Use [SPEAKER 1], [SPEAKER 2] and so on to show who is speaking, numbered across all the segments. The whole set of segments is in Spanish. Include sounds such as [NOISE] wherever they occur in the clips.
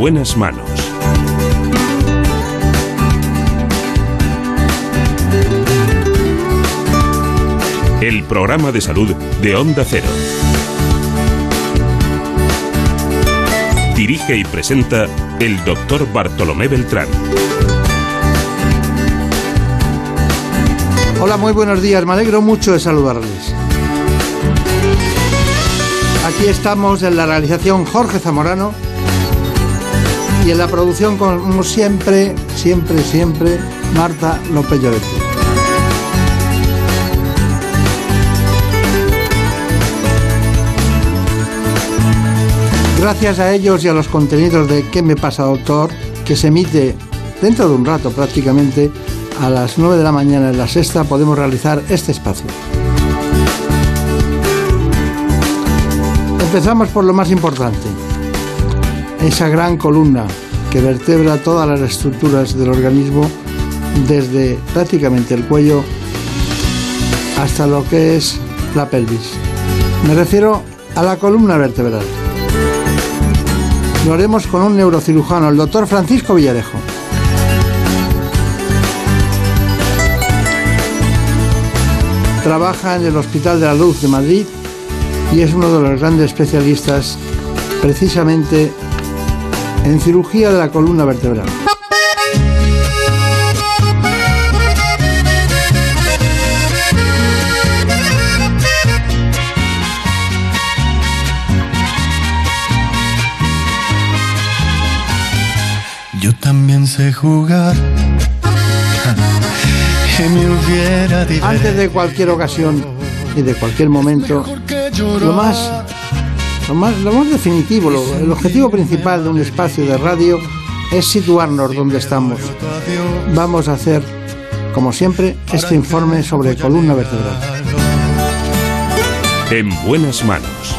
[SPEAKER 1] En buenas manos. El programa de salud de Onda Cero. Dirige y presenta el doctor Bartolomé Beltrán.
[SPEAKER 2] Hola, muy buenos días. Me alegro mucho de saludarles. Aquí estamos en la realización Jorge Zamorano y en la producción, como siempre, siempre, siempre, Marta López Llorente. Gracias a ellos y a los contenidos de ¿Qué me pasa, doctor? que se emite dentro de un rato prácticamente a las 9 de la mañana en la sexta, podemos realizar este espacio. Empezamos por lo más importante, esa gran columna que vertebra todas las estructuras del organismo desde prácticamente el cuello hasta lo que es la pelvis. Me refiero a la columna vertebral. Lo haremos con un neurocirujano, el doctor Francisco Villarejo. Trabaja en el Hospital de la Luz de Madrid y es uno de los grandes especialistas precisamente en cirugía de la columna vertebral.
[SPEAKER 3] Yo también sé jugar. [LAUGHS] Que me hubiera
[SPEAKER 2] Antes de cualquier ocasión y de cualquier momento, lo más, lo más, lo más definitivo, lo- el objetivo principal de un espacio de radio es situarnos donde estamos. Vamos a hacer, como siempre, este informe sobre columna vertebral.
[SPEAKER 1] En buenas manos.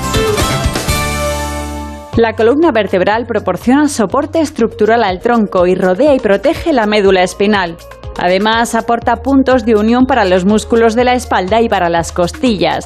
[SPEAKER 4] La columna vertebral proporciona soporte estructural al tronco y rodea y protege la médula espinal. Además, aporta puntos de unión para los músculos de la espalda y para las costillas.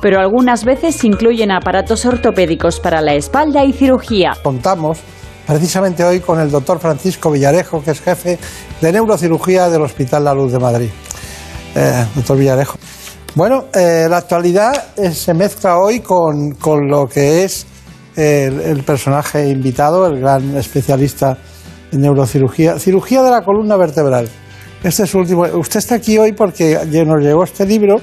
[SPEAKER 4] pero algunas veces incluyen aparatos ortopédicos para la espalda y cirugía.
[SPEAKER 2] Contamos precisamente hoy con el doctor Francisco Villarejo, que es jefe de neurocirugía del Hospital La Luz de Madrid. Eh, doctor Villarejo. Bueno, eh, la actualidad eh, se mezcla hoy con, con lo que es el, el personaje invitado, el gran especialista en neurocirugía, cirugía de la columna vertebral. Este es su último. Usted está aquí hoy porque nos llegó este libro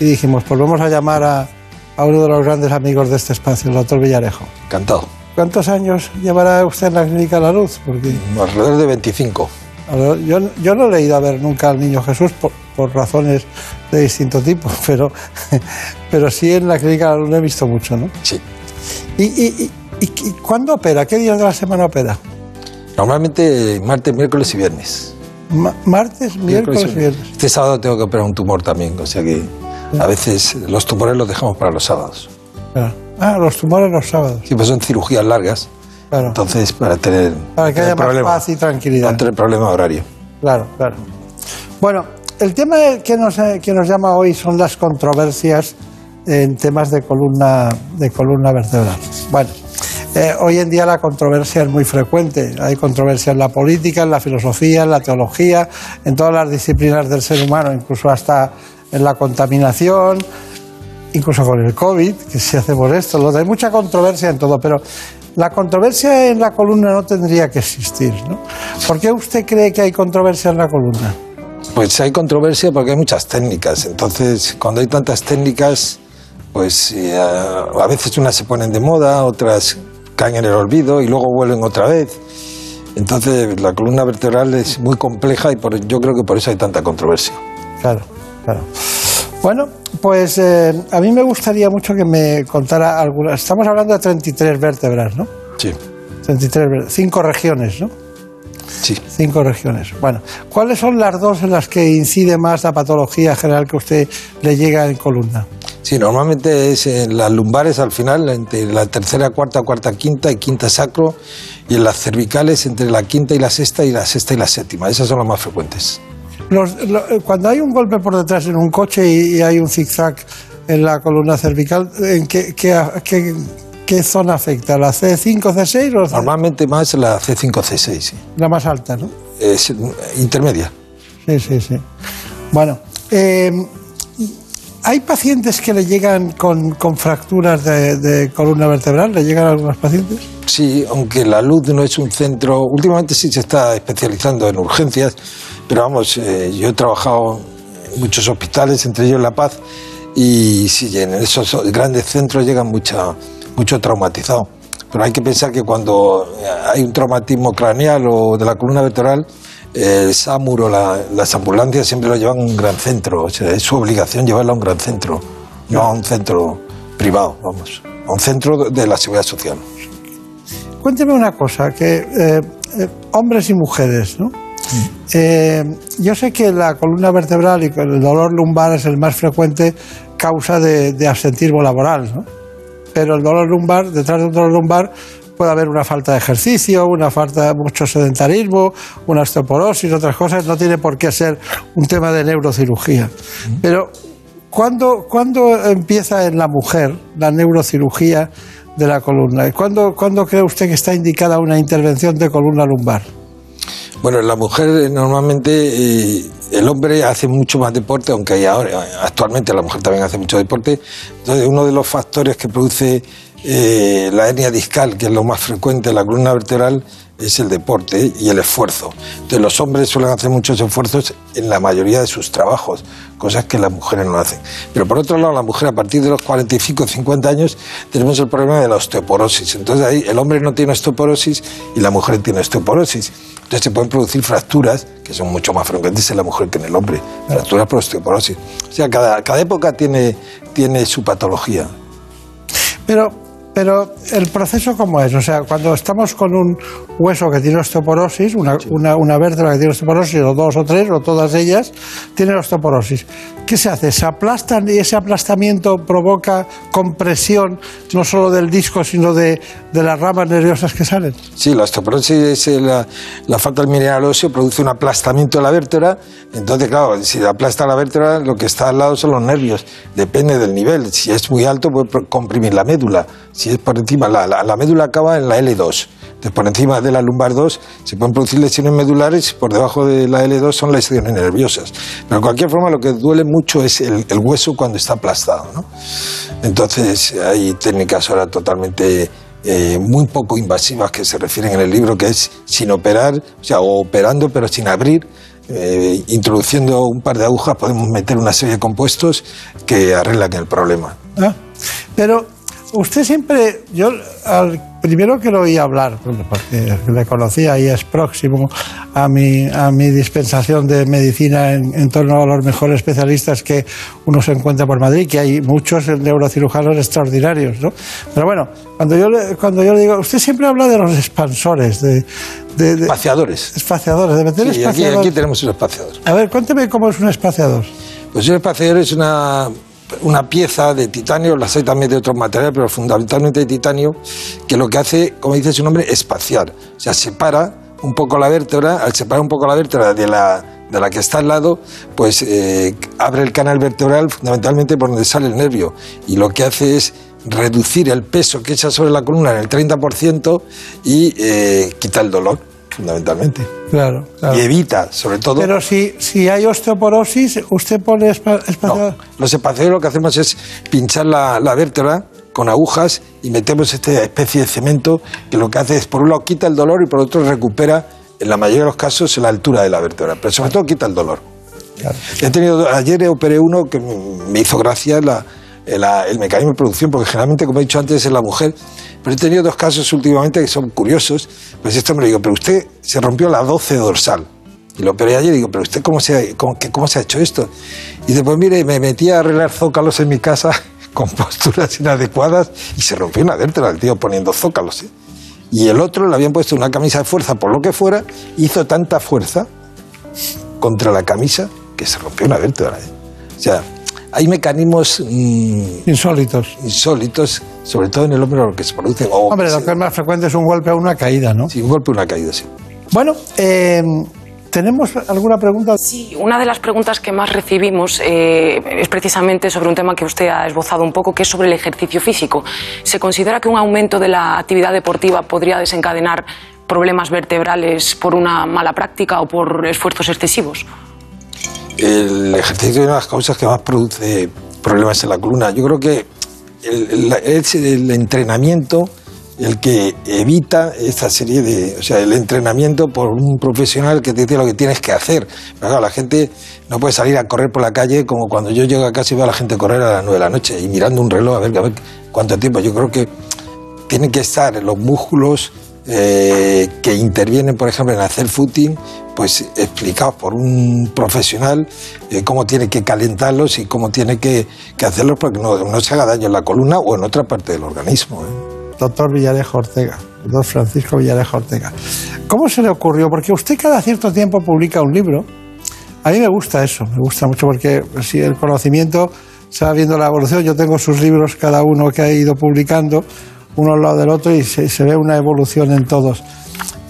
[SPEAKER 2] y dijimos, pues vamos a llamar a, a uno de los grandes amigos de este espacio, el doctor Villarejo.
[SPEAKER 5] Encantado.
[SPEAKER 2] ¿Cuántos años llevará usted en la clínica La Luz? Porque
[SPEAKER 5] Alrededor de 25.
[SPEAKER 2] a ver, yo, yo no he ido a ver nunca al niño Jesús por, por razones de distinto tipo, [LAUGHS] pero, pero sí en la clínica La Luz lo he visto mucho, ¿no?
[SPEAKER 5] Sí.
[SPEAKER 2] ¿Y, y, y, y cuándo opera? ¿Qué días de la semana opera?
[SPEAKER 5] Normalmente martes, miércoles y viernes.
[SPEAKER 2] Ma- martes, miércoles y viernes.
[SPEAKER 5] Este sábado tengo que operar un tumor también, o sea que a veces los tumores los dejamos para los sábados.
[SPEAKER 2] Claro. Ah, los tumores los sábados.
[SPEAKER 5] Sí, pues son cirugías largas,
[SPEAKER 2] Claro.
[SPEAKER 5] entonces para tener,
[SPEAKER 2] Para que haya más
[SPEAKER 5] problema,
[SPEAKER 2] paz y tranquilidad.
[SPEAKER 5] no tener problema horario.
[SPEAKER 2] Claro, claro. Bueno, el tema que nos, eh, que nos llama hoy son las controversias en temas de columna, de columna vertebral. Bueno, eh, hoy en día la controversia es muy frecuente. Hay controversia en la política, en la filosofía, en la teología, en todas las disciplinas del ser humano, incluso hasta en la contaminación, incluso con el COVID, que si hacemos esto, lo hay mucha controversia en todo, pero La controversia en la columna no tendría que existir, ¿no? ¿Por qué usted cree que hay controversia en la columna?
[SPEAKER 5] Pues hay controversia porque hay muchas técnicas. Entonces, cuando hay tantas técnicas, pues eh, a veces unas se ponen de moda, otras caen en el olvido y luego vuelven otra vez. Entonces, la columna vertebral es muy compleja y por, yo creo que por eso hay tanta controversia.
[SPEAKER 2] Claro, claro. Bueno, pues eh, a mí me gustaría mucho que me contara algunas. Estamos hablando de 33 vértebras, ¿no?
[SPEAKER 5] Sí,
[SPEAKER 2] 33 vértebras, cinco regiones, ¿no?
[SPEAKER 5] sí.
[SPEAKER 2] Cinco regiones. Bueno, ¿cuáles son las dos en las que incide más la patología general que usted le llega en columna?
[SPEAKER 5] Sí, normalmente es en las lumbares al final, entre la tercera, cuarta, cuarta, quinta y quinta sacro, y en las cervicales entre la quinta y la sexta y la sexta y la séptima. Esas son las más frecuentes.
[SPEAKER 2] Los- lo- eh, cuando hay un golpe por detrás en un coche y, y hay un zigzag en la columna cervical, ¿en qué, qué- qué- qué zona afecta? ¿La C5, C6 o C-
[SPEAKER 5] Normalmente más la C5, C6, sí.
[SPEAKER 2] la más alta, no?
[SPEAKER 5] Es intermedia.
[SPEAKER 2] Sí, sí, sí. Bueno, eh, ¿hay pacientes que le llegan con, con fracturas de, de columna vertebral? ¿Le llegan a algunos pacientes?
[SPEAKER 5] Sí, aunque la luz no es un centro, últimamente sí se está especializando en urgencias, pero vamos, eh, yo he trabajado en muchos hospitales, entre ellos La Paz, y sí, en esos grandes centros llegan mucha, mucho traumatizado. Pero hay que pensar que cuando hay un traumatismo craneal o de la columna vertebral, el SAMUR o la- las ambulancias siempre lo llevan a un gran centro, es su obligación llevarlo a un gran centro, no a un centro privado, vamos, a un centro de la seguridad social.
[SPEAKER 2] Cuénteme una cosa, que eh, eh, hombres y mujeres, ¿no? Eh, yo sé que la columna vertebral y el dolor lumbar es el más frecuente causa de, de absentismo laboral, ¿no? Pero el dolor lumbar, detrás del dolor lumbar puede haber una falta de ejercicio, una falta de mucho sedentarismo, una osteoporosis, otras cosas. No tiene por qué ser un tema de neurocirugía. Pero ¿cuándo, cuándo empieza en la mujer la neurocirugía de la columna? ¿Cuándo, ¿Cuándo cree usted que está indicada una intervención de columna lumbar?
[SPEAKER 5] Bueno, la mujer eh, normalmente, eh, el hombre hace mucho más deporte, aunque hay ahora, actualmente la mujer también hace mucho deporte. Entonces, uno de los factores que produce eh, la hernia discal, que es lo más frecuente en la columna vertebral, es el deporte y el esfuerzo. Entonces, los hombres suelen hacer muchos esfuerzos en la mayoría de sus trabajos, cosas que las mujeres no hacen. Pero por otro lado, la mujer a partir de los 45 o 50 años tenemos el problema de la osteoporosis. Entonces, ahí el hombre no tiene osteoporosis y la mujer tiene osteoporosis. Entonces se pueden producir fracturas, que son mucho más frecuentes en la mujer que en el hombre. Fracturas por osteoporosis. O sea, cada, cada época tiene, tiene su patología.
[SPEAKER 2] Pero, pero el proceso cómo es, o sea, cuando estamos con un hueso que tiene osteoporosis, una, una, una vértebra que tiene osteoporosis, o dos o tres, o todas ellas, tienen osteoporosis. ¿Qué se hace? ¿Se aplastan y ese aplastamiento provoca compresión no solo del disco, sino de, de las ramas nerviosas que salen?
[SPEAKER 5] Sí, la osteoporosis es eh, la, la falta del mineral óseo, produce un aplastamiento de la vértebra. Entonces, claro, si aplasta la vértebra, lo que está al lado son los nervios. Depende del nivel. Si es muy alto, puede comprimir la médula. Si es por encima, la, la- la médula acaba en la L2. Por encima de la lumbar 2 se pueden producir lesiones medulares, por debajo de la L2 son lesiones nerviosas. Pero de cualquier forma, lo que duele mucho es el, hueso cuando está aplastado. ¿no? Entonces, hay técnicas ahora totalmente eh, muy poco invasivas que se refieren en el libro, que es sin operar, o sea, operando pero sin abrir. eh, introduciendo un par de agujas podemos meter una serie de compuestos que arreglan el problema.
[SPEAKER 2] ¿Ah? Pero usted siempre, yo al primero que lo oí hablar, porque le conocía y es próximo a mi, a mi dispensación de medicina en, en torno a los mejores especialistas que uno se encuentra por Madrid, que hay muchos neurocirujanos extraordinarios, ¿no? Pero bueno, cuando yo le, cuando yo le digo, usted siempre habla de los expansores, de, de, de
[SPEAKER 5] Espaciadores.
[SPEAKER 2] espaciadores, de meter
[SPEAKER 5] Sí, aquí,
[SPEAKER 2] espaciadores.
[SPEAKER 5] aquí tenemos un espaciador.
[SPEAKER 2] A ver, cuénteme cómo es un espaciador.
[SPEAKER 5] Pues un espaciador es una, una pieza de titanio, las hay también de otros materiales, pero fundamentalmente de titanio, que lo que hace, como dice su nombre, espaciar. O sea, separa un poco la vértebra, al separar un poco la vértebra de la, de la que está al lado, pues eh, abre el canal vertebral fundamentalmente por donde sale el nervio. Y lo que hace es reducir el peso que echa sobre la columna en el 30% y eh, quita el dolor, fundamentalmente.
[SPEAKER 2] Claro, claro.
[SPEAKER 5] Y evita, sobre todo...
[SPEAKER 2] Pero si, si hay osteoporosis, ¿usted pone espa-
[SPEAKER 5] No,
[SPEAKER 2] espaciador?
[SPEAKER 5] los espaciadores lo que hacemos es pinchar la, la vértebra con agujas y metemos esta especie de cemento que lo que hace es, por un lado, quita el dolor y por otro recupera, en la mayoría de los casos, la altura de la vértebra, pero sobre todo quita el dolor. He tenido, ayer operé uno que me hizo gracia la, el mecanismo de producción, porque generalmente, como he dicho antes, es la mujer. Pero he tenido dos casos últimamente que son curiosos. Pues esto me lo digo, pero usted se rompió la 12 dorsal. Y lo operé ayer digo, pero usted cómo se, cómo, cómo se ha hecho esto? Y después, mire, me metí a arreglar zócalos en mi casa [LAUGHS] con posturas inadecuadas y se rompió una vértebra el tío poniendo zócalos. ¿eh? Y el otro le habían puesto una camisa de fuerza por lo que fuera, hizo tanta fuerza contra la camisa que se rompió una vértebra. ¿eh? O sea, hay mecanismos
[SPEAKER 2] mm, insólitos.
[SPEAKER 5] Insólitos, sobre todo en el hombre, lo que se produce.
[SPEAKER 2] hombre, lo que es más frecuente es un golpe o una caída, ¿no?
[SPEAKER 5] Sí, un golpe o una caída, sí.
[SPEAKER 2] Bueno, eh, ¿Tenemos alguna pregunta?
[SPEAKER 6] Sí, una de las preguntas que más recibimos eh, es precisamente sobre un tema que usted ha esbozado un poco, que es sobre el ejercicio físico. ¿Se considera que un aumento de la actividad deportiva podría desencadenar problemas vertebrales por una mala práctica o por esfuerzos excesivos?
[SPEAKER 5] El ejercicio es una de las causas que más produce problemas en la columna. Yo creo que el, el entrenamiento el que evita esta serie de, o sea, el entrenamiento por un profesional que te dice lo que tienes que hacer. La gente no puede salir a correr por la calle como cuando yo llego a casa y veo a la gente correr a las nueve de la noche y mirando un reloj a ver, a ver cuánto tiempo. Yo creo que tienen que estar los músculos eh, que intervienen, por ejemplo, en hacer footing, pues explicados por un profesional eh, cómo tiene que calentarlos y cómo tiene que, hacerlos para que no, no, se haga daño en la columna o en otra parte del organismo. ¿eh?
[SPEAKER 2] doctor Villarejo Ortega, doctor Francisco Villarejo Ortega. ¿Cómo se le ocurrió? Porque usted cada cierto tiempo publica un libro. A mí me gusta eso, me gusta mucho porque si el conocimiento se va viendo la evolución, yo tengo sus libros cada uno que ha ido publicando, uno al lado del otro, y se, ve una evolución en todos.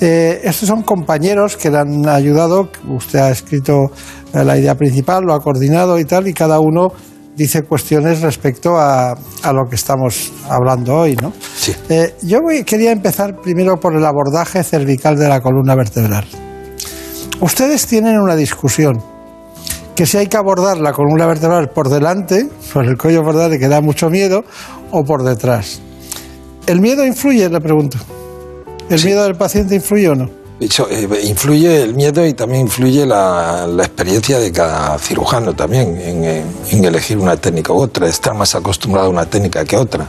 [SPEAKER 2] Eh, estos son compañeros que le han ayudado, usted ha escrito la idea principal, lo ha coordinado y tal, y cada uno dice cuestiones respecto a, lo que estamos hablando hoy, ¿no?
[SPEAKER 5] Sí.
[SPEAKER 2] Eh, yo quería empezar primero por el abordaje cervical de la columna vertebral. Ustedes tienen una discusión que si hay que abordar la columna vertebral por delante, por el cuello verdad que da mucho miedo, o por detrás. ¿El miedo influye? Le pregunto. ¿El miedo del paciente influye o no?
[SPEAKER 5] Eh, influye el miedo y también influye la, experiencia de cada cirujano también en, elegir una técnica u otra, estar más acostumbrado a una técnica que otra.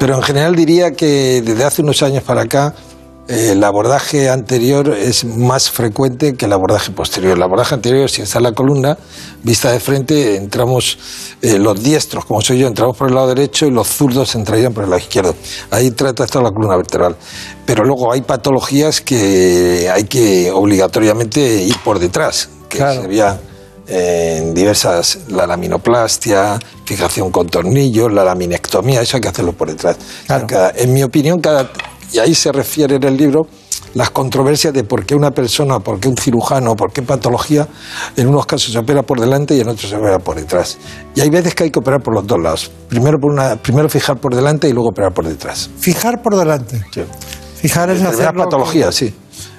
[SPEAKER 5] Pero en general diría que desde hace unos años para acá el abordaje anterior es más frecuente que el abordaje posterior. El abordaje anterior, si está en la columna, vista de frente, entramos, eh, los diestros, como soy yo, entramos por el lado derecho y los zurdos entrarían por el lado izquierdo. Ahí trata toda la columna vertebral. Pero luego hay patologías que hay que obligatoriamente ir por detrás, que sería eh, en diversas, la laminoplastia, fijación con tornillos, la laminectomía, eso hay que hacerlo por detrás. en mi opinión, cada y ahí se refiere en el libro las controversias de por qué una persona, por qué un cirujano, por qué patología, en unos casos se opera por delante y en otros se opera por detrás. Y hay veces que hay que operar por los dos lados. Primero, por una, primero fijar por delante y luego operar por detrás.
[SPEAKER 2] Fijar por delante.
[SPEAKER 5] Sí.
[SPEAKER 2] Fijar es hacer
[SPEAKER 5] patología, sí.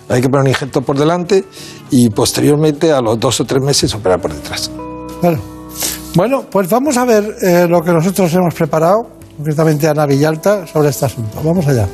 [SPEAKER 5] Hay que poner un injerto por delante y posteriormente a los dos o tres meses operar por detrás.
[SPEAKER 2] Claro. Bueno, pues vamos a ver eh, lo que nosotros hemos preparado, concretamente Ana Villalta, sobre este asunto. Vamos allá.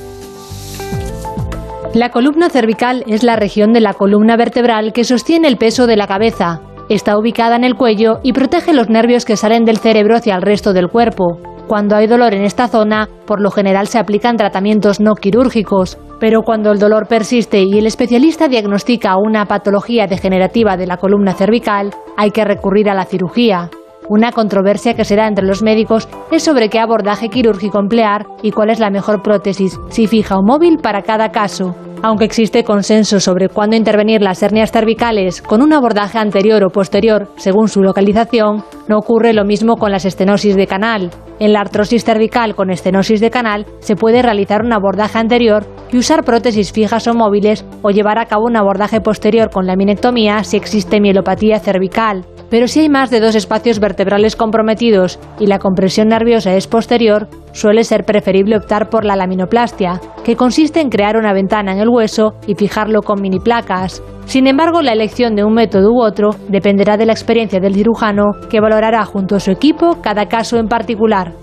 [SPEAKER 7] La columna cervical es la región de la columna vertebral que sostiene el peso de la cabeza. Está ubicada en el cuello y protege los nervios que salen del cerebro hacia el resto del cuerpo. Cuando hay dolor en esta zona, por lo general se aplican tratamientos no quirúrgicos, pero cuando el dolor persiste y el especialista diagnostica una patología degenerativa de la columna cervical, hay que recurrir a la cirugía. Una controversia que se da entre los médicos es sobre qué abordaje quirúrgico emplear y cuál es la mejor prótesis, si fija o móvil para cada caso. Aunque existe consenso sobre cuándo intervenir las hernias cervicales con un abordaje anterior o posterior, según su localización, no ocurre lo mismo con las estenosis de canal. En la artrosis cervical con estenosis de canal se puede realizar un abordaje anterior y usar prótesis fijas o móviles o llevar a cabo un abordaje posterior con la minectomía si existe mielopatía cervical. Pero si hay más de dos espacios vertebrales comprometidos y la compresión nerviosa es posterior, suele ser preferible optar por la laminoplastia, que consiste en crear una ventana en el hueso y fijarlo con mini placas. Sin embargo, la elección de un método u otro dependerá de la experiencia del cirujano, que valorará junto a su equipo cada caso en particular.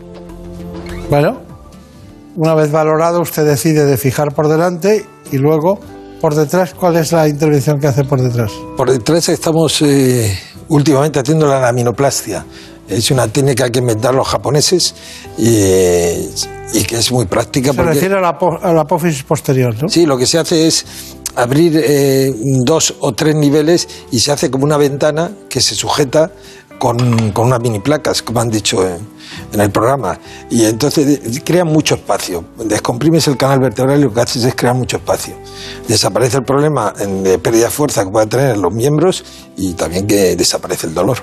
[SPEAKER 2] Bueno, una vez valorado, usted decide de fijar por delante y luego por detrás, ¿cuál es la intervención que hace por detrás?
[SPEAKER 5] Por detrás estamos eh, últimamente haciendo la laminoplastia. Es una técnica que inventaron los japoneses y, y que es muy práctica.
[SPEAKER 2] Se refiere a la, a la apófisis posterior, ¿no?
[SPEAKER 5] Sí, lo que se hace es abrir eh, dos o tres niveles y se hace como una ventana que se sujeta con, con unas mini placas, como han dicho en, en el programa. Y entonces de- crea mucho espacio. Descomprimes el canal vertebral y lo que haces es crear mucho espacio. Desaparece el problema de pérdida de fuerza que puedan tener los miembros y también que desaparece el dolor.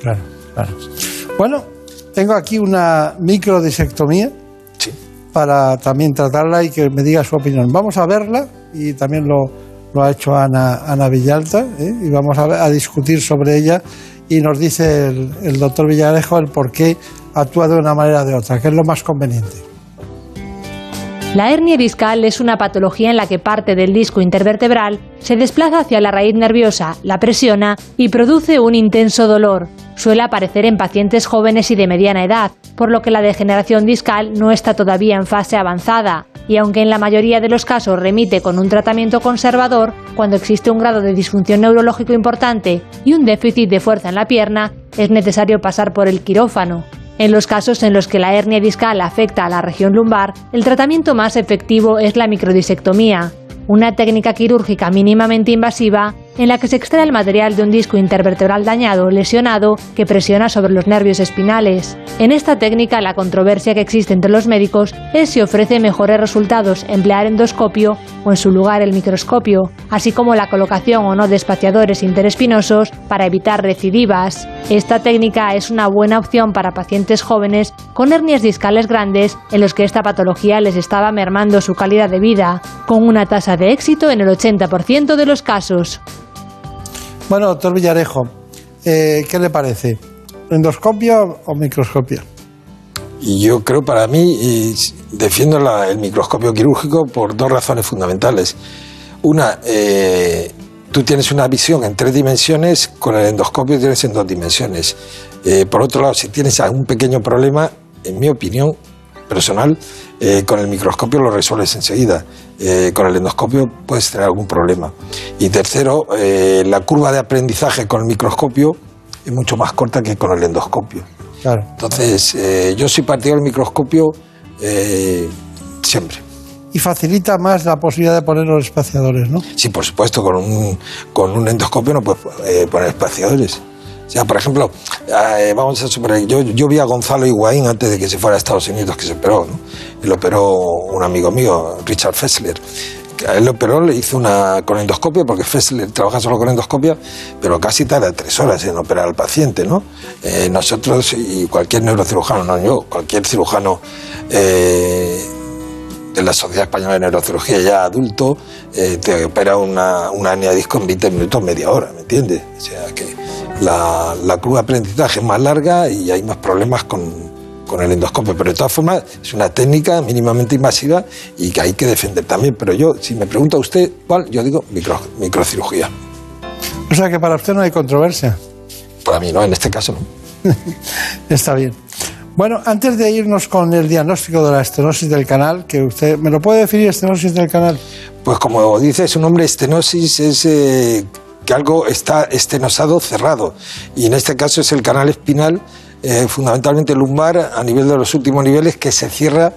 [SPEAKER 2] Claro, claro. Bueno, tengo aquí una microdisectomía
[SPEAKER 5] Sí.
[SPEAKER 2] para también tratarla y que me diga su opinión. Vamos a verla y también lo, lo ha hecho Ana, Ana Villalta ¿eh? y vamos a, a discutir sobre ella y nos dice el, doctor Villarejo el por qué actúa de una manera o de otra, que es lo más conveniente.
[SPEAKER 7] La hernia discal es una patología en la que parte del disco intervertebral se desplaza hacia la raíz nerviosa, la presiona y produce un intenso dolor. Suele aparecer en pacientes jóvenes y de mediana edad, por lo que la degeneración discal no está todavía en fase avanzada. Y aunque en la mayoría de los casos remite con un tratamiento conservador, cuando existe un grado de disfunción neurológico importante y un déficit de fuerza en la pierna, es necesario pasar por el quirófano. En los casos en los que la hernia discal afecta a la región lumbar, el tratamiento más efectivo es la microdisectomía, una técnica quirúrgica mínimamente invasiva en la que se extrae el material de un disco intervertebral dañado lesionado que presiona sobre los nervios espinales. En esta técnica la controversia que existe entre los médicos es si ofrece mejores resultados emplear endoscopio o en su lugar el microscopio, así como la colocación o no de espaciadores interespinosos para evitar recidivas. Esta técnica es una buena opción para pacientes jóvenes con hernias discales grandes en los que esta patología les estaba mermando su calidad de vida, con una tasa de éxito en el 80% de los casos.
[SPEAKER 2] Bueno, doctor Villarejo, eh, ¿qué le parece? ¿Endoscopio o microscopio?
[SPEAKER 5] Yo creo, para mí, y defiendo la- el microscopio quirúrgico por dos razones fundamentales. Una, eh, tú tienes una visión en tres dimensiones, con el endoscopio tienes en dos dimensiones. Eh, por otro lado, si tienes algún pequeño problema, en mi opinión personal, eh, con el microscopio lo resuelves enseguida. Eh, con el endoscopio puedes tener algún problema. Y tercero, eh, la curva de aprendizaje con el microscopio es mucho más corta que con el endoscopio.
[SPEAKER 2] Claro.
[SPEAKER 5] Entonces, eh, yo soy partidario del microscopio eh, siempre.
[SPEAKER 2] Y facilita más la posibilidad de poner los espaciadores, ¿no?
[SPEAKER 5] Sí, por supuesto, con un, con un endoscopio no puedes poner espaciadores. O sea, por ejemplo, vamos a suponer, yo, yo vi a Gonzalo Higuaín antes de que se fuera a Estados Unidos, que se operó, ¿no? Y lo operó un amigo mío, Richard Fessler. Él lo operó, le hizo una con endoscopio, porque Fessler trabaja solo con endoscopio, pero casi tarda tres horas en operar al paciente, ¿no? Eh, nosotros y cualquier neurocirujano, no yo, cualquier cirujano eh, de la Sociedad Española de Neurocirugía ya adulto, eh, te opera una, una hernia disco en 20 minutos, media hora, ¿me entiendes? O sea que la, la curva de aprendizaje es más larga y hay más problemas con, con el endoscopio, pero de todas formas es una técnica mínimamente invasiva y que hay que defender también. Pero yo, si me pregunta usted cuál, yo digo micro, microcirugía.
[SPEAKER 2] O sea que para usted no hay controversia.
[SPEAKER 5] Para mí no, en este caso no. [LAUGHS]
[SPEAKER 2] Está bien. Bueno, antes de irnos con el diagnóstico de la estenosis del canal, que usted me lo puede definir estenosis del canal.
[SPEAKER 5] Pues como dice su nombre, estenosis es eh, que algo está estenosado cerrado. Y en este caso es el canal espinal, eh, fundamentalmente lumbar, a nivel de los últimos niveles, que se cierra.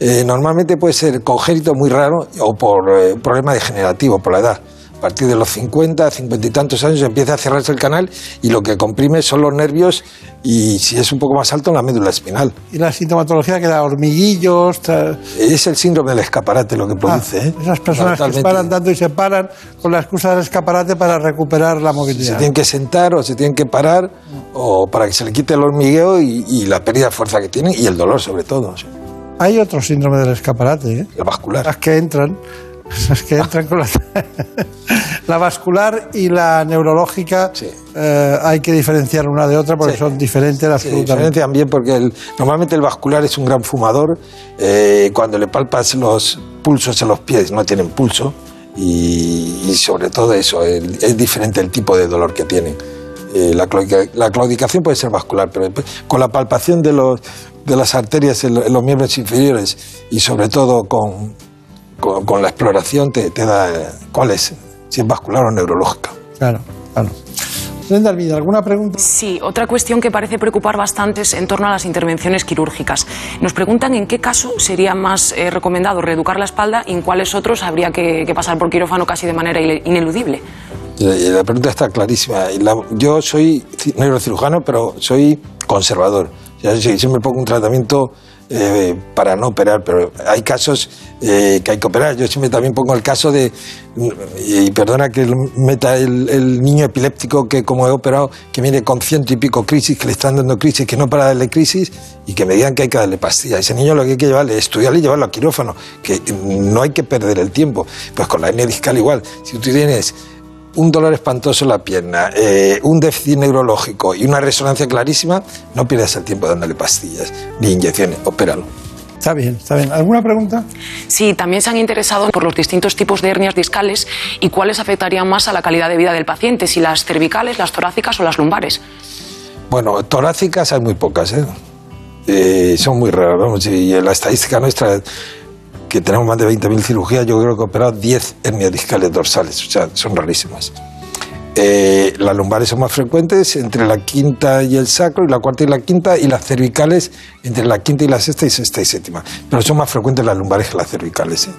[SPEAKER 5] eh, normalmente puede ser congénito muy raro o por eh, problema degenerativo, por la edad. A partir de los 50, 50 y tantos años empieza a cerrarse el canal y lo que comprime son los nervios y si es un poco más alto, la médula espinal.
[SPEAKER 2] Y la sintomatología que da hormiguillos.
[SPEAKER 5] Es el síndrome del escaparate lo que
[SPEAKER 2] Ah,
[SPEAKER 5] produce. ¿eh?
[SPEAKER 2] esas personas que se paran tanto y se paran con la excusa del escaparate para recuperar la
[SPEAKER 5] se
[SPEAKER 2] movilidad.
[SPEAKER 5] tienen que sentar o se tienen que parar o para que se le quite el hormigueo y, y la pérdida de fuerza que tienen y el dolor sobre todo, sí.
[SPEAKER 2] Hay otro síndrome del escaparate, ¿eh?
[SPEAKER 5] el vascular.
[SPEAKER 2] las que entran, [LAUGHS] las que entran con la, [LAUGHS] la vascular y la neurológica.
[SPEAKER 5] Sí.
[SPEAKER 2] eh, hay que diferenciar una de otra porque
[SPEAKER 5] Sí.
[SPEAKER 2] son diferentes
[SPEAKER 5] Se
[SPEAKER 2] absolutamente.
[SPEAKER 5] diferencian bien porque el- normalmente el vascular es un gran fumador. eh, cuando le palpas los pulsos en los pies no tienen pulso y, y sobre todo eso, el- es diferente el tipo de dolor que tienen. Eh, la, claudicación puede ser vascular, pero con la palpación de, los, de las arterias en, los miembros inferiores y sobre todo con, con, la exploración te, te da cuál es, si es vascular o neurológica.
[SPEAKER 2] Claro, claro. ¿alguna pregunta?
[SPEAKER 6] Sí, otra cuestión que parece preocupar bastante es en torno a las intervenciones quirúrgicas. Nos preguntan en qué caso sería más eh, recomendado reeducar la espalda y en cuáles otros habría que, pasar por quirófano casi de manera ineludible.
[SPEAKER 5] La, pregunta está clarísima. yo soy neurocirujano, pero soy conservador. Siempre pongo un tratamiento eh, para no operar, pero hay casos eh, que hay que operar. Yo siempre también pongo el caso de, y perdona que meta el, niño epiléptico que como he operado, que viene con ciento y pico crisis, que le están dando crisis, que no para darle crisis y que me digan que hay que darle pastilla. Ese niño lo que hay que llevarle es estudiarle y llevarlo a quirófano, que no hay que perder el tiempo. Pues con la hernia discal igual. Si tú tienes un dolor espantoso en la pierna, eh, un déficit neurológico y una resonancia clarísima, no pierdas el tiempo dándole pastillas ni inyecciones, opéralo.
[SPEAKER 2] Está bien, está bien. ¿Alguna pregunta?
[SPEAKER 6] Sí, también se han interesado por los distintos tipos de hernias discales y cuáles afectarían más a la calidad de vida del paciente, si las cervicales, las torácicas o las lumbares.
[SPEAKER 5] Bueno, torácicas hay muy pocas, ¿eh? eh son muy raras, vamos, y la estadística nuestra que tenemos más de 20.000 cirugías, yo creo que he operado 10 hernias discales dorsales, o sea, son rarísimas. Eh, las lumbares son más frecuentes entre la quinta y el sacro, y la cuarta y la quinta, y las cervicales entre la quinta y la sexta y sexta y séptima. Pero son más frecuentes las lumbares que las cervicales. ¿eh?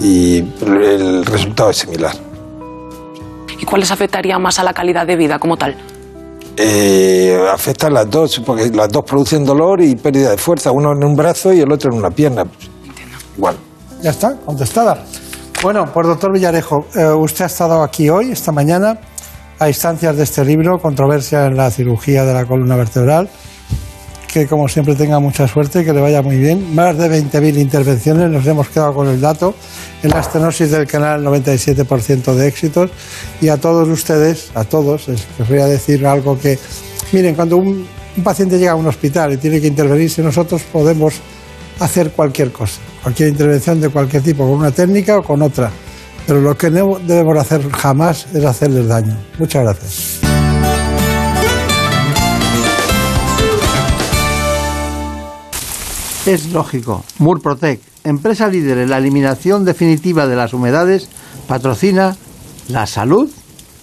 [SPEAKER 5] Y el resultado es similar.
[SPEAKER 6] ¿Y cuáles afectarían más a la calidad de vida como tal?
[SPEAKER 5] Eh, afectan las dos, porque las dos producen dolor y pérdida de fuerza, uno en un brazo y el otro en una pierna.
[SPEAKER 2] Ya está, contestada. Bueno, pues doctor Villarejo, eh, usted ha estado aquí hoy, esta mañana, a instancias de este libro, Controversia en la cirugía de la columna vertebral. Que como siempre tenga mucha suerte, que le vaya muy bien. Más de 20.000 intervenciones, nos hemos quedado con el dato. En la estenosis del canal, 97% de éxitos. Y a todos ustedes, a todos, les voy a decir algo que, miren, cuando un, un paciente llega a un hospital y tiene que intervenirse, nosotros podemos hacer cualquier cosa, cualquier intervención de cualquier tipo, con una técnica o con otra. Pero lo que no debemos hacer jamás es hacerles daño. Muchas gracias. Es lógico. Murprotec, empresa líder en la eliminación definitiva de las humedades, patrocina la salud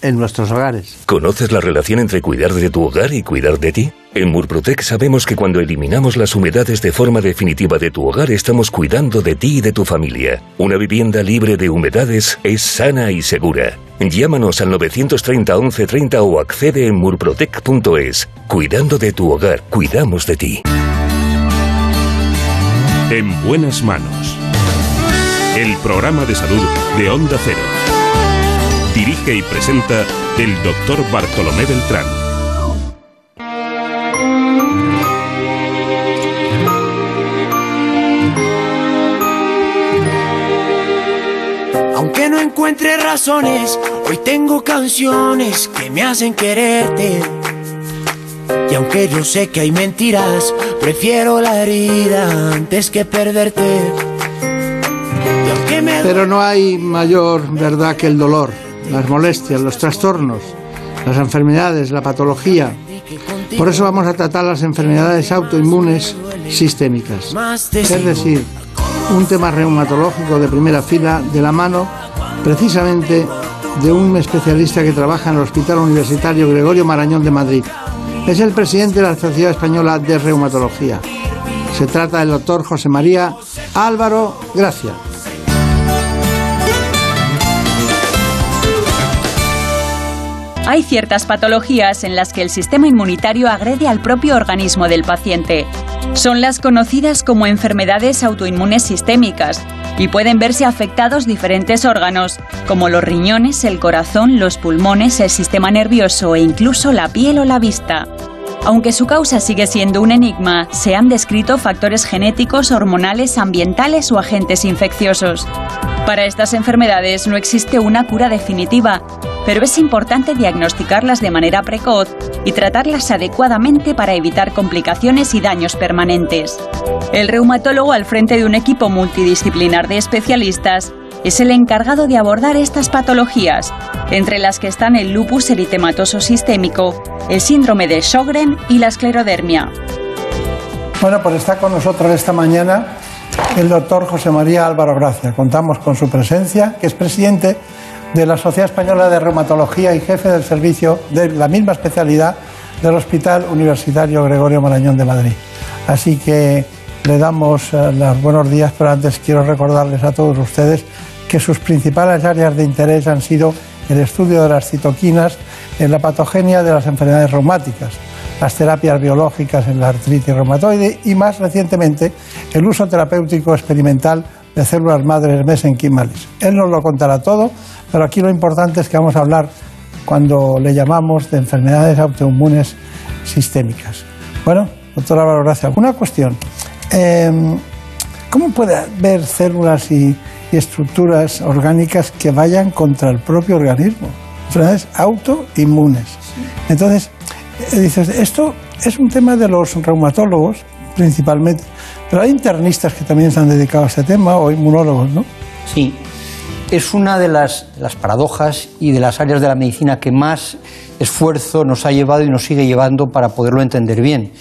[SPEAKER 2] en nuestros hogares.
[SPEAKER 8] ¿Conoces la relación entre cuidar de tu hogar y cuidar de ti? En Murprotec sabemos que cuando eliminamos las humedades de forma definitiva de tu hogar estamos cuidando de ti y de tu familia. Una vivienda libre de humedades es sana y segura. Llámanos al 930 1130 o accede en murprotec.es. Cuidando de tu hogar, cuidamos de ti.
[SPEAKER 1] En buenas manos. El programa de salud de Onda Cero. Dirige y presenta el doctor Bartolomé Beltrán.
[SPEAKER 9] Aunque no encuentre razones, hoy tengo canciones que me hacen quererte. Y aunque yo sé que hay mentiras, prefiero la herida antes que perderte.
[SPEAKER 2] Pero no hay mayor verdad que el dolor las molestias, los trastornos, las enfermedades, la patología. Por eso vamos a tratar las enfermedades autoinmunes sistémicas. Es decir, un tema reumatológico de primera fila de la mano precisamente de un especialista que trabaja en el Hospital Universitario Gregorio Marañón de Madrid. Es el presidente de la Sociedad Española de Reumatología. Se trata del doctor José María Álvaro Gracia.
[SPEAKER 4] Hay ciertas patologías en las que el sistema inmunitario agrede al propio organismo del paciente. Son las conocidas como enfermedades autoinmunes sistémicas y pueden verse afectados diferentes órganos, como los riñones, el corazón, los pulmones, el sistema nervioso e incluso la piel o la vista. Aunque su causa sigue siendo un enigma, se han descrito factores genéticos, hormonales, ambientales o agentes infecciosos. Para estas enfermedades no existe una cura definitiva, pero es importante diagnosticarlas de manera precoz y tratarlas adecuadamente para evitar complicaciones y daños permanentes. El reumatólogo al frente de un equipo multidisciplinar de especialistas es el encargado de abordar estas patologías entre las que están el lupus eritematoso sistémico, el síndrome de Sjögren y la esclerodermia.
[SPEAKER 2] Bueno, pues está con nosotros esta mañana el doctor José María Álvaro Gracia. Contamos con su presencia, que es presidente de la Sociedad Española de Reumatología y jefe del servicio de la misma especialidad del Hospital Universitario Gregorio Marañón de Madrid. Así que le damos eh, los buenos días, pero antes quiero recordarles a todos ustedes que sus principales áreas de interés han sido el estudio de las citoquinas en la patogenia de las enfermedades reumáticas, las terapias biológicas en la artritis reumatoide y más recientemente el uso terapéutico experimental de células madres mesenquimales. Él nos lo contará todo, pero aquí lo importante es que vamos a hablar cuando le llamamos de enfermedades autoinmunes sistémicas. Bueno, doctora Álvaro, gracias. Una cuestión. Em, ¿Cómo puede haber células y, y estructuras orgánicas que vayan contra el propio organismo? Enfermedades autoinmunes. Entonces, eh, dices, esto es un tema de los reumatólogos principalmente, pero hay internistas que también se han dedicado a este tema o inmunólogos, ¿no?
[SPEAKER 10] Sí, es una de las, las paradojas y de las áreas de la medicina que más esfuerzo nos ha llevado y nos sigue llevando para poderlo entender bien.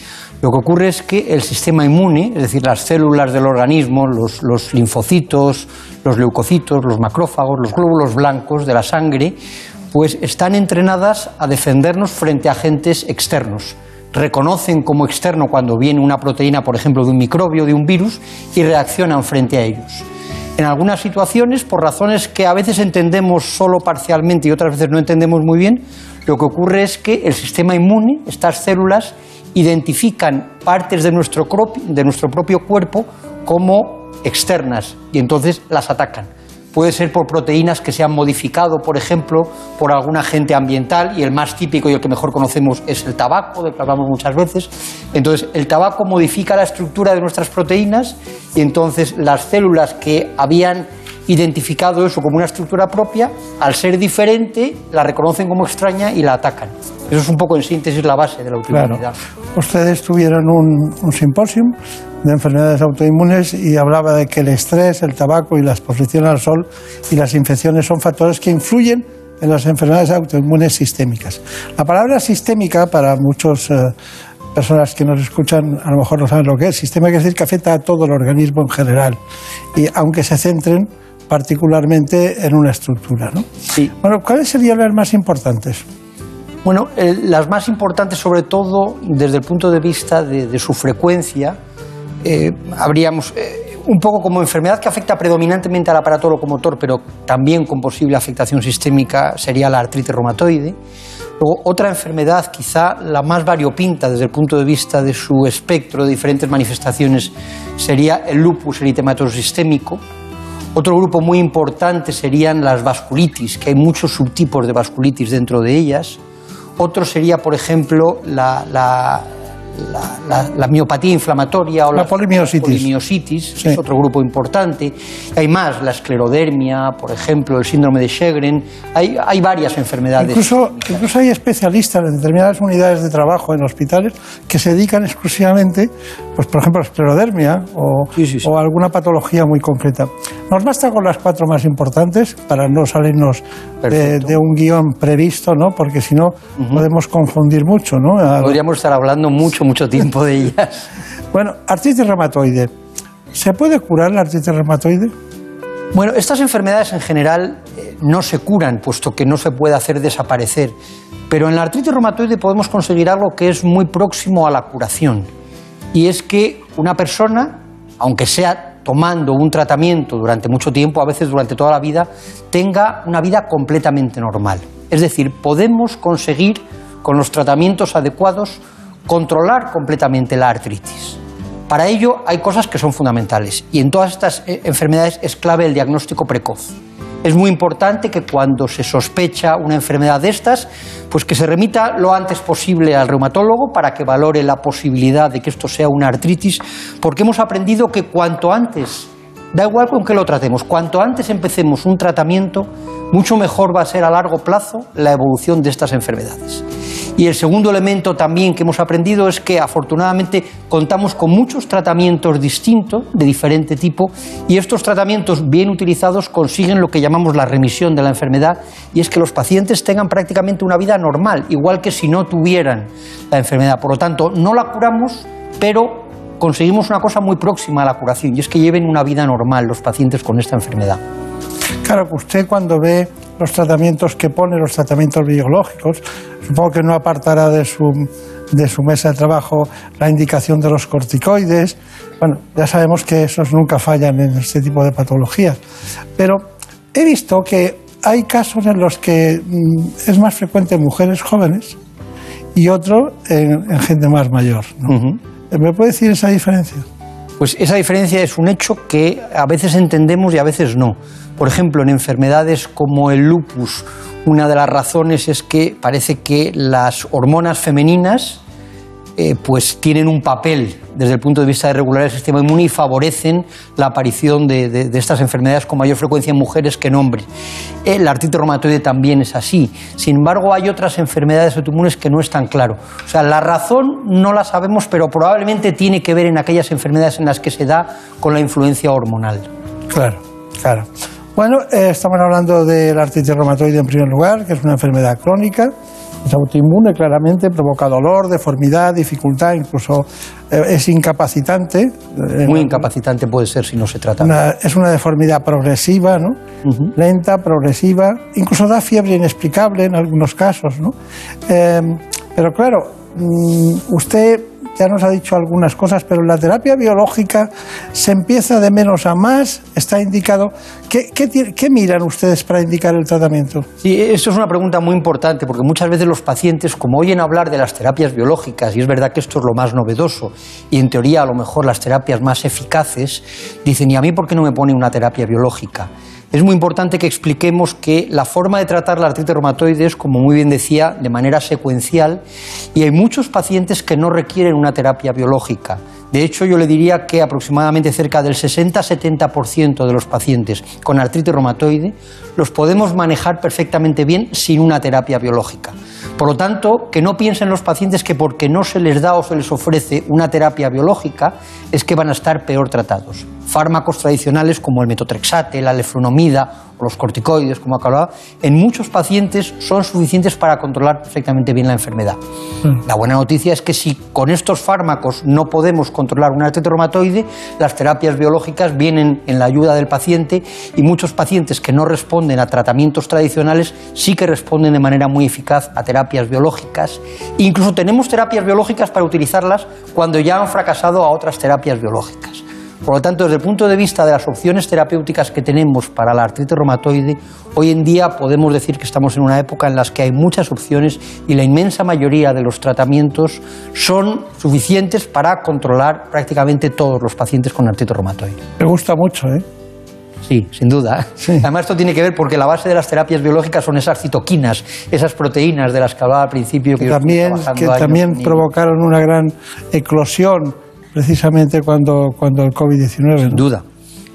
[SPEAKER 10] Lo que ocurre es que el sistema inmune, es decir, las células del organismo, los, los linfocitos, los leucocitos, los macrófagos, los glóbulos blancos de la sangre, pues están entrenadas a defendernos frente a agentes externos. Reconocen como externo cuando viene una proteína, por ejemplo, de un microbio, de un virus, y reaccionan frente a ellos. En algunas situaciones, por razones que a veces entendemos solo parcialmente y otras veces no entendemos muy bien, lo que ocurre es que el sistema inmune, estas células, identifican partes de nuestro, de nuestro propio cuerpo como externas y entonces las atacan. Puede ser por proteínas que se han modificado, por ejemplo, por algún agente ambiental, y el más típico y el que mejor conocemos es el tabaco, del que hablamos muchas veces. Entonces, el tabaco modifica la estructura de nuestras proteínas y entonces las células que habían identificado eso como una estructura propia, al ser diferente, la reconocen como extraña y la atacan. Eso es un poco en síntesis la base de la autoinmunidad.
[SPEAKER 2] Ustedes tuvieron un, un simposium de enfermedades autoinmunes y hablaba de que el estrés, el tabaco y la exposición al sol y las infecciones son factores que influyen en las enfermedades autoinmunes sistémicas. La palabra sistémica para muchas personas que nos escuchan a lo mejor no saben lo que es. Sistema quiere decir que afecta a todo el organismo en general y aunque se centren particularmente en una estructura. ¿no?
[SPEAKER 10] Sí.
[SPEAKER 2] Bueno, ¿cuáles serían las más importantes?
[SPEAKER 10] Bueno, eh, las más importantes sobre todo desde el punto de vista de, de su frecuencia, eh, habríamos eh, un poco como enfermedad que afecta predominantemente al aparato locomotor, pero también con posible afectación sistémica sería la artritis reumatoide. Luego, otra enfermedad, quizá la más variopinta desde el punto de vista de su espectro de diferentes manifestaciones, sería el lupus eritematoso sistémico. Otro grupo muy importante serían las vasculitis, que hay muchos subtipos de vasculitis dentro de ellas. Otro sería, por ejemplo, la, la la, la, la, miopatía inflamatoria o
[SPEAKER 2] la, la polimiositis,
[SPEAKER 10] polimiositis sí. es otro grupo importante. Hay más, la esclerodermia, por ejemplo, el síndrome de Sjögren. Hay, hay varias enfermedades.
[SPEAKER 2] Incluso, incluso, hay especialistas en determinadas unidades de trabajo en hospitales que se dedican exclusivamente, pues, por ejemplo, a esclerodermia o,
[SPEAKER 10] sí, sí,
[SPEAKER 2] o alguna patología muy concreta. Nos basta con las cuatro más importantes para no salirnos de, de, un guion previsto, ¿no? porque si no uh -huh. podemos confundir mucho. ¿no?
[SPEAKER 10] Podríamos estar hablando mucho mucho tiempo de ellas. [LAUGHS]
[SPEAKER 2] bueno, artritis reumatoide. ¿Se puede curar la artritis reumatoide?
[SPEAKER 10] Bueno, estas enfermedades en general eh, no se curan, puesto que no se puede hacer desaparecer. Pero en la artritis reumatoide podemos conseguir algo que es muy próximo a la curación. Y es que una persona, aunque sea tomando un tratamiento durante mucho tiempo, a veces durante toda la vida, tenga una vida completamente normal. Es decir, podemos conseguir con los tratamientos adecuados controlar completamente la artritis. Para ello hay cosas que son fundamentales y en todas estas eh, enfermedades es clave el diagnóstico precoz. Es muy importante que cuando se sospecha una enfermedad de estas, pues que se remita lo antes posible al reumatólogo para que valore la posibilidad de que esto sea una artritis, porque hemos aprendido que cuanto antes, da igual con qué lo tratemos, cuanto antes empecemos un tratamiento, mucho mejor va a ser a largo plazo la evolución de estas enfermedades. Y el segundo elemento también que hemos aprendido es que afortunadamente contamos con muchos tratamientos distintos, de diferente tipo, y estos tratamientos bien utilizados consiguen lo que llamamos la remisión de la enfermedad, y es que los pacientes tengan prácticamente una vida normal, igual que si no tuvieran la enfermedad. Por lo tanto, no la curamos, pero conseguimos una cosa muy próxima a la curación, y es que lleven una vida normal los pacientes con esta enfermedad.
[SPEAKER 2] Claro, usted cuando ve los tratamientos que pone, los tratamientos biológicos, supongo que no apartará de su, de su mesa de trabajo la indicación de los corticoides. Bueno, ya sabemos que esos nunca fallan en este tipo de patologías. Pero he visto que hay casos en los que mm, es más frecuente en mujeres jóvenes y otro en, en gente más mayor. ¿no? ¿Me puede decir esa diferencia?
[SPEAKER 10] Pues esa diferencia es un hecho que a veces entendemos y a veces no. Por ejemplo, en enfermedades como el lupus, una de las razones es que parece que las hormonas femeninas eh, pues tienen un papel desde el punto de vista de regular el sistema inmune y favorecen la aparición de, estas enfermedades con mayor frecuencia en mujeres que en hombres. El artritis reumatoide también es así. Sin embargo, hay otras enfermedades autoinmunes que no es tan claro. O sea, la razón no la sabemos, pero probablemente tiene que ver en aquellas enfermedades en las que se da con la influencia hormonal.
[SPEAKER 2] Claro, claro. Bueno, eh, estamos hablando de la artritis reumatoide en primer lugar, que es una enfermedad crónica, es autoinmune claramente, provoca dolor, deformidad, dificultad, incluso eh, es incapacitante. eh,
[SPEAKER 10] Muy incapacitante puede ser si no se trata.
[SPEAKER 2] una- es una deformidad progresiva, ¿no? Lenta, progresiva, incluso da fiebre inexplicable en algunos casos, ¿no? Eh, pero claro, mm, usted ya nos ha dicho algunas cosas, pero la terapia biológica se empieza de menos a más, está indicado. ¿Qué, miran ustedes para indicar el tratamiento?
[SPEAKER 10] Sí, esto es una pregunta muy importante porque muchas veces los pacientes, como oyen hablar de las terapias biológicas, y es verdad que esto es lo más novedoso, y en teoría a lo mejor las terapias más eficaces, dicen, ¿y a mí por qué no me pone una terapia biológica? Es muy importante que expliquemos que la forma de tratar la artritis reumatoide es, como muy bien decía, de manera secuencial y hay muchos pacientes que no requieren una terapia biológica. De hecho, yo le diría que aproximadamente cerca del 60-70% de los pacientes con artritis reumatoide los podemos manejar perfectamente bien sin una terapia biológica. Por lo tanto, que no piensen los pacientes que porque no se les da o se les ofrece una terapia biológica es que van a estar peor tratados. Fármacos tradicionales como el metotrexate, la leflunomida o los corticoides, como acababa, en muchos pacientes son suficientes para controlar perfectamente bien la enfermedad. La buena noticia es que si con estos fármacos no podemos controlar una artritis reumatoide, las terapias biológicas vienen en la ayuda del paciente y muchos pacientes que no responden a tratamientos tradicionales sí que responden de manera muy eficaz a terapias biológicas. Incluso tenemos terapias biológicas para utilizarlas cuando ya han fracasado a otras terapias biológicas. Por lo tanto, desde el punto de vista de las opciones terapéuticas que tenemos para la artritis reumatoide, hoy en día podemos decir que estamos en una época en la que hay muchas opciones y la inmensa mayoría de los tratamientos son suficientes para controlar prácticamente todos los pacientes con artritis reumatoide.
[SPEAKER 2] Me gusta mucho, ¿eh?
[SPEAKER 10] Sí, sin duda. Además, esto tiene que ver porque la base de las terapias biológicas son esas citoquinas, esas proteínas de las que hablaba al principio. Que,
[SPEAKER 2] También, que también provocaron una gran eclosión precisamente cuando, cuando el COVID-19.
[SPEAKER 10] Sin duda.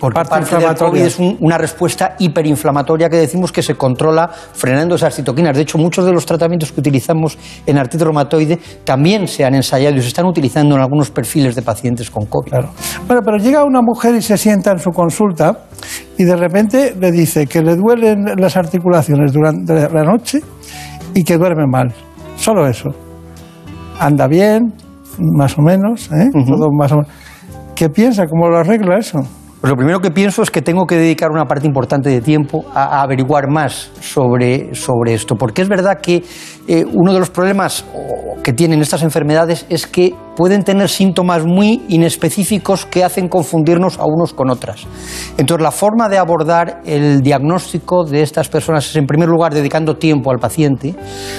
[SPEAKER 10] Porque
[SPEAKER 2] Parte
[SPEAKER 10] parte, del. COVID es un- una respuesta hiperinflamatoria que decimos que se controla frenando esas citoquinas. De hecho, muchos de los tratamientos que utilizamos en artritis reumatoide también se han ensayado y se están utilizando en algunos perfiles de pacientes con COVID.
[SPEAKER 2] Claro. Bueno, pero llega una mujer y se sienta en su consulta y de repente le dice que le duelen las articulaciones durante la noche y que duerme mal. Solo eso. Anda bien, más o menos, ¿eh? Todo más o menos. ¿Qué piensa? ¿Cómo lo arregla eso?
[SPEAKER 10] Pues lo primero que pienso es que tengo que dedicar una parte importante de tiempo a, averiguar más sobre, sobre esto, porque es verdad que eh, uno de los problemas que tienen estas enfermedades es que pueden tener síntomas muy inespecíficos que hacen confundirnos a unos con otras. Entonces, la forma de abordar el diagnóstico de estas personas es, en primer lugar, dedicando tiempo al paciente,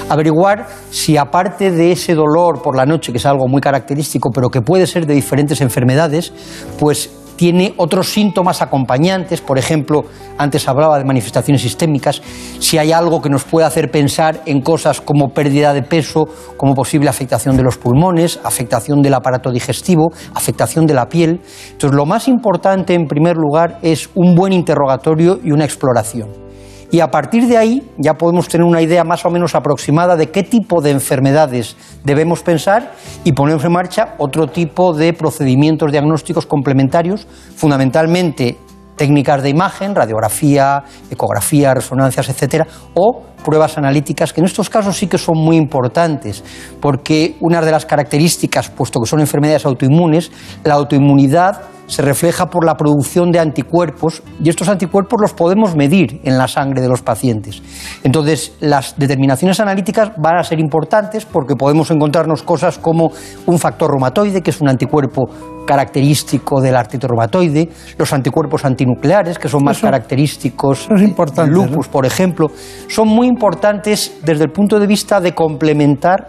[SPEAKER 10] averiguar si aparte de ese dolor por la noche, que es algo muy característico, pero que puede ser de diferentes enfermedades, pues tiene otros síntomas acompañantes, por ejemplo, antes hablaba de manifestaciones sistémicas, si hay algo que nos puede hacer pensar en cosas como pérdida de peso, como posible afectación de los pulmones, afectación del aparato digestivo, afectación de la piel. Entonces, lo más importante en primer lugar es un buen interrogatorio y una exploración. Y a partir de ahí ya podemos tener una idea más o menos aproximada de qué tipo de enfermedades debemos pensar y ponemos en marcha otro tipo de procedimientos diagnósticos complementarios, fundamentalmente técnicas de imagen, radiografía, ecografía, resonancias, etcétera, o pruebas analíticas, que en estos casos sí que son muy importantes, porque una de las características, puesto que son enfermedades autoinmunes, la autoinmunidad se refleja por la producción de anticuerpos y estos anticuerpos los podemos medir en la sangre de los pacientes. Entonces, las determinaciones analíticas van a ser importantes porque podemos encontrarnos cosas como un factor reumatoide, que es un anticuerpo característico del artritis reumatoide, los anticuerpos antinucleares, que son más característicos del lupus, por ejemplo, son muy importantes desde el punto de vista de complementar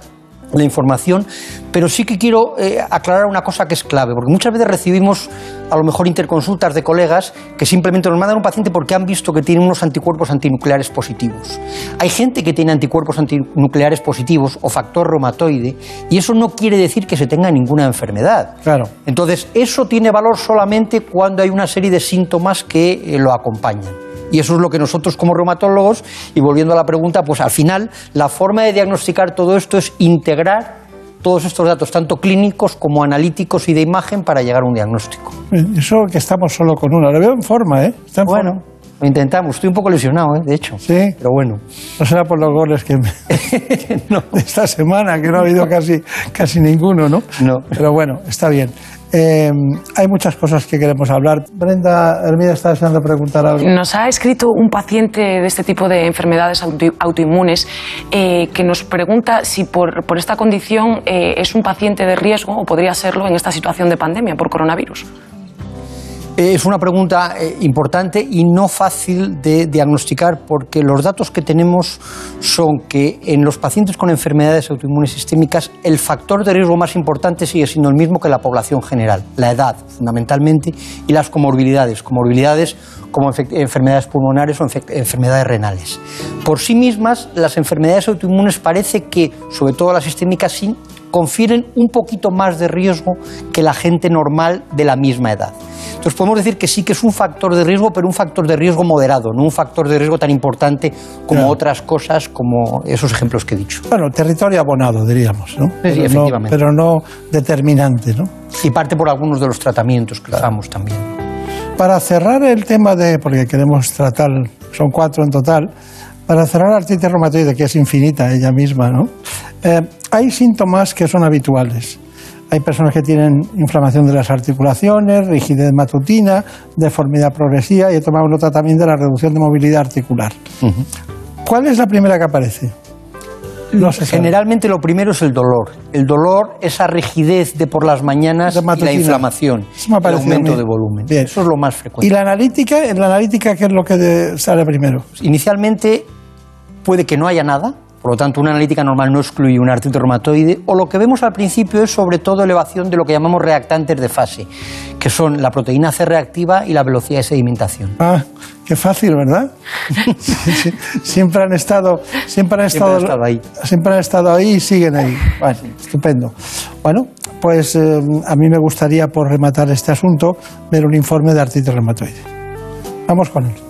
[SPEAKER 10] la información, pero sí que quiero eh, aclarar una cosa que es clave, porque muchas veces recibimos a lo mejor interconsultas de colegas que simplemente nos mandan un paciente porque han visto que tiene unos anticuerpos antinucleares positivos. Hay gente que tiene anticuerpos antinucleares positivos o factor reumatoide y eso no quiere decir que se tenga ninguna enfermedad.
[SPEAKER 2] Claro.
[SPEAKER 10] Entonces, eso tiene valor solamente cuando hay una serie de síntomas que eh, lo acompañan. Y eso es lo que nosotros como reumatólogos, y volviendo a la pregunta, pues al final la forma de diagnosticar todo esto es integrar todos estos datos, tanto clínicos como analíticos y de imagen, para llegar a un diagnóstico.
[SPEAKER 2] Eso que estamos solo con uno. Le veo en forma, ¿eh? Está en
[SPEAKER 10] bueno,
[SPEAKER 2] forma.
[SPEAKER 10] lo intentamos. Estoy un poco lesionado, ¿eh? de hecho.
[SPEAKER 2] Sí.
[SPEAKER 10] Pero bueno.
[SPEAKER 2] No será por los goles que me... [LAUGHS]
[SPEAKER 10] no.
[SPEAKER 2] de esta semana, que no ha habido casi, casi ninguno, ¿no?
[SPEAKER 10] No.
[SPEAKER 2] Pero bueno, está bien. Eh, hay muchas cosas que queremos hablar. Brenda Hermida está deseando preguntar algo.
[SPEAKER 6] Nos ha escrito un paciente de este tipo de enfermedades auto- autoinmunes eh, que nos pregunta si por, por esta condición eh, es un paciente de riesgo o podría serlo en esta situación de pandemia por coronavirus.
[SPEAKER 10] Es una pregunta eh, importante y no fácil de diagnosticar porque los datos que tenemos son que en los pacientes con enfermedades autoinmunes sistémicas el factor de riesgo más importante sigue siendo el mismo que la población general, la edad fundamentalmente y las comorbilidades, comorbilidades como enfe- enfermedades pulmonares o enfe- enfermedades renales. Por sí mismas, las enfermedades autoinmunes parece que, sobre todo las sistémicas, sí confieren un poquito más de riesgo que la gente normal de la misma edad. Entonces podemos decir que sí que es un factor de riesgo, pero un factor de riesgo moderado, no un factor de riesgo tan importante como
[SPEAKER 2] Claro.
[SPEAKER 10] otras cosas, como esos ejemplos que he dicho.
[SPEAKER 2] Bueno, territorio abonado, diríamos, ¿no?
[SPEAKER 10] Sí,
[SPEAKER 2] Pero no-
[SPEAKER 10] efectivamente.
[SPEAKER 2] pero no determinante, ¿no?
[SPEAKER 10] Y parte por algunos de los tratamientos que usamos también.
[SPEAKER 2] Para cerrar el tema de, porque queremos tratar, son cuatro en total, para cerrar la artritis reumatoide, que es infinita ella misma, ¿no? Eh, hay síntomas que son habituales. Hay personas que tienen inflamación de las articulaciones, rigidez matutina, deformidad progresiva y he tomado nota también de la reducción de movilidad articular. ¿Cuál es la primera que aparece? No se sabe.
[SPEAKER 10] Generalmente lo primero es el dolor. El dolor, esa rigidez de por las mañanas
[SPEAKER 2] De
[SPEAKER 10] y la inflamación,
[SPEAKER 2] Eso me
[SPEAKER 10] el aumento de volumen.
[SPEAKER 2] Bien.
[SPEAKER 10] Eso es lo más frecuente.
[SPEAKER 2] ¿Y la analítica? ¿En la analítica qué es lo que sale primero?
[SPEAKER 10] Inicialmente puede que no haya nada, por lo tanto una analítica normal no excluye una artritis reumatoide, o lo que vemos al principio es sobre todo elevación de lo que llamamos reactantes de fase, que son la proteína C reactiva y la velocidad de sedimentación.
[SPEAKER 2] Ah, qué fácil, ¿verdad? [LAUGHS] Sí, sí. Siempre han estado, siempre han
[SPEAKER 10] Siempre
[SPEAKER 2] estado,
[SPEAKER 10] han estado ahí.
[SPEAKER 2] siempre han estado ahí y siguen ahí. Bueno, estupendo. Bueno, pues eh, a mí me gustaría, por rematar este asunto, ver un informe de artritis reumatoide. Vamos con él.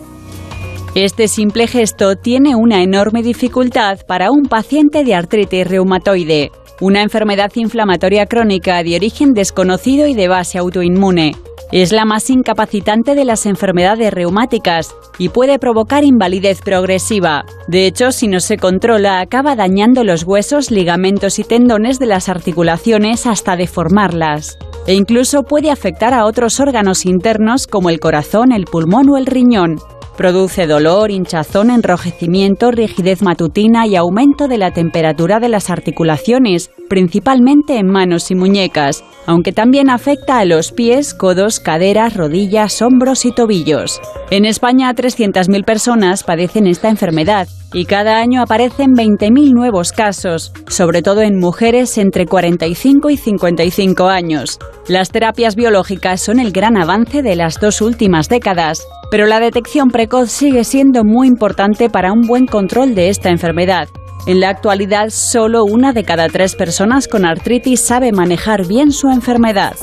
[SPEAKER 4] Este simple gesto tiene una enorme dificultad para un paciente de artritis reumatoide, una enfermedad inflamatoria crónica de origen desconocido y de base autoinmune. Es la más incapacitante de las enfermedades reumáticas y puede provocar invalidez progresiva. De hecho, si no se controla, acaba dañando los huesos, ligamentos y tendones de las articulaciones hasta deformarlas. E incluso puede afectar a otros órganos internos como el corazón, el pulmón o el riñón. Produce dolor, hinchazón, enrojecimiento, rigidez matutina y aumento de la temperatura de las articulaciones, principalmente en manos y muñecas, aunque también afecta a los pies, codos, caderas, rodillas, hombros y tobillos. En España, 300.000 personas padecen esta enfermedad y cada año aparecen 20.000 nuevos casos, sobre todo en mujeres entre 45 y 55 años. Las terapias biológicas son el gran avance de las dos últimas décadas, pero la detección precoz sigue siendo muy importante para un buen control de esta enfermedad. En la actualidad, solo una de cada tres personas con artritis sabe manejar bien su enfermedad.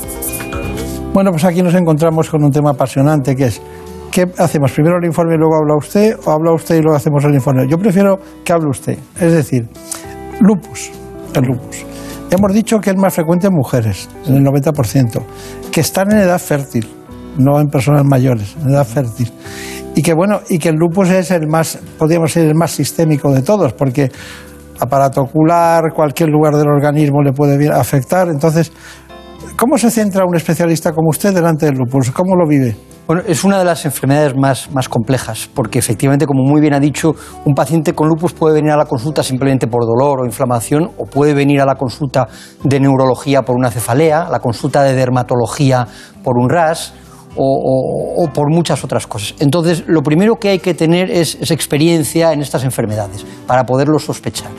[SPEAKER 2] Bueno, pues aquí nos encontramos con un tema apasionante que es ¿qué hacemos? ¿Primero el informe y luego habla usted o habla usted y luego hacemos el informe? Yo prefiero que hable usted. Es decir, lupus, el lupus. Hemos dicho que es más frecuente en mujeres, en el 90%, que están en edad fértil, no en personas mayores, en edad fértil. Y que bueno, y que el lupus es el más, podríamos ser el más sistémico de todos, porque aparato ocular, cualquier lugar del organismo le puede afectar. Entonces, ¿cómo se centra un especialista como usted delante del lupus? ¿Cómo lo vive?
[SPEAKER 10] Bueno, es una de las enfermedades más, más complejas, porque efectivamente, como muy bien ha dicho, un paciente con lupus puede venir a la consulta simplemente por dolor o inflamación, o puede venir a la consulta de neurología por una cefalea, la consulta de dermatología por un RAS, o, o- o por muchas otras cosas. Entonces, lo primero que hay que tener es, es experiencia en estas enfermedades para poderlo sospechar.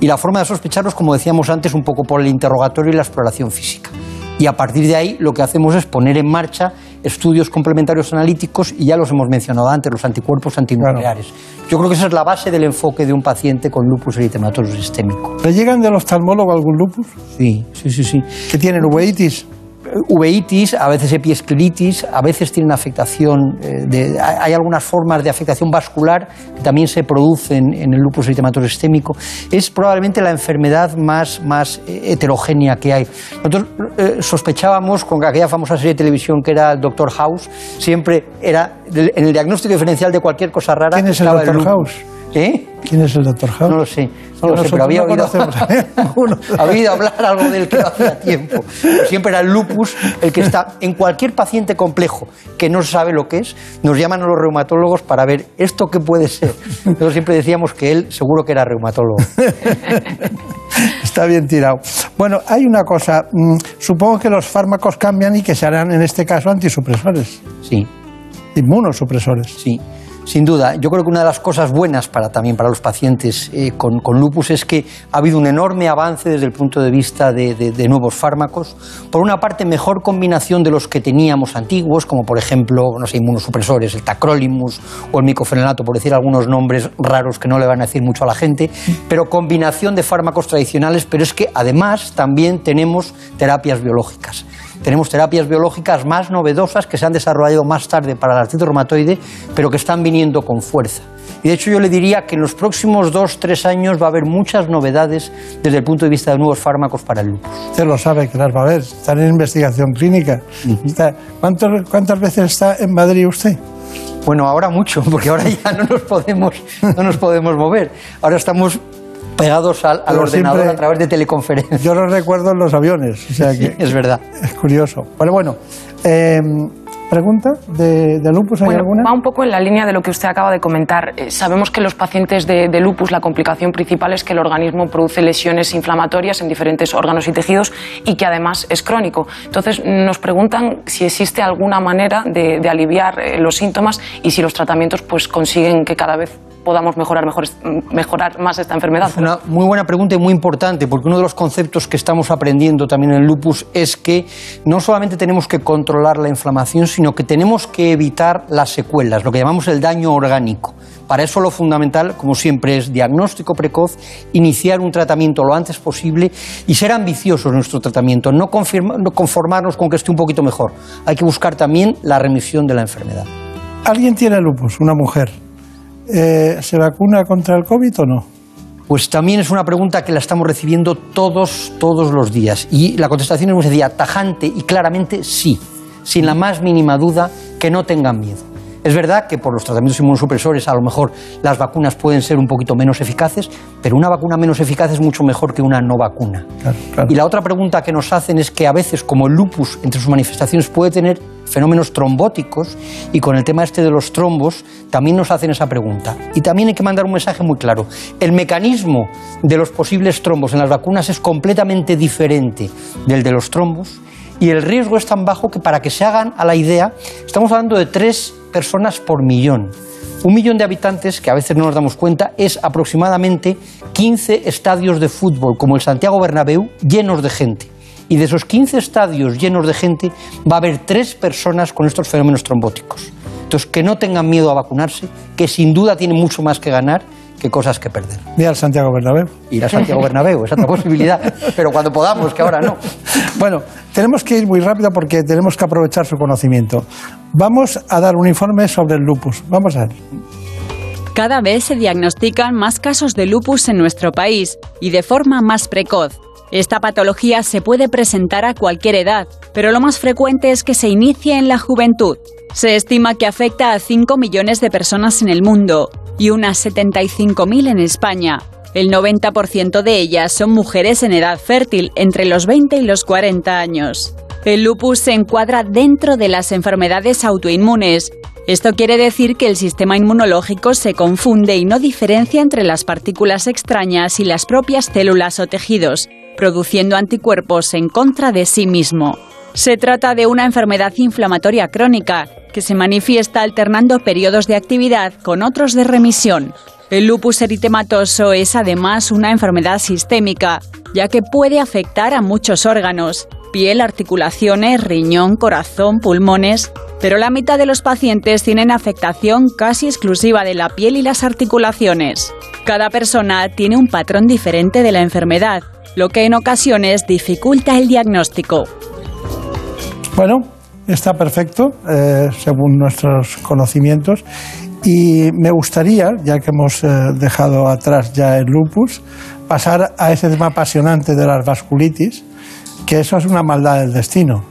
[SPEAKER 10] Y la forma de sospecharlos, como decíamos antes, un poco por el interrogatorio y la exploración física. Y a partir de ahí lo que hacemos es poner en marcha estudios complementarios analíticos y ya los hemos mencionado antes, los anticuerpos antinucleares. Yo creo que esa es la base del enfoque de un paciente con lupus eritematoso sistémico.
[SPEAKER 2] ¿Le llegan del oftalmólogo algún lupus?
[SPEAKER 10] Sí, sí, sí, sí.
[SPEAKER 2] ¿Que tienen uveitis?
[SPEAKER 10] Uveitis, a veces epiescleritis, a veces tienen afectación, eh, de, hay algunas formas de afectación vascular que también se producen en el lupus eritematoso sistémico. Es probablemente la enfermedad más, más eh, heterogénea que hay. Nosotros eh, sospechábamos con aquella famosa serie de televisión que era el Doctor House, siempre era en el diagnóstico diferencial de cualquier cosa rara.
[SPEAKER 2] ¿Quién es el
[SPEAKER 10] lupus.
[SPEAKER 2] House?
[SPEAKER 10] ¿Eh?
[SPEAKER 2] ¿Quién es el doctor House?
[SPEAKER 10] No lo sé, no lo sé, pero
[SPEAKER 2] no
[SPEAKER 10] oído, [LAUGHS] había oído hablar algo del que no hacía tiempo. Siempre era el lupus el que está en cualquier paciente complejo que no sabe lo que es, nos llaman a los reumatólogos para ver esto qué puede ser. Nosotros siempre decíamos que él seguro que era reumatólogo. [LAUGHS]
[SPEAKER 2] Está bien tirado. Bueno, hay una cosa. mm, Supongo que los fármacos cambian y que se harán, en este caso, antisupresores.
[SPEAKER 10] Sí.
[SPEAKER 2] Inmunosupresores.
[SPEAKER 10] Sí, sin duda. Yo creo que una de las cosas buenas para, también para los pacientes eh, con, lupus es que ha habido un enorme avance desde el punto de vista de nuevos fármacos. Por una parte, mejor combinación de los que teníamos antiguos, como por ejemplo, no sé, inmunosupresores, el tacrolimus o el micofenolato, por decir algunos nombres raros que no le van a decir mucho a la gente, pero combinación de fármacos tradicionales, pero es que además también tenemos terapias biológicas. Tenemos terapias biológicas más novedosas que se han desarrollado más tarde para el artritis reumatoide, pero que están viniendo con fuerza. Y de hecho yo le diría que en los próximos dos, tres años va a haber muchas novedades desde el punto de vista de nuevos fármacos para el lupus.
[SPEAKER 2] Usted lo sabe que las va a ver. Están en investigación clínica. Está- ¿cuántos- ¿Cuántas veces está en Madrid usted?
[SPEAKER 10] Bueno, ahora mucho, porque ahora ya no nos podemos, no nos podemos mover. Ahora estamos pegados al, al ordenador
[SPEAKER 2] siempre-
[SPEAKER 10] a través de teleconferencia.
[SPEAKER 2] Yo lo recuerdo en los aviones. O sea [LAUGHS] que
[SPEAKER 10] Es verdad.
[SPEAKER 2] es curioso. Pero bueno, eh, ¿pregunta de, de lupus hay
[SPEAKER 6] Bueno,
[SPEAKER 2] alguna?
[SPEAKER 6] va un poco en la línea de lo que usted acaba de comentar. Eh, sabemos que los pacientes de, de lupus la complicación principal es que el organismo produce lesiones inflamatorias en diferentes órganos y tejidos y que además es crónico. Entonces nos preguntan si existe alguna manera de, de aliviar eh, los síntomas y si los tratamientos pues consiguen que cada vez podamos mejorar, mejor- mejorar más esta enfermedad.
[SPEAKER 10] Es una muy buena pregunta y muy importante, porque uno de los conceptos que estamos aprendiendo también en el lupus es que no solamente tenemos que controlar la inflamación, sino que tenemos que evitar las secuelas, lo que llamamos el daño orgánico. Para eso lo fundamental, como siempre, es diagnóstico precoz, iniciar un tratamiento lo antes posible y ser ambiciosos en nuestro tratamiento, no, confirma- no conformarnos con que esté un poquito mejor. Hay que buscar también la remisión de la enfermedad.
[SPEAKER 2] ¿Alguien tiene lupus? Una mujer. Eh, ¿Se vacuna contra el COVID o no?
[SPEAKER 10] Pues también es una pregunta que la estamos recibiendo todos, todos los días. Y la contestación es muy sencilla, tajante y claramente sí, sin la más mínima duda, que no tengan miedo. Es verdad que por los tratamientos inmunosupresores a lo mejor las vacunas pueden ser un poquito menos eficaces, pero una vacuna menos eficaz es mucho mejor que una no vacuna.
[SPEAKER 2] Claro, claro.
[SPEAKER 10] Y la otra pregunta que nos hacen es que a veces, como el lupus entre sus manifestaciones puede tener fenómenos trombóticos, y con el tema este de los trombos, también nos hacen esa pregunta. Y también hay que mandar un mensaje muy claro. El mecanismo de los posibles trombos en las vacunas es completamente diferente del de los trombos, y el riesgo es tan bajo que para que se hagan a la idea, estamos hablando de tres personas por millón. Un millón de habitantes, que a veces no nos damos cuenta, es aproximadamente 15 estadios de fútbol, como el Santiago Bernabéu, llenos de gente. Y de esos 15 estadios llenos de gente, va a haber tres personas con estos fenómenos trombóticos. Entonces, que no tengan miedo a vacunarse, que sin duda tienen mucho más que ganar, que cosas que perder.
[SPEAKER 2] Ni al Santiago Bernabéu.
[SPEAKER 10] Ir a Santiago Bernabéu, es otra posibilidad, pero cuando podamos, que ahora no.
[SPEAKER 2] Bueno, tenemos que ir muy rápido porque tenemos que aprovechar su conocimiento. Vamos a dar un informe sobre el lupus. Vamos a ver.
[SPEAKER 4] Cada vez se diagnostican más casos de lupus en nuestro país y de forma más precoz. Esta patología se puede presentar a cualquier edad, pero lo más frecuente es que se inicie en la juventud. Se estima que afecta a 5 millones de personas en el mundo y unas 75.000 en España. El 90% de ellas son mujeres en edad fértil, entre los 20 y los 40 años. El lupus se encuadra dentro de las enfermedades autoinmunes. Esto quiere decir que el sistema inmunológico se confunde y no diferencia entre las partículas extrañas y las propias células o tejidos, produciendo anticuerpos en contra de sí mismo. Se trata de una enfermedad inflamatoria crónica que se manifiesta alternando periodos de actividad con otros de remisión. El lupus eritematoso es además una enfermedad sistémica, ya que puede afectar a muchos órganos, piel, articulaciones, riñón, corazón, pulmones, pero la mitad de los pacientes tienen afectación casi exclusiva de la piel y las articulaciones. Cada persona tiene un patrón diferente de la enfermedad, lo que en ocasiones dificulta el diagnóstico.
[SPEAKER 2] Bueno, está perfecto, eh, según nuestros conocimientos. Y me gustaría, ya que hemos eh, dejado atrás ya el lupus, pasar a ese tema apasionante de las vasculitis, que eso es una maldad del destino.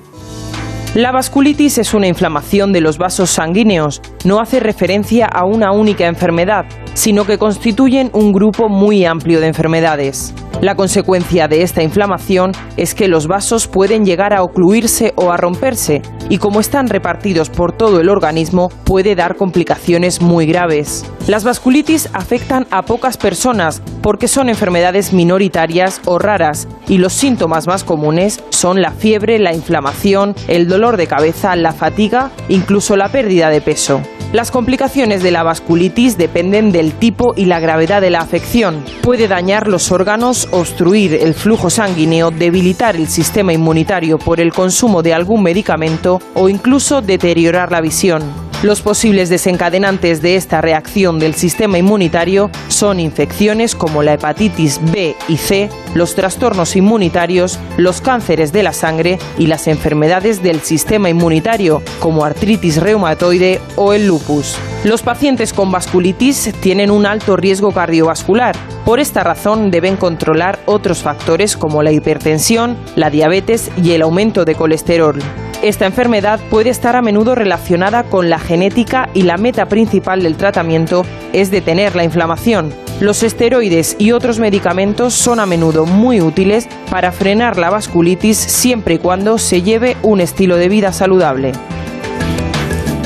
[SPEAKER 11] La vasculitis es una inflamación de los vasos sanguíneos. No hace referencia a una única enfermedad, sino que constituyen un grupo muy amplio de enfermedades. La consecuencia de esta inflamación es que los vasos pueden llegar a ocluirse o a romperse y como están repartidos por todo el organismo puede dar complicaciones muy graves. Las vasculitis afectan a pocas personas porque son enfermedades minoritarias o raras y los síntomas más comunes son la fiebre, la inflamación, el dolor de cabeza, la fatiga, incluso la pérdida de peso. Las complicaciones de la vasculitis dependen del tipo y la gravedad de la afección. Puede dañar los órganos, obstruir el flujo sanguíneo, debilitar el sistema inmunitario por el consumo de algún medicamento o incluso deteriorar la visión. Los posibles desencadenantes de esta reacción del sistema inmunitario son infecciones como la hepatitis B y C, los trastornos inmunitarios, los cánceres de la sangre y las enfermedades del sistema inmunitario como artritis reumatoide o el lupus. Los pacientes con vasculitis tienen un alto riesgo cardiovascular. Por esta razón deben controlar otros factores como la hipertensión, la diabetes y el aumento de colesterol. Esta enfermedad puede estar a menudo relacionada con la genética y la meta principal del tratamiento es detener la inflamación. Los esteroides y otros medicamentos son a menudo muy útiles para frenar la vasculitis siempre y cuando se lleve un estilo de vida saludable.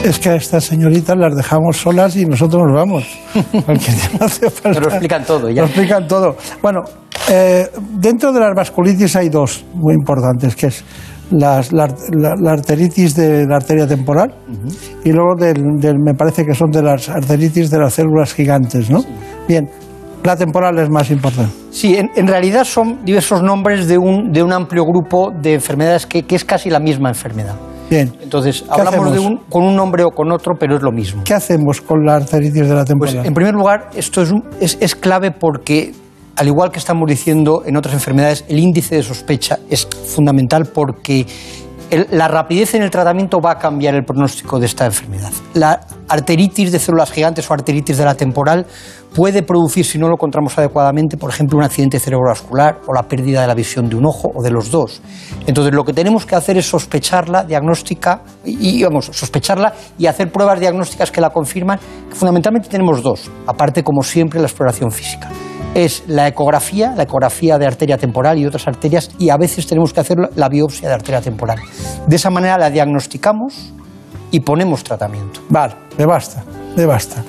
[SPEAKER 2] Es que a estas señoritas las dejamos solas y nosotros nos vamos. [LAUGHS] Porque no hace falta-
[SPEAKER 10] Nos lo explican todo ya.
[SPEAKER 2] Nos explican todo. Bueno, eh, dentro de las vasculitis hay dos muy importantes, que es las- la, la- la arteritis de la arteria temporal y luego del, del- me parece que son de las arteritis de las células gigantes, ¿no? Bien, la temporal es más importante.
[SPEAKER 10] Sí, en, en realidad son diversos nombres de un, de un amplio grupo de enfermedades que, que es casi la misma enfermedad.
[SPEAKER 2] Bien.
[SPEAKER 10] Entonces,
[SPEAKER 2] ¿Qué
[SPEAKER 10] hablamos de un, con un nombre o con otro, pero es lo mismo.
[SPEAKER 2] ¿Qué hacemos con la arteritis de la
[SPEAKER 10] Pues,
[SPEAKER 2] temporal?
[SPEAKER 10] en primer lugar, esto es, un- es, es clave porque, al igual que estamos diciendo en otras enfermedades, el índice de sospecha es fundamental porque la rapidez en el tratamiento va a cambiar el pronóstico de esta enfermedad. La arteritis de células gigantes o arteritis de la temporal puede producir, si no lo encontramos adecuadamente, por ejemplo, un accidente cerebrovascular o la pérdida de la visión de un ojo o de los dos. Entonces, lo que tenemos que hacer es sospecharla, diagnóstica, y, vamos, sospecharla y hacer pruebas diagnósticas que la confirman. Fundamentalmente tenemos dos, aparte, como siempre, la exploración física. Es la ecografía, la ecografía de arteria temporal y otras arterias, y a veces tenemos que hacer la biopsia de arteria temporal. De esa manera la diagnosticamos y ponemos tratamiento.
[SPEAKER 2] Vale, me basta, me basta.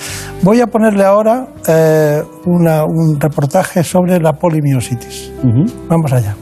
[SPEAKER 2] Voy a ponerle ahora eh, una- un reportaje sobre la polimiositis. Vamos allá.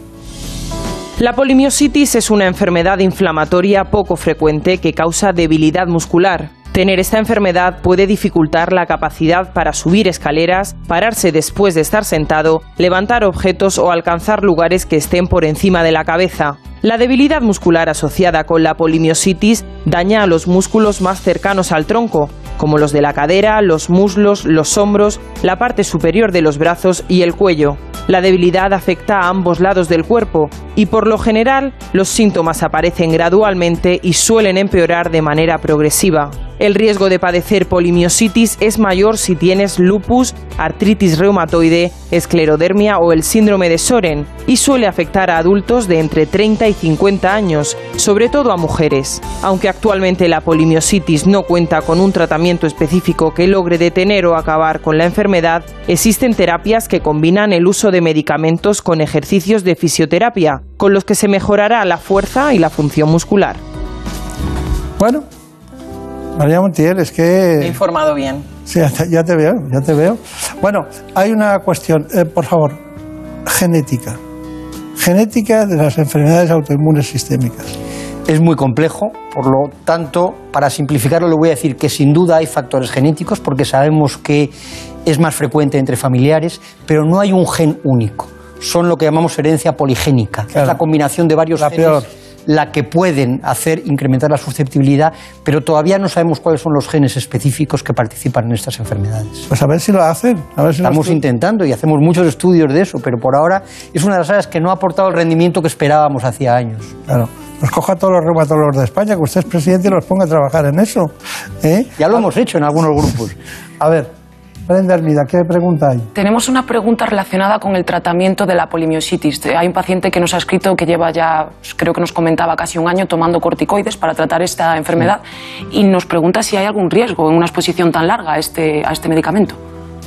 [SPEAKER 11] La polimiositis es una enfermedad inflamatoria poco frecuente que causa debilidad muscular. Tener esta enfermedad puede dificultar la capacidad para subir escaleras, pararse después de estar sentado, levantar objetos o alcanzar lugares que estén por encima de la cabeza. La debilidad muscular asociada con la polimiositis daña a los músculos más cercanos al tronco. como los de la cadera, los muslos, los hombros, la parte superior de los brazos y el cuello. La debilidad afecta a ambos lados del cuerpo y por lo general los síntomas aparecen gradualmente y suelen empeorar de manera progresiva. El riesgo de padecer polimiositis es mayor si tienes lupus, artritis reumatoide, esclerodermia o el síndrome de Soren y suele afectar a adultos de entre 30 y 50 años, sobre todo a mujeres. Aunque actualmente la polimiositis no cuenta con un tratamiento específico que logre detener o acabar con la enfermedad, existen terapias que combinan el uso de medicamentos con ejercicios de fisioterapia, con los que se mejorará la fuerza y la función muscular.
[SPEAKER 2] Bueno, María Montiel, es que...
[SPEAKER 11] He informado bien.
[SPEAKER 2] Sí, ya te, veo, ya te veo. Bueno, hay una cuestión, eh, por favor, genética. Genética de las enfermedades autoinmunes sistémicas.
[SPEAKER 10] Es muy complejo, por lo tanto, para simplificarlo le voy a decir que sin duda hay factores genéticos porque sabemos que es más frecuente entre familiares, pero no hay un gen único. Son lo que llamamos herencia poligénica. Es la combinación de varios
[SPEAKER 2] La
[SPEAKER 10] genes
[SPEAKER 2] peor.
[SPEAKER 10] La que pueden hacer incrementar la susceptibilidad, pero todavía no sabemos cuáles son los genes específicos que participan en estas enfermedades.
[SPEAKER 2] Pues a ver si lo hacen. A ver si
[SPEAKER 10] Estamos intentando y hacemos muchos estudios de eso, pero por ahora es una de las áreas que no ha aportado el rendimiento que esperábamos hacía años.
[SPEAKER 2] Claro. Pues coja a todos los reumatólogos de España, que usted es presidente y los ponga a trabajar en eso. ¿eh?
[SPEAKER 10] Ya lo hemos hecho en algunos grupos. [LAUGHS]
[SPEAKER 2] A ver, Brenda Hermida, ¿qué pregunta hay?
[SPEAKER 6] Tenemos una pregunta relacionada con el tratamiento de la polimiositis. Hay un paciente que nos ha escrito que lleva ya, creo que nos comentaba, casi un año tomando corticoides para tratar esta enfermedad y nos pregunta si hay algún riesgo en una exposición tan larga a este, a este medicamento.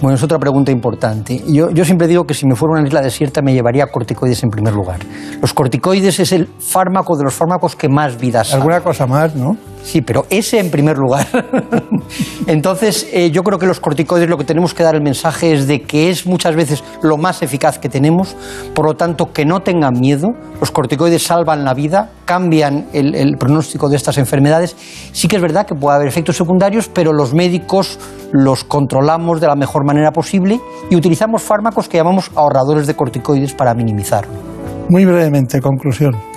[SPEAKER 10] Bueno, es otra pregunta importante. Yo, yo siempre digo que si me fuera a una isla desierta me llevaría corticoides en primer lugar. Los corticoides es el fármaco de los fármacos que más vidas salva.
[SPEAKER 2] Alguna cosa más, ¿no?
[SPEAKER 10] Sí, pero ese en primer lugar. [LAUGHS] Entonces, eh, yo creo que los corticoides lo que tenemos que dar el mensaje es de que es muchas veces lo más eficaz que tenemos, por lo tanto, que no tengan miedo. Los corticoides salvan la vida, cambian el, el pronóstico de estas enfermedades. Sí que es verdad que puede haber efectos secundarios, pero los médicos los controlamos de la mejor manera posible y utilizamos fármacos que llamamos ahorradores de corticoides para minimizarlo.
[SPEAKER 2] Muy brevemente, conclusión.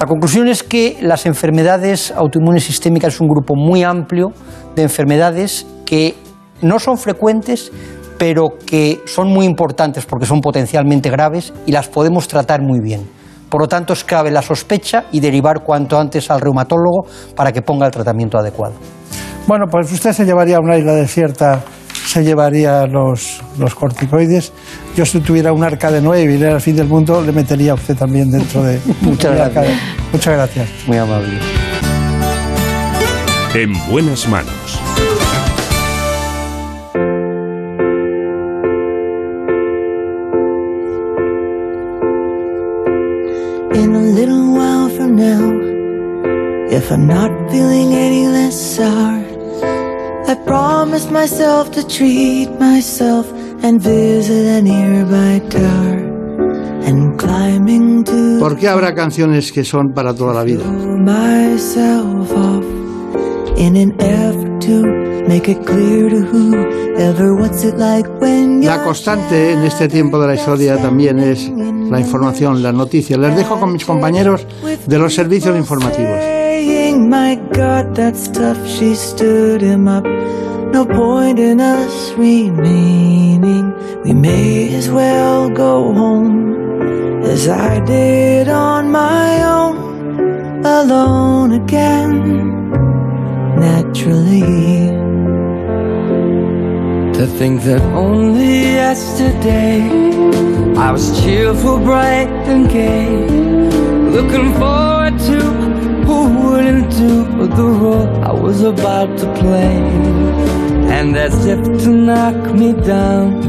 [SPEAKER 10] La conclusión es que las enfermedades autoinmunes sistémicas es un grupo muy amplio de enfermedades que no son frecuentes, pero que son muy importantes porque son potencialmente graves y las podemos tratar muy bien. Por lo tanto, es clave la sospecha y derivar cuanto antes al reumatólogo para que ponga el tratamiento adecuado.
[SPEAKER 2] Bueno, pues usted se llevaría a una isla desierta, se llevaría los, los corticoides. Yo si tuviera un arca de Noé y viniera al fin del mundo, le metería a usted también dentro de [LAUGHS]
[SPEAKER 10] Muchas
[SPEAKER 2] de-
[SPEAKER 10] gracias.
[SPEAKER 2] Muchas gracias.
[SPEAKER 10] Muy amable.
[SPEAKER 1] En buenas manos.
[SPEAKER 12] In a little while from now, if I'm not feeling any less sour, I promised myself to treat myself and visit a nearby tower. And climbing to
[SPEAKER 2] ¿Por qué habrá canciones que son para toda la vida?
[SPEAKER 12] myself off in an effort to make it clear to whoever what's it like when
[SPEAKER 2] La constante en este tiempo de la historia también es la información, las noticias. Les dejo con mis compañeros de los servicios informativos.
[SPEAKER 12] My God, that's tough. She stood him up. No point in us remaining. We may as well go home as I did on my own, alone again, naturally.
[SPEAKER 13] To think that only yesterday I was cheerful, bright and gay, looking forward to who wouldn't do the role I was about to play. And as if to knock me down,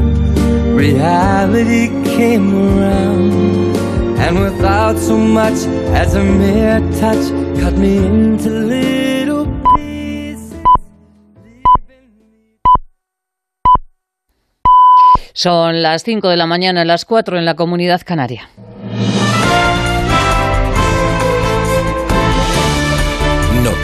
[SPEAKER 13] reality came around, and without so much as a mere touch, cut me into little pieces.
[SPEAKER 14] Son las 5 de la mañana, las 4 en la comunidad canaria.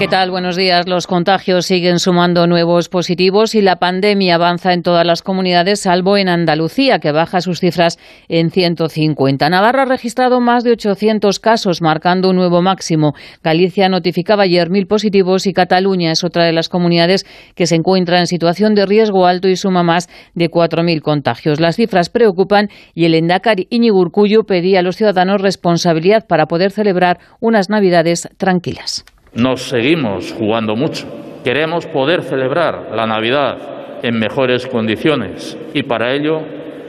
[SPEAKER 14] ¿Qué tal? Buenos días. Los contagios siguen sumando nuevos positivos y la pandemia avanza en todas las comunidades, salvo en Andalucía, que baja sus cifras en 150. Navarra ha registrado más de 800 casos, marcando un nuevo máximo. Galicia notificaba ayer mil positivos y Cataluña es otra de las comunidades que se encuentra en situación de riesgo alto y suma más de 4.000 contagios. Las cifras preocupan y el Endacari Iñigo Urcullu pedía a los ciudadanos responsabilidad para poder celebrar unas Navidades tranquilas.
[SPEAKER 15] Nos seguimos jugando mucho. Queremos poder celebrar la Navidad en mejores condiciones y para ello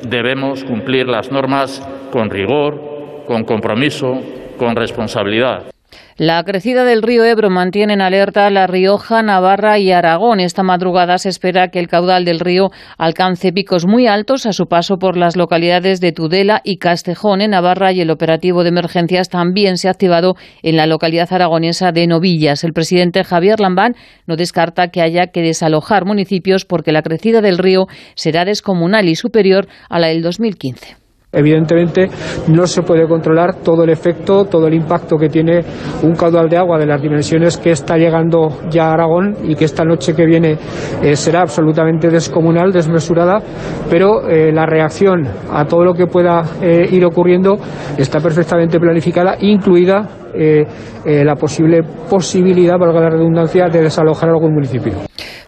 [SPEAKER 15] debemos cumplir las normas con rigor, con compromiso, con responsabilidad.
[SPEAKER 14] La crecida del río Ebro mantiene en alerta La Rioja, Navarra y Aragón. Esta madrugada se espera que el caudal del río alcance picos muy altos a su paso por las localidades de Tudela y Castejón en Navarra y el operativo de emergencias también se ha activado en la localidad aragonesa de Novillas. El presidente Javier Lambán no descarta que haya que desalojar municipios porque la crecida del río será descomunal y superior a la del 2015.
[SPEAKER 16] Evidentemente no se puede controlar todo el efecto, todo el impacto que tiene un caudal de agua de las dimensiones que está llegando ya a Aragón y que esta noche que viene eh, será absolutamente descomunal, desmesurada, pero eh, la reacción a todo lo que pueda eh, ir ocurriendo está perfectamente planificada, incluida la posible posibilidad, valga la redundancia, de desalojar algún municipio.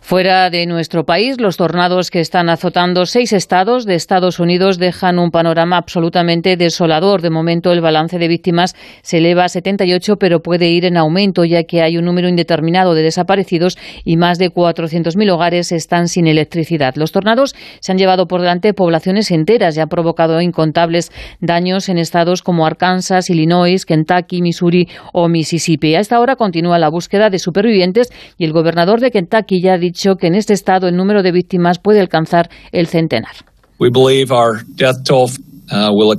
[SPEAKER 14] Fuera de nuestro país, los tornados que están azotando seis estados de Estados Unidos dejan un panorama absolutamente desolador. De momento, el balance de víctimas se eleva a 78, pero puede ir en aumento, ya que hay un número indeterminado de desaparecidos y más de 400.000 hogares están sin electricidad. Los tornados se han llevado por delante poblaciones enteras y han provocado incontables daños en estados como Arkansas, Illinois, Kentucky, Missouri o Mississippi. A esta hora continúa la búsqueda de supervivientes y el gobernador de Kentucky ya ha dicho dicho que en este estado el número de víctimas puede alcanzar el centenar.
[SPEAKER 17] Uh,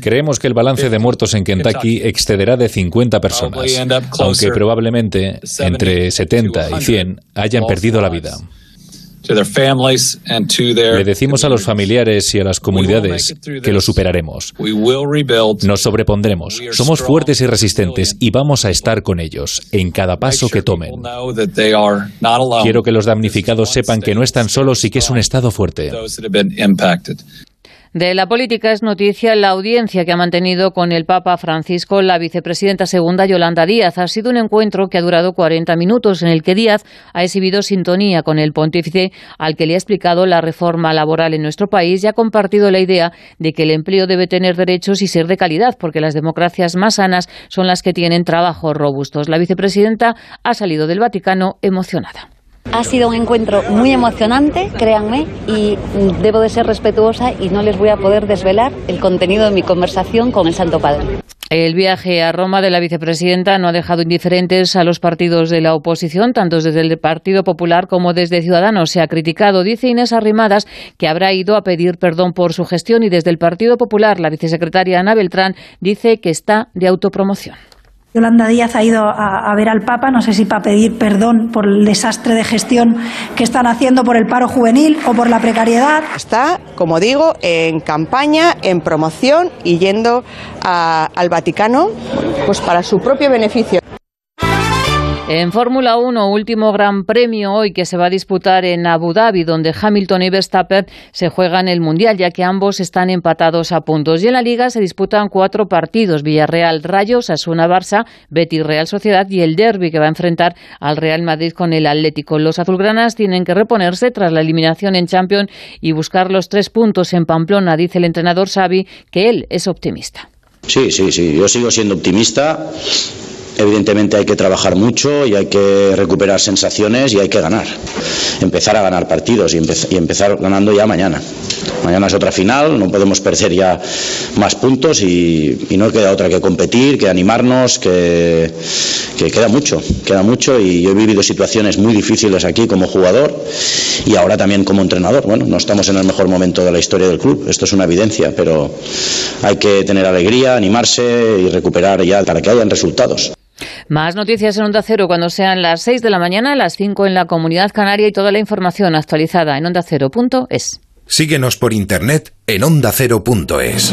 [SPEAKER 17] Creemos que el balance de muertos en Kentucky excederá de 50 personas, aunque probablemente entre 70 y 100 hayan perdido la vida. Le decimos a los familiares y a las comunidades que lo superaremos. Nos sobrepondremos. Somos fuertes y resistentes y vamos a estar con ellos en cada paso que tomen. Quiero que los damnificados sepan que no están solos y que es un Estado fuerte.
[SPEAKER 14] De la política es noticia la audiencia que ha mantenido con el Papa Francisco la vicepresidenta segunda Yolanda Díaz. Ha sido un encuentro que ha durado 40 minutos en el que Díaz ha exhibido sintonía con el pontífice al que le ha explicado la reforma laboral en nuestro país y ha compartido la idea de que el empleo debe tener derechos y ser de calidad porque las democracias más sanas son las que tienen trabajos robustos. La vicepresidenta ha salido del Vaticano emocionada.
[SPEAKER 18] Ha sido un encuentro muy emocionante, créanme, y debo de ser respetuosa y no les voy a poder desvelar el contenido de mi conversación con el Santo Padre.
[SPEAKER 14] El viaje a Roma de la vicepresidenta no ha dejado indiferentes a los partidos de la oposición, tanto desde el Partido Popular como desde Ciudadanos. Se ha criticado, dice Inés Arrimadas, que habrá ido a pedir perdón por su gestión y desde el Partido Popular la vicesecretaria Ana Beltrán dice que está de autopromoción.
[SPEAKER 19] Yolanda Díaz ha ido a, ver al Papa, no sé si para pedir perdón por el desastre de gestión que están haciendo por el paro juvenil o por la precariedad.
[SPEAKER 20] Está, como digo, en campaña, en promoción y yendo al Vaticano pues para su propio beneficio.
[SPEAKER 14] En Fórmula 1, último gran premio hoy que se va a disputar en Abu Dhabi, donde Hamilton y Verstappen se juegan el Mundial, ya que ambos están empatados a puntos. Y en la Liga se disputan cuatro partidos, Villarreal, Rayos, Asuna, Barça, Betis, Real Sociedad y el Derby, que va a enfrentar al Real Madrid con el Atlético. Los azulgranas tienen que reponerse tras la eliminación en Champions y buscar los tres puntos en Pamplona, dice el entrenador Xavi, que él es optimista.
[SPEAKER 21] Sí, sí, sí, yo sigo siendo optimista Evidentemente hay que trabajar mucho y hay que recuperar sensaciones y hay que ganar. Empezar a ganar partidos y, empezar ganando ya mañana. Mañana es otra final, no podemos perder ya más puntos y, no queda otra que competir, que animarnos, que, que, queda mucho, queda mucho y yo he vivido situaciones muy difíciles aquí como jugador y ahora también como entrenador. Bueno, no estamos en el mejor momento de la historia del club, esto es una evidencia, pero hay que tener alegría, animarse y recuperar ya para que hayan resultados.
[SPEAKER 14] Más noticias en Onda Cero cuando sean las 6 de la mañana, las 5 en la Comunidad Canaria y toda la información actualizada en ondacero.es.
[SPEAKER 1] Síguenos por internet en ondacero.es.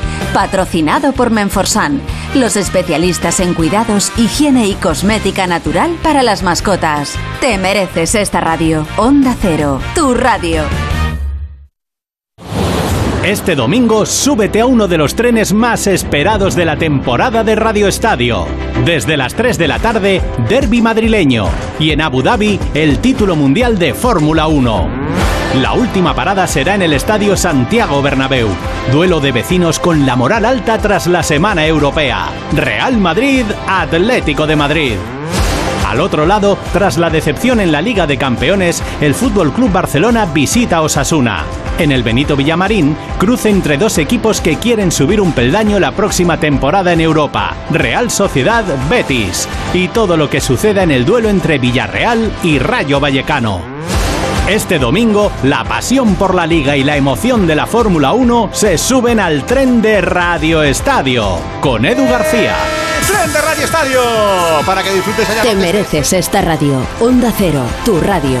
[SPEAKER 22] Patrocinado por Menforsan, los especialistas en cuidados, higiene y cosmética natural para las mascotas. Te mereces esta radio. Onda Cero, tu radio.
[SPEAKER 23] Este domingo súbete a uno de los trenes más esperados de la temporada de Radio Estadio. Desde las 3 de la tarde, Derby madrileño. Y en Abu Dhabi, el título mundial de Fórmula 1. La última parada será en el Estadio Santiago Bernabéu. Duelo de vecinos con la moral alta tras la semana europea. Real Madrid, Atlético de Madrid. Al otro lado, tras la decepción en la Liga de Campeones, el Fútbol Club Barcelona visita Osasuna. En el Benito Villamarín, cruce entre dos equipos que quieren subir un peldaño la próxima temporada en Europa: Real Sociedad Betis. Y todo lo que suceda en el duelo entre Villarreal y Rayo Vallecano. Este domingo, la pasión por la liga y la emoción de la Fórmula 1 se suben al tren de Radio Estadio con Edu García.
[SPEAKER 24] Tren de Radio Estadio para que disfrutes allá.
[SPEAKER 22] Te mereces esta radio. Onda Cero, tu radio.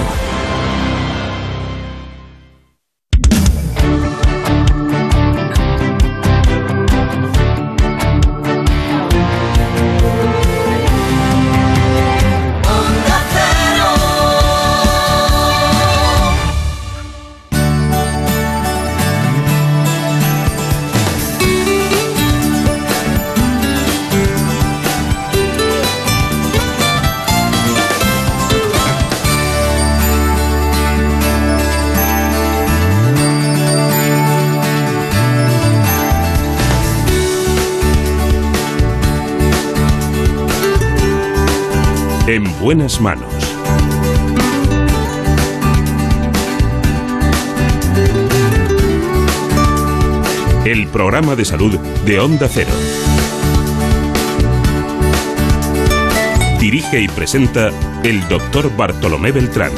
[SPEAKER 1] Buenas manos. El programa de salud de Onda Cero. Dirige y presenta el doctor Bartolomé Beltrán.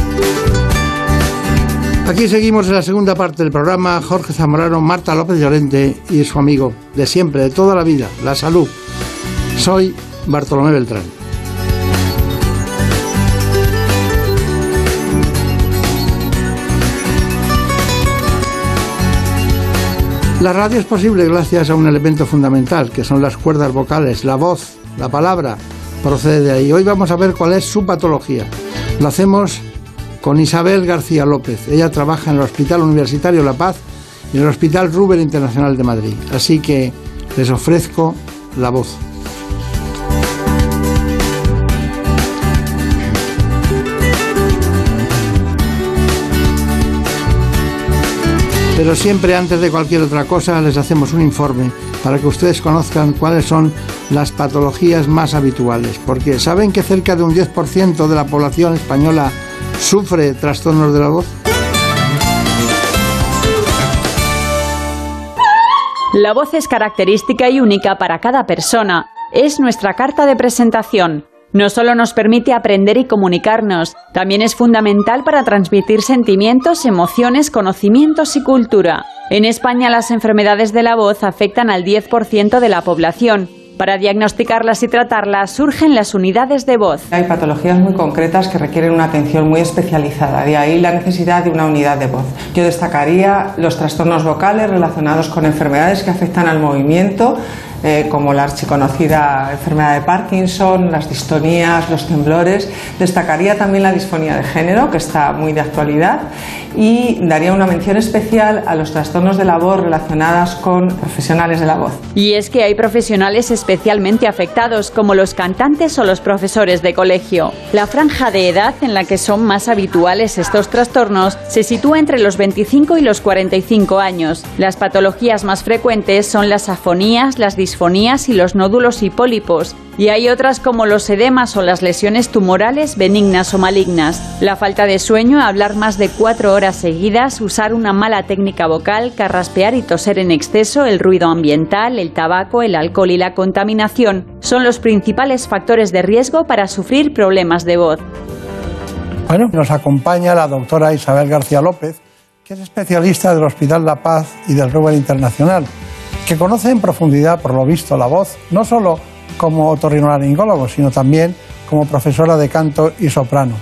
[SPEAKER 2] Aquí seguimos en la segunda parte del programa. Jorge Zamorano, Marta López Llorente y su amigo de siempre, de toda la vida, la salud. Soy Bartolomé Beltrán. La radio es posible gracias a un elemento fundamental, que son las cuerdas vocales, la voz, la palabra, procede de ahí. Hoy vamos a ver cuál es su patología. Lo hacemos con Isabel García López. Ella trabaja en el Hospital Universitario La Paz y en el Hospital Ruber Internacional de Madrid. Así que les ofrezco la voz. Pero siempre antes de cualquier otra cosa les hacemos un informe para que ustedes conozcan cuáles son las patologías más habituales. Porque ¿saben que cerca de un 10% de la población española sufre trastornos de la voz?
[SPEAKER 4] La voz es característica y única para cada persona. Es nuestra carta de presentación. No solo nos permite aprender y comunicarnos, también es fundamental para transmitir sentimientos, emociones, conocimientos y cultura. En España las enfermedades de la voz afectan al 10% de la población. Para diagnosticarlas y tratarlas surgen las unidades de voz.
[SPEAKER 25] Hay patologías muy concretas que requieren una atención muy especializada, de ahí la necesidad de una unidad de voz. Yo destacaría los trastornos vocales relacionados con enfermedades que afectan al movimiento, eh, como la archiconocida enfermedad de Parkinson, las distonías, los temblores. Destacaría también la disfonía de género, que está muy de actualidad, y daría una mención especial a los trastornos de la voz relacionadas con profesionales de la voz.
[SPEAKER 4] Y es que hay profesionales especialmente afectados, como los cantantes o los profesores de colegio. La franja de edad en la que son más habituales estos trastornos se sitúa entre los 25 y los 45 años. Las patologías más frecuentes son las afonías, las disfonías, disfonías y los nódulos y pólipos. Y hay otras como los edemas o las lesiones tumorales benignas o malignas. La falta de sueño, hablar más de cuatro horas seguidas, usar una mala técnica vocal, carraspear y toser en exceso, el ruido ambiental, el tabaco, el alcohol y la contaminación son los principales factores de riesgo para sufrir problemas de voz.
[SPEAKER 2] Bueno, nos acompaña la doctora Isabel García López, que es especialista del Hospital La Paz y del Ruber Internacional, que conoce en profundidad, por lo visto, la voz, no solo como otorrinolaringólogo, sino también como profesora de canto y soprano.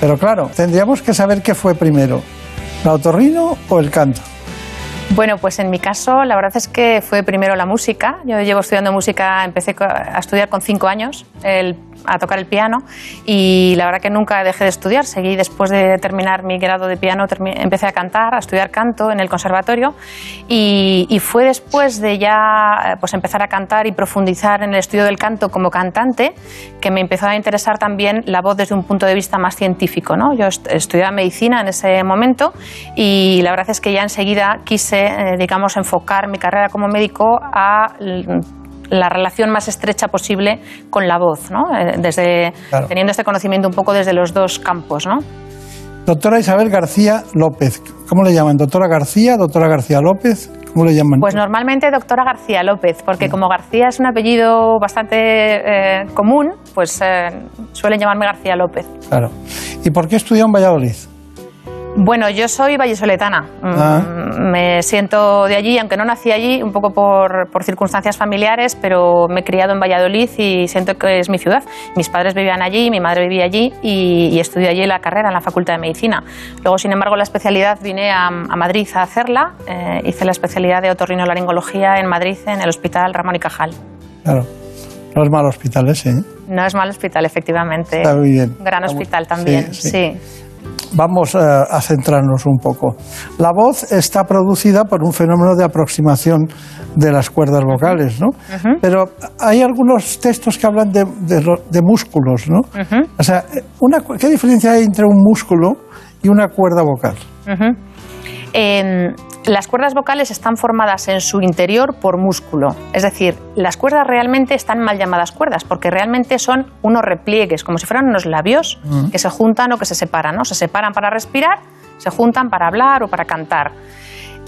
[SPEAKER 2] Pero claro, tendríamos que saber qué fue primero, la otorrino o el canto.
[SPEAKER 26] Bueno, pues en mi caso la verdad es que fue primero la música. Yo llevo estudiando música, empecé a estudiar con cinco años el a tocar el piano y la verdad que nunca dejé de estudiar. Seguí después de terminar mi grado de piano, empecé a cantar, a estudiar canto en el conservatorio y, fue después de ya pues, empezar a cantar y profundizar en el estudio del canto como cantante que me empezó a interesar también la voz desde un punto de vista más científico. ¿no? Yo estudiaba medicina en ese momento y la verdad es que ya enseguida quise, eh, digamos, enfocar mi carrera como médico a la relación más estrecha posible con la voz, ¿no? Eh, desde, teniendo este conocimiento un poco desde los dos campos. ¿no?
[SPEAKER 2] Doctora Isabel García López, ¿cómo le llaman? ¿Doctora García? ¿Doctora García López? ¿Cómo le llaman?
[SPEAKER 26] Pues normalmente doctora García López, porque como García es un apellido bastante eh, común, pues eh, suelen llamarme García López.
[SPEAKER 2] Claro. ¿Y por qué estudió en Valladolid?
[SPEAKER 26] Bueno, yo soy vallesoletana. Mm,
[SPEAKER 2] ah.
[SPEAKER 26] Me siento de allí, aunque no nací allí, un poco por, circunstancias familiares, pero me he criado en Valladolid y siento que es mi ciudad. Mis padres vivían allí, mi madre vivía allí y, estudié allí la carrera en la Facultad de Medicina. Luego, sin embargo, la especialidad vine a, Madrid a hacerla. Eh, hice la especialidad de otorrinolaringología en Madrid, en el Hospital Ramón y Cajal.
[SPEAKER 2] Claro. No es mal hospital ese, ¿eh?
[SPEAKER 26] No es mal hospital, efectivamente.
[SPEAKER 2] Está muy bien.
[SPEAKER 26] Gran hospital también, sí
[SPEAKER 2] vamos eh, a, centrarnos un poco. La voz está producida por un fenómeno de aproximación de las cuerdas vocales, ¿no? Pero hay algunos textos que hablan de, músculos, ¿no? O sea, ¿qué diferencia hay entre un músculo y una cuerda vocal?
[SPEAKER 26] Las cuerdas vocales están formadas en su interior por músculo. Es decir, las cuerdas realmente están mal llamadas cuerdas porque realmente son unos repliegues, como si fueran unos labios mm. que se juntan o que se separan. ¿no? Se separan para respirar, se juntan para hablar o para cantar.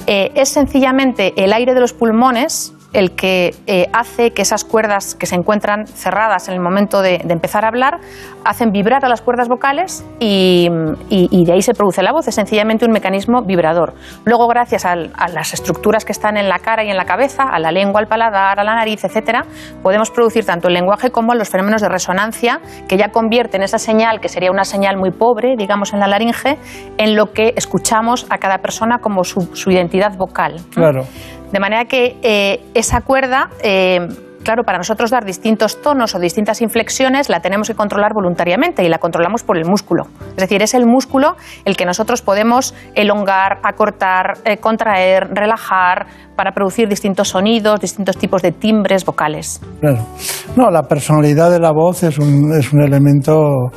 [SPEAKER 26] Eh, es sencillamente el aire de los pulmones el que eh, hace que esas cuerdas que se encuentran cerradas en el momento de, empezar a hablar hacen vibrar a las cuerdas vocales y, de ahí se produce la voz. Es sencillamente un mecanismo vibrador. Luego, gracias a, las estructuras que están en la cara y en la cabeza, a la lengua, al paladar, a la nariz, etcétera, podemos producir tanto el lenguaje como los fenómenos de resonancia que ya convierten esa señal, que sería una señal muy pobre, digamos, en la laringe, en lo que escuchamos a cada persona como su, su identidad vocal.
[SPEAKER 2] Claro.
[SPEAKER 26] De manera que eh, esa cuerda, eh, claro, para nosotros dar distintos tonos o distintas inflexiones la tenemos que controlar voluntariamente y la controlamos por el músculo. Es decir, es el músculo el que nosotros podemos elongar, acortar, eh, contraer, relajar para producir distintos sonidos, distintos tipos de timbres vocales.
[SPEAKER 2] Claro. No, la personalidad de la voz es un, es un elemento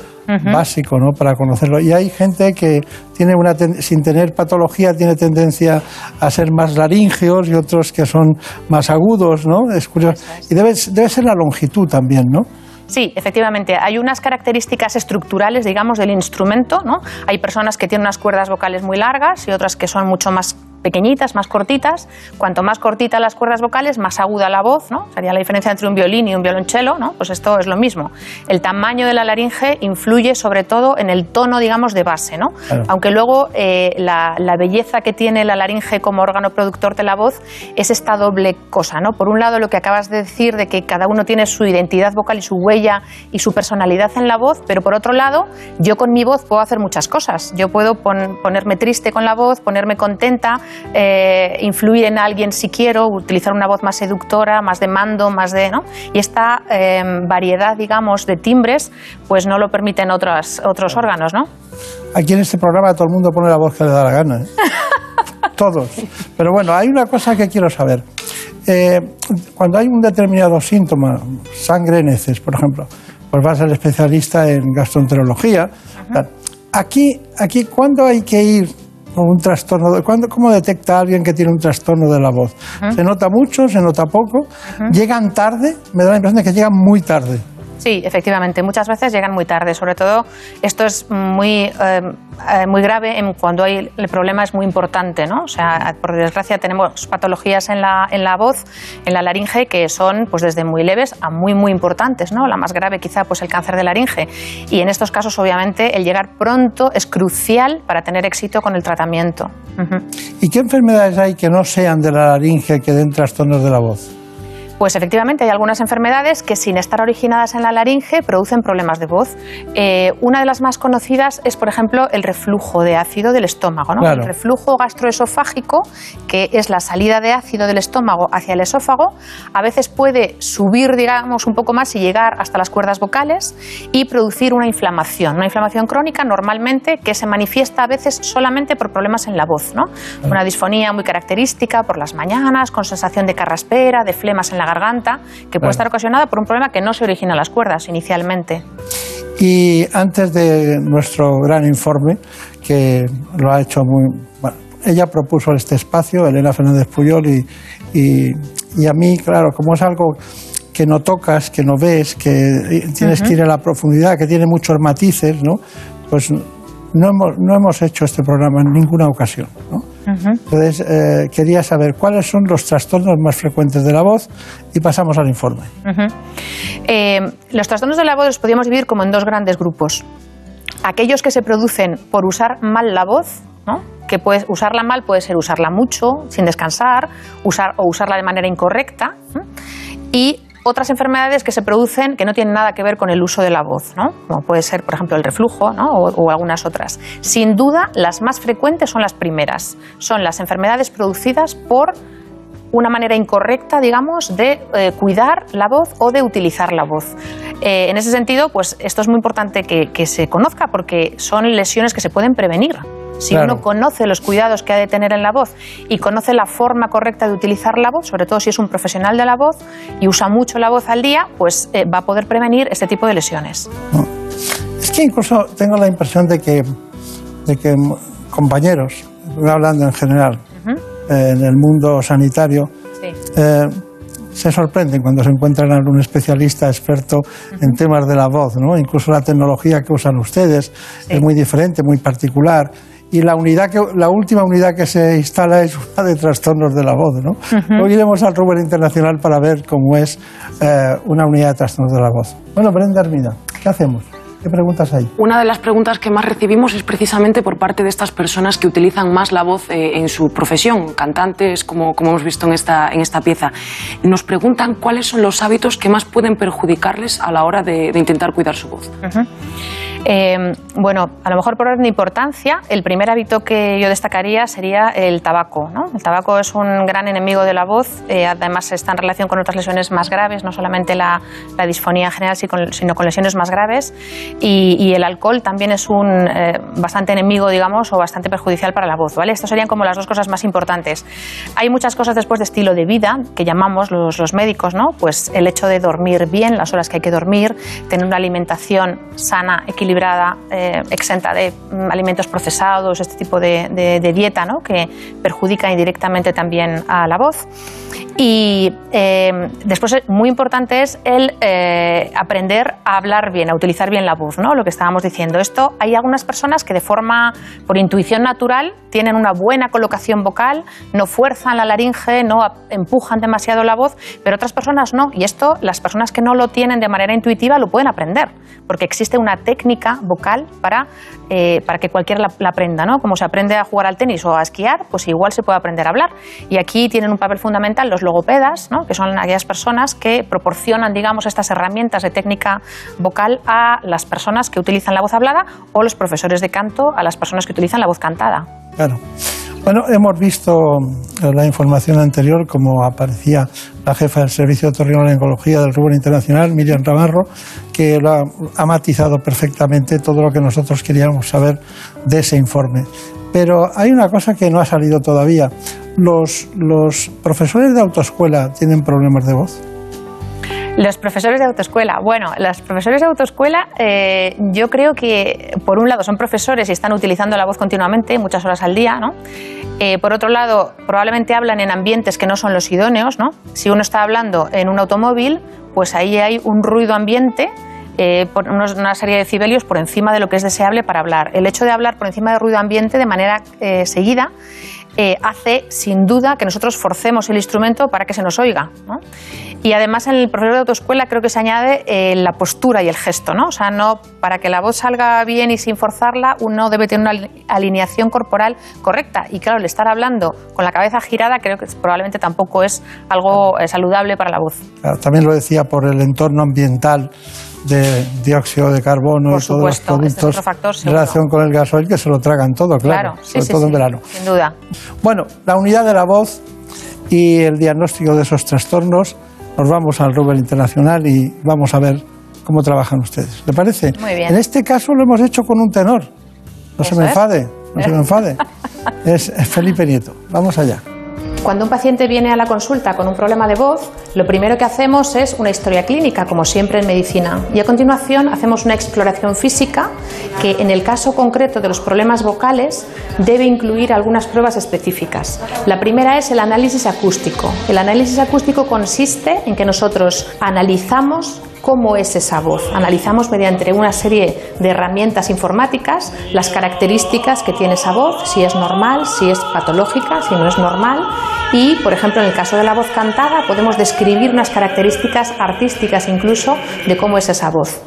[SPEAKER 2] básico ¿no? para conocerlo. Y hay gente que tiene una sin tener patología tiene tendencia a ser más laringeos y otros que son más agudos, ¿no? Es curioso. Y debe, debe ser la longitud también, ¿no?
[SPEAKER 26] Sí, efectivamente. Hay unas características estructurales, digamos, del instrumento. ¿no? Hay personas que tienen unas cuerdas vocales muy largas y otras que son mucho más pequeñitas, más cortitas. Cuanto más cortitas las cuerdas vocales, más aguda la voz, ¿no? Sería la diferencia entre un violín y un violonchelo, ¿no? Pues esto es lo mismo. El tamaño de la laringe influye sobre todo en el tono, digamos, de base, ¿no? Aunque luego eh, la, belleza que tiene la laringe como órgano productor de la voz es esta doble cosa, ¿no? Por un lado, lo que acabas de decir de que cada uno tiene su identidad vocal y su huella y su personalidad en la voz, pero por otro lado, yo con mi voz puedo hacer muchas cosas. Yo puedo ponerme triste con la voz, ponerme contenta, eh, influir en alguien si quiero, utilizar una voz más seductora, más de mando, más de... ¿no? Y esta eh, variedad, digamos, de timbres, pues no lo permiten otros, otros órganos, ¿no?
[SPEAKER 2] Aquí en este programa todo el mundo pone la voz que le da la gana. ¿eh? [LAUGHS] Todos. Pero bueno, hay una cosa que quiero saber. cuando hay un determinado síntoma, sangre en heces, por ejemplo, pues vas al especialista en gastroenterología. Aquí, aquí, ¿cuándo hay que ir o un trastorno. De, ¿cuándo- ¿Cómo detecta a alguien que tiene un trastorno de la voz? ¿Se nota mucho? ¿Se nota poco? ¿Llegan tarde? Me da la impresión de que llegan muy tarde.
[SPEAKER 26] Sí, efectivamente, muchas veces llegan muy tarde. Sobre todo, esto es muy, eh, eh, muy grave en cuando hay, el problema es muy importante, ¿no? O sea, por desgracia tenemos patologías en la, en la voz, en la laringe, que son pues desde muy leves a muy, muy importantes, ¿no? La más grave quizá pues el cáncer de laringe. Y en estos casos, obviamente, el llegar pronto es crucial para tener éxito con el tratamiento.
[SPEAKER 2] ¿Y qué enfermedades hay que no sean de la laringe que den trastornos de la voz?
[SPEAKER 26] Pues efectivamente hay algunas enfermedades que sin estar originadas en la laringe producen problemas de voz. Eh, una de las más conocidas es, por ejemplo, el reflujo de ácido del estómago. ¿no?
[SPEAKER 27] Claro.
[SPEAKER 26] El reflujo gastroesofágico, que es la salida de ácido del estómago hacia el esófago, a veces puede subir, digamos, un poco más y llegar hasta las cuerdas vocales y producir una inflamación. Una inflamación crónica normalmente que se manifiesta a veces solamente por problemas en la voz. ¿no? Una disfonía muy característica por las mañanas, con sensación de carraspera, de flemas en la garganta, que puede estar ocasionada por un problema que no se origina en las cuerdas inicialmente.
[SPEAKER 2] Y antes de nuestro gran informe, que lo ha hecho muy. Bueno, ella propuso este espacio, Elena Fernández Puyol, y, y, y a mí, claro, como es algo que no tocas, que no ves, que tienes que ir a la profundidad, que tiene muchos matices, ¿no? Pues no hemos, no hemos hecho este programa en ninguna ocasión, ¿no? Entonces, eh, quería saber cuáles son los trastornos más frecuentes de la voz y pasamos al informe.
[SPEAKER 26] Eh, los trastornos de la voz los podríamos dividir como en dos grandes grupos. Aquellos que se producen por usar mal la voz, ¿no? que puedes usarla mal puede ser usarla mucho, sin descansar, usar, o usarla de manera incorrecta. Y otras enfermedades que se producen que no tienen nada que ver con el uso de la voz, ¿no? como puede ser, por ejemplo, el reflujo ¿no? o, o algunas otras. Sin duda, las más frecuentes son las primeras. Son las enfermedades producidas por una manera incorrecta, digamos, de eh, cuidar la voz o de utilizar la voz. Eh, en ese sentido, pues esto es muy importante que, que se conozca porque son lesiones que se pueden prevenir. Si
[SPEAKER 27] Claro.
[SPEAKER 26] uno conoce los cuidados que ha de tener en la voz y conoce la forma correcta de utilizar la voz, sobre todo si es un profesional de la voz y usa mucho la voz al día, pues eh, va a poder prevenir este tipo de lesiones.
[SPEAKER 2] Es que incluso tengo la impresión de que, de que compañeros, hablando en general, en el mundo sanitario,
[SPEAKER 26] Sí.
[SPEAKER 2] eh, se sorprenden cuando se encuentran a un especialista experto en temas de la voz, ¿no? Incluso la tecnología que usan ustedes es muy diferente, muy particular. Y la unidad que, la última unidad que se instala es una de trastornos de la voz, ¿no? Hoy iremos al Rubén Internacional para ver cómo es eh, una unidad de trastornos de la voz. Bueno, Brenda Hermida, ¿qué hacemos? ¿Qué preguntas hay?
[SPEAKER 28] Una de las preguntas que más recibimos es precisamente por parte de estas personas que utilizan más la voz eh, en su profesión, cantantes, como, como hemos visto en esta, en esta pieza. Nos preguntan cuáles son los hábitos que más pueden perjudicarles a la hora de, de intentar cuidar su voz.
[SPEAKER 26] Eh, bueno, a lo mejor por orden de importancia, el primer hábito que yo destacaría sería el tabaco. ¿no? El tabaco es un gran enemigo de la voz, eh, además está en relación con otras lesiones más graves, no solamente la, disfonía en general, sino con, lesiones más graves. Y, y el alcohol también es un eh, bastante enemigo, digamos, o bastante perjudicial para la voz. ¿vale? Estas serían como las dos cosas más importantes. Hay muchas cosas después de estilo de vida que llamamos los, los médicos, ¿no? Pues el hecho de dormir bien, las horas que hay que dormir, tener una alimentación sana, equilibrada, eh, exenta de mm, alimentos procesados, este tipo de, de- de dieta, ¿no? Que perjudica indirectamente también a la voz. Y eh, después, eh, muy importante es el eh, aprender a hablar bien, a utilizar bien la voz, ¿no? Lo que estábamos diciendo. Esto hay algunas personas que de forma, por intuición natural, tienen una buena colocación vocal, no fuerzan la laringe, no empujan demasiado la voz, pero otras personas no. Y esto, las personas que no lo tienen de manera intuitiva lo pueden aprender, porque existe una técnica vocal para, eh, para que cualquiera la, la aprenda, ¿no? Como se aprende a jugar al tenis o a esquiar, pues igual se puede aprender a hablar. Y aquí tienen un papel fundamental los logopedas, ¿no? que son aquellas personas que proporcionan, digamos, estas herramientas de técnica vocal a las personas que utilizan la voz hablada o los profesores de canto a las personas que utilizan la voz cantada.
[SPEAKER 2] Claro. Bueno, hemos visto en la información anterior como aparecía la jefa del Servicio de Otorrinolaringología del Rubén Internacional, Miriam Ramarro, que lo ha, ha matizado perfectamente todo lo que nosotros queríamos saber de ese informe. Pero hay una cosa que no ha salido todavía. ¿Los, los profesores de autoescuela tienen problemas de voz?
[SPEAKER 26] Los profesores de autoescuela. Bueno, los profesores de autoescuela eh, yo creo que, por un lado, son profesores y están utilizando la voz continuamente, muchas horas al día, ¿no? Eh, por otro lado, probablemente hablan en ambientes que no son los idóneos, ¿no? Si uno está hablando en un automóvil, pues ahí hay un ruido ambiente eh, una serie de decibelios por encima de lo que es deseable para hablar. El hecho de hablar por encima de ruido ambiente de manera seguida eh, hace sin duda que nosotros forcemos el instrumento para que se nos oiga. Y además en el profesor de autoescuela creo que se añade eh, la postura y el gesto. ¿no? O sea, no, para que la voz salga bien y sin forzarla, uno debe tener una alineación corporal correcta. Y claro, el estar hablando con la cabeza girada creo que probablemente tampoco es algo eh, saludable para la voz.
[SPEAKER 2] también lo decía por el entorno ambiental de dióxido de carbono y todos los productos en relación con el gasoil que se lo tragan todo, claro, sobre todo en verano.
[SPEAKER 26] Sin duda.
[SPEAKER 2] Bueno, la unidad de la voz y el diagnóstico de esos trastornos, nos vamos al Rubel Internacional y vamos a ver cómo trabajan ustedes. ¿Le parece?
[SPEAKER 26] Muy bien.
[SPEAKER 2] En este caso lo hemos hecho con un tenor. No se me enfade, no se me enfade. [LAUGHS] es Felipe Nieto. Vamos allá.
[SPEAKER 27] Cuando un paciente viene a la consulta con un problema de voz, lo primero que hacemos es una historia clínica, como siempre en medicina, y a continuación hacemos una exploración física que en el caso concreto de los problemas vocales debe incluir algunas pruebas específicas. La primera es el análisis acústico. El análisis acústico consiste en que nosotros analizamos cómo es esa voz. Analizamos mediante una serie de herramientas informáticas las características que tiene esa voz, si es normal, si es patológica, si no es normal. Y, por ejemplo, en el caso de la voz cantada, podemos describir unas características artísticas incluso de cómo es esa voz.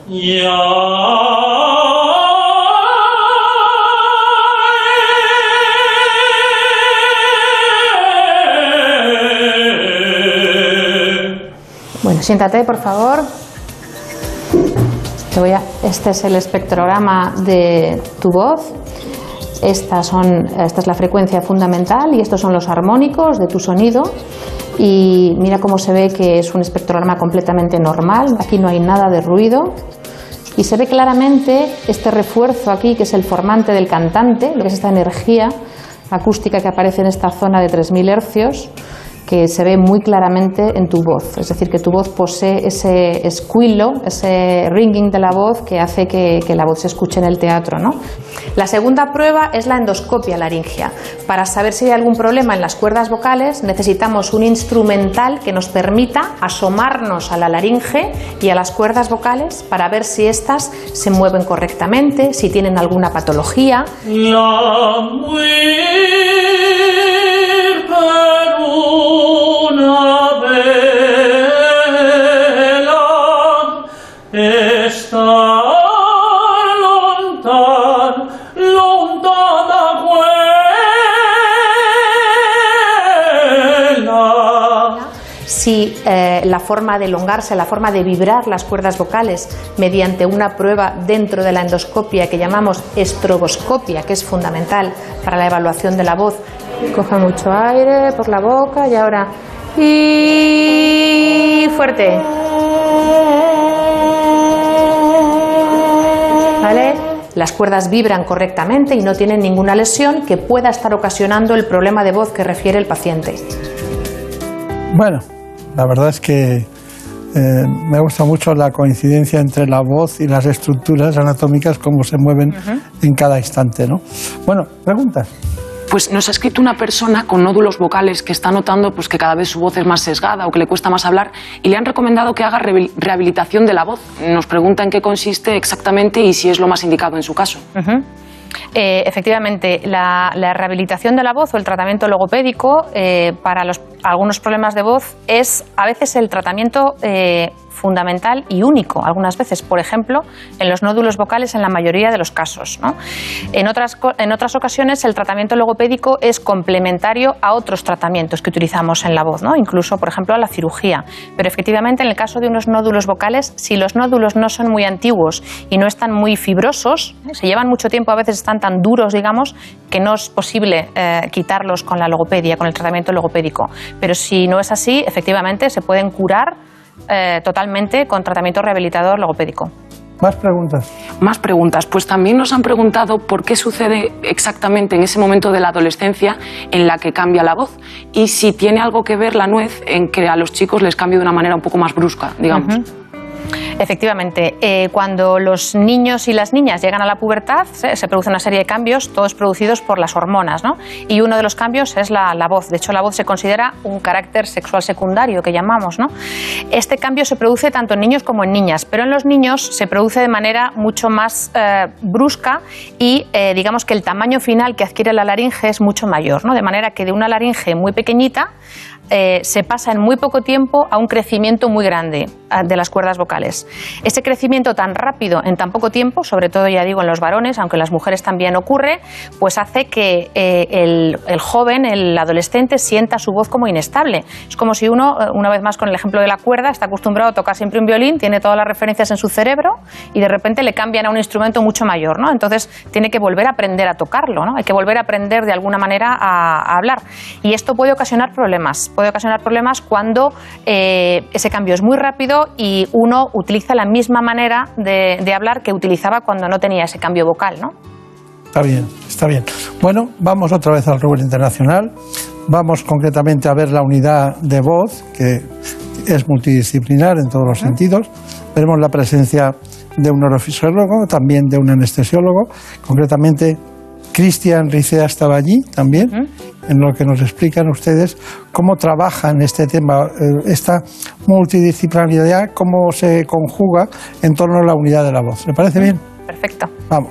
[SPEAKER 27] Bueno, siéntate, por favor este es el espectrograma de tu voz. Esta, es la frecuencia fundamental y estos son los armónicos de tu sonido. Y mira cómo se ve que es un espectrograma completamente normal. Aquí no hay nada de ruido. Y se ve claramente este refuerzo aquí, que es el formante del cantante, lo que es esta energía acústica que aparece en esta zona de 3.000 hercios que se ve muy claramente en tu voz. Es decir, que tu voz posee ese esquilo, ese ringing de la voz que hace que, la voz se escuche en el teatro. ¿no? La segunda prueba es la endoscopia laringea. Para saber si hay algún problema en las cuerdas vocales necesitamos un instrumental que nos permita asomarnos a la laringe y a las cuerdas vocales para ver si éstas se mueven correctamente, si tienen alguna patología. Si eh, la forma de elongarse, la forma de vibrar las cuerdas vocales mediante una prueba dentro de la endoscopia que llamamos estroboscopia, que es fundamental para la evaluación de la voz. Coja mucho aire por la boca y ahora y fuerte. ¿Vale? Las cuerdas vibran correctamente y no tienen ninguna lesión que pueda estar ocasionando el problema de voz que refiere el paciente.
[SPEAKER 2] Bueno, la verdad es que eh, me gusta mucho la coincidencia entre la voz y las estructuras anatómicas, cómo se mueven en cada instante. ¿no? Bueno, preguntas.
[SPEAKER 28] Pues nos ha escrito una persona con nódulos vocales que está notando pues, que cada vez su voz es más sesgada o que le cuesta más hablar y le han recomendado que haga rehabilitación de la voz. Nos pregunta en qué consiste exactamente y si es lo más indicado en su caso.
[SPEAKER 26] Eh, efectivamente, la, rehabilitación de la voz o el tratamiento logopédico eh, para algunos problemas de voz es a veces el tratamiento eh, fundamental y único algunas veces, por ejemplo, en los nódulos vocales en la mayoría de los casos. En, otras, en otras ocasiones el tratamiento logopédico es complementario a otros tratamientos que utilizamos en la voz, ¿no? incluso, por ejemplo, a la cirugía. Pero efectivamente, en el caso de unos nódulos vocales, si los nódulos no son muy antiguos y no están muy fibrosos, se llevan mucho tiempo, a veces están tan duros, digamos, que no es posible eh, quitarlos con la logopedia, con el tratamiento logopédico. Pero si no es así, efectivamente se pueden curar eh, totalmente con tratamiento rehabilitador logopédico.
[SPEAKER 2] Más preguntas.
[SPEAKER 28] Más preguntas. Pues también nos han preguntado por qué sucede exactamente en ese momento de la adolescencia en la que cambia la voz y si tiene algo que ver la nuez en que a los chicos les cambie de una manera un poco más brusca, digamos.
[SPEAKER 26] Efectivamente, eh, cuando los niños y las niñas llegan a la pubertad se, produce una serie de cambios, todos producidos por las hormonas, ¿no? Y uno de los cambios es la, la, voz. De hecho, la voz se considera un carácter sexual secundario que llamamos, ¿no? Este cambio se produce tanto en niños como en niñas, pero en los niños se produce de manera mucho más eh, brusca y eh, digamos que el tamaño final que adquiere la laringe es mucho mayor, ¿no? De manera que de una laringe muy pequeñita eh, se pasa en muy poco tiempo a un crecimiento muy grande de las cuerdas vocales. Ese crecimiento tan rápido en tan poco tiempo, sobre todo ya digo en los varones, aunque en las mujeres también ocurre, pues hace que eh, el, joven, el adolescente, sienta su voz como inestable. Es como si uno, eh, una vez más con el ejemplo de la cuerda, está acostumbrado a tocar siempre un violín, tiene todas las referencias en su cerebro y de repente le cambian a un instrumento mucho mayor, ¿no? Entonces tiene que volver a aprender a tocarlo, ¿no? Hay que volver a aprender de alguna manera a hablar. Y esto puede ocasionar problemas. Puede ocasionar problemas cuando eh, ese cambio es muy rápido y uno utiliza la misma manera de, de, hablar que utilizaba cuando no tenía ese cambio vocal, ¿no?
[SPEAKER 2] Está bien, está bien. Bueno, vamos otra vez al rubro internacional. Vamos concretamente a ver la unidad de voz, que es multidisciplinar en todos los sentidos. Veremos la presencia de un neurofisiólogo, también de un anestesiólogo, concretamente Cristian Ricea estaba allí también, en lo que nos explican ustedes cómo trabajan este tema, esta multidisciplinaridad, cómo se conjuga en torno a la unidad de la voz. ¿Le parece bien?
[SPEAKER 26] Perfecto.
[SPEAKER 2] Vamos.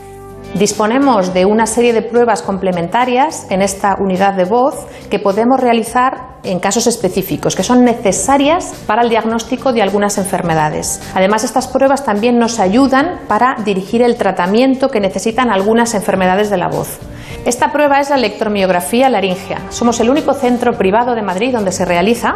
[SPEAKER 27] Disponemos de una serie de pruebas complementarias en esta unidad de voz que podemos realizar en casos específicos, que son necesarias para el diagnóstico de algunas enfermedades. Además, estas pruebas también nos ayudan para dirigir el tratamiento que necesitan algunas enfermedades de la voz. Esta prueba es la electromiografía laringea. Somos el único centro privado de Madrid donde se realiza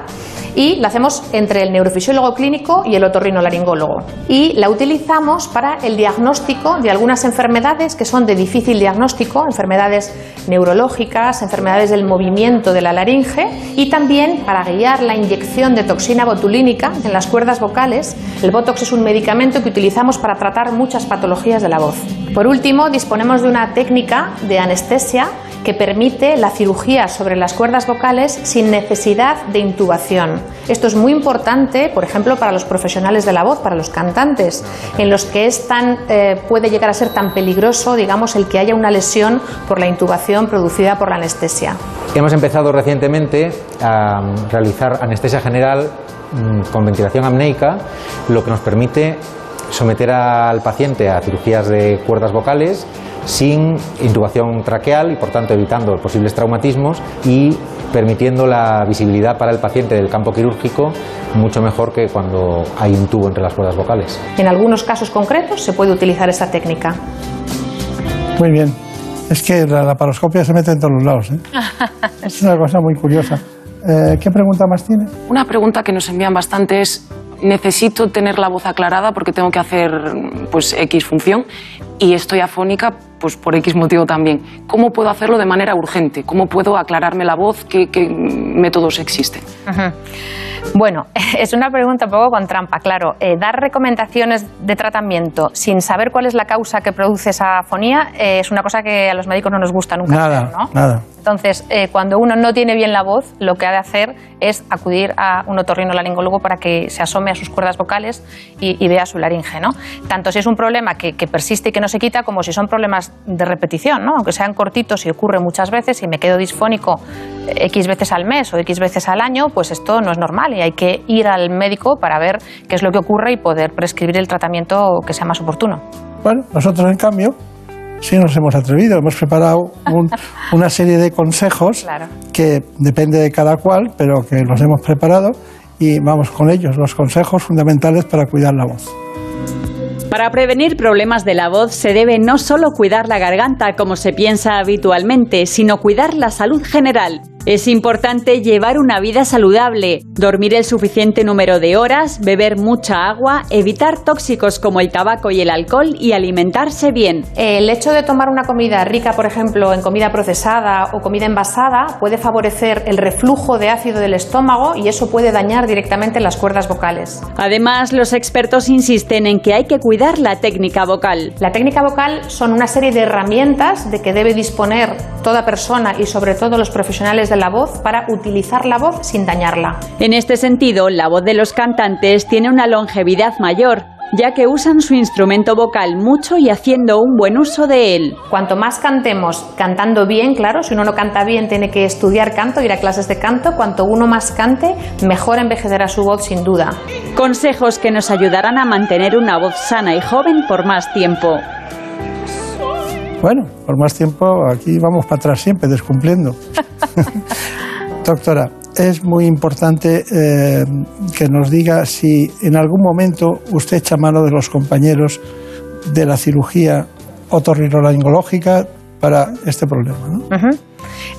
[SPEAKER 27] y la hacemos entre el neurofisiólogo clínico y el otorrinolaringólogo. Y la utilizamos para el diagnóstico de algunas enfermedades que son de difícil diagnóstico, enfermedades neurológicas, enfermedades del movimiento de la laringe y también para guiar la inyección de toxina botulínica en las cuerdas vocales. El Botox es un medicamento que utilizamos para tratar muchas patologías de la voz. Por último, disponemos de una técnica de anestesia que permite la cirugía sobre las cuerdas vocales sin necesidad de intubación. Esto es muy importante, por ejemplo, para los profesionales de la voz, para los cantantes, en los que es tan, eh, puede llegar a ser tan peligroso, digamos, el que haya una lesión por la intubación producida por la anestesia.
[SPEAKER 29] Hemos empezado recientemente a realizar anestesia general con ventilación apneica, lo que nos permite someter al paciente a cirugías de cuerdas vocales sin intubación traqueal y por tanto evitando posibles traumatismos y permitiendo la visibilidad para el paciente del campo quirúrgico mucho mejor que cuando hay un tubo entre las cuerdas vocales.
[SPEAKER 27] En algunos casos concretos se puede utilizar esta técnica.
[SPEAKER 2] Muy bien. Es que la laparoscopia se mete en todos los lados. ¿eh? [LAUGHS] es una cosa muy curiosa. Eh, ¿Qué pregunta más tiene?
[SPEAKER 28] Una pregunta que nos envían bastante es necesito tener la voz aclarada porque tengo que hacer pues X función y estoy afónica pues por X motivo también. ¿Cómo puedo hacerlo de manera urgente? ¿Cómo puedo aclararme la voz? ¿Qué, métodos existen?
[SPEAKER 26] Bueno, [LAUGHS] es una pregunta un poco con trampa, claro. Eh, dar recomendaciones de tratamiento sin saber cuál es la causa que produce esa afonía eh, es una cosa que a los médicos no nos gusta nunca
[SPEAKER 2] nada,
[SPEAKER 26] hacer, ¿no?
[SPEAKER 2] Nada.
[SPEAKER 26] Entonces, eh, cuando uno no tiene bien la voz, lo que ha de hacer es acudir a un otorrinolaringólogo para que se asome a sus cuerdas vocales y, y vea su laringe, ¿no? Tanto si es un problema que, que, persiste y que no se quita, como si son problemas de repetición, ¿no? Aunque sean cortitos y ocurre muchas veces y me quedo disfónico X veces al mes o X veces al año, pues esto no es normal y hay que ir al médico para ver qué es lo que ocurre y poder prescribir el tratamiento que sea más oportuno.
[SPEAKER 2] Bueno, nosotros en cambio sí nos hemos atrevido, hemos preparado un, [LAUGHS] una serie de consejos
[SPEAKER 26] claro.
[SPEAKER 2] que depende de cada cual, pero que los hemos preparado y vamos con ellos, los consejos fundamentales para cuidar la voz.
[SPEAKER 4] Para prevenir problemas de la voz se debe no solo cuidar la garganta como se piensa habitualmente, sino cuidar la salud general. Es importante llevar una vida saludable, dormir el suficiente número de horas, beber mucha agua, evitar tóxicos como el tabaco y el alcohol y alimentarse bien.
[SPEAKER 26] El hecho de tomar una comida rica, por ejemplo, en comida procesada o comida envasada, puede favorecer el reflujo de ácido del estómago y eso puede dañar directamente las cuerdas vocales.
[SPEAKER 4] Además, los expertos insisten en que hay que cuidar la técnica vocal.
[SPEAKER 26] La técnica vocal son una serie de herramientas de que debe disponer toda persona y sobre todo los profesionales de la voz para utilizar la voz sin dañarla.
[SPEAKER 4] En este sentido, la voz de los cantantes tiene una longevidad mayor, ya que usan su instrumento vocal mucho y haciendo un buen uso de él.
[SPEAKER 26] Cuanto más cantemos, cantando bien, claro, si uno no canta bien tiene que estudiar canto, ir a clases de canto, cuanto uno más cante, mejor envejecerá su voz sin duda.
[SPEAKER 4] Consejos que nos ayudarán a mantener una voz sana y joven por más tiempo.
[SPEAKER 2] Bueno, por más tiempo aquí vamos para atrás siempre, descumpliendo. [LAUGHS] Doctora, es muy importante eh, que nos diga si en algún momento usted echa mano de los compañeros de la cirugía otorrinolaringológica para este problema. ¿no?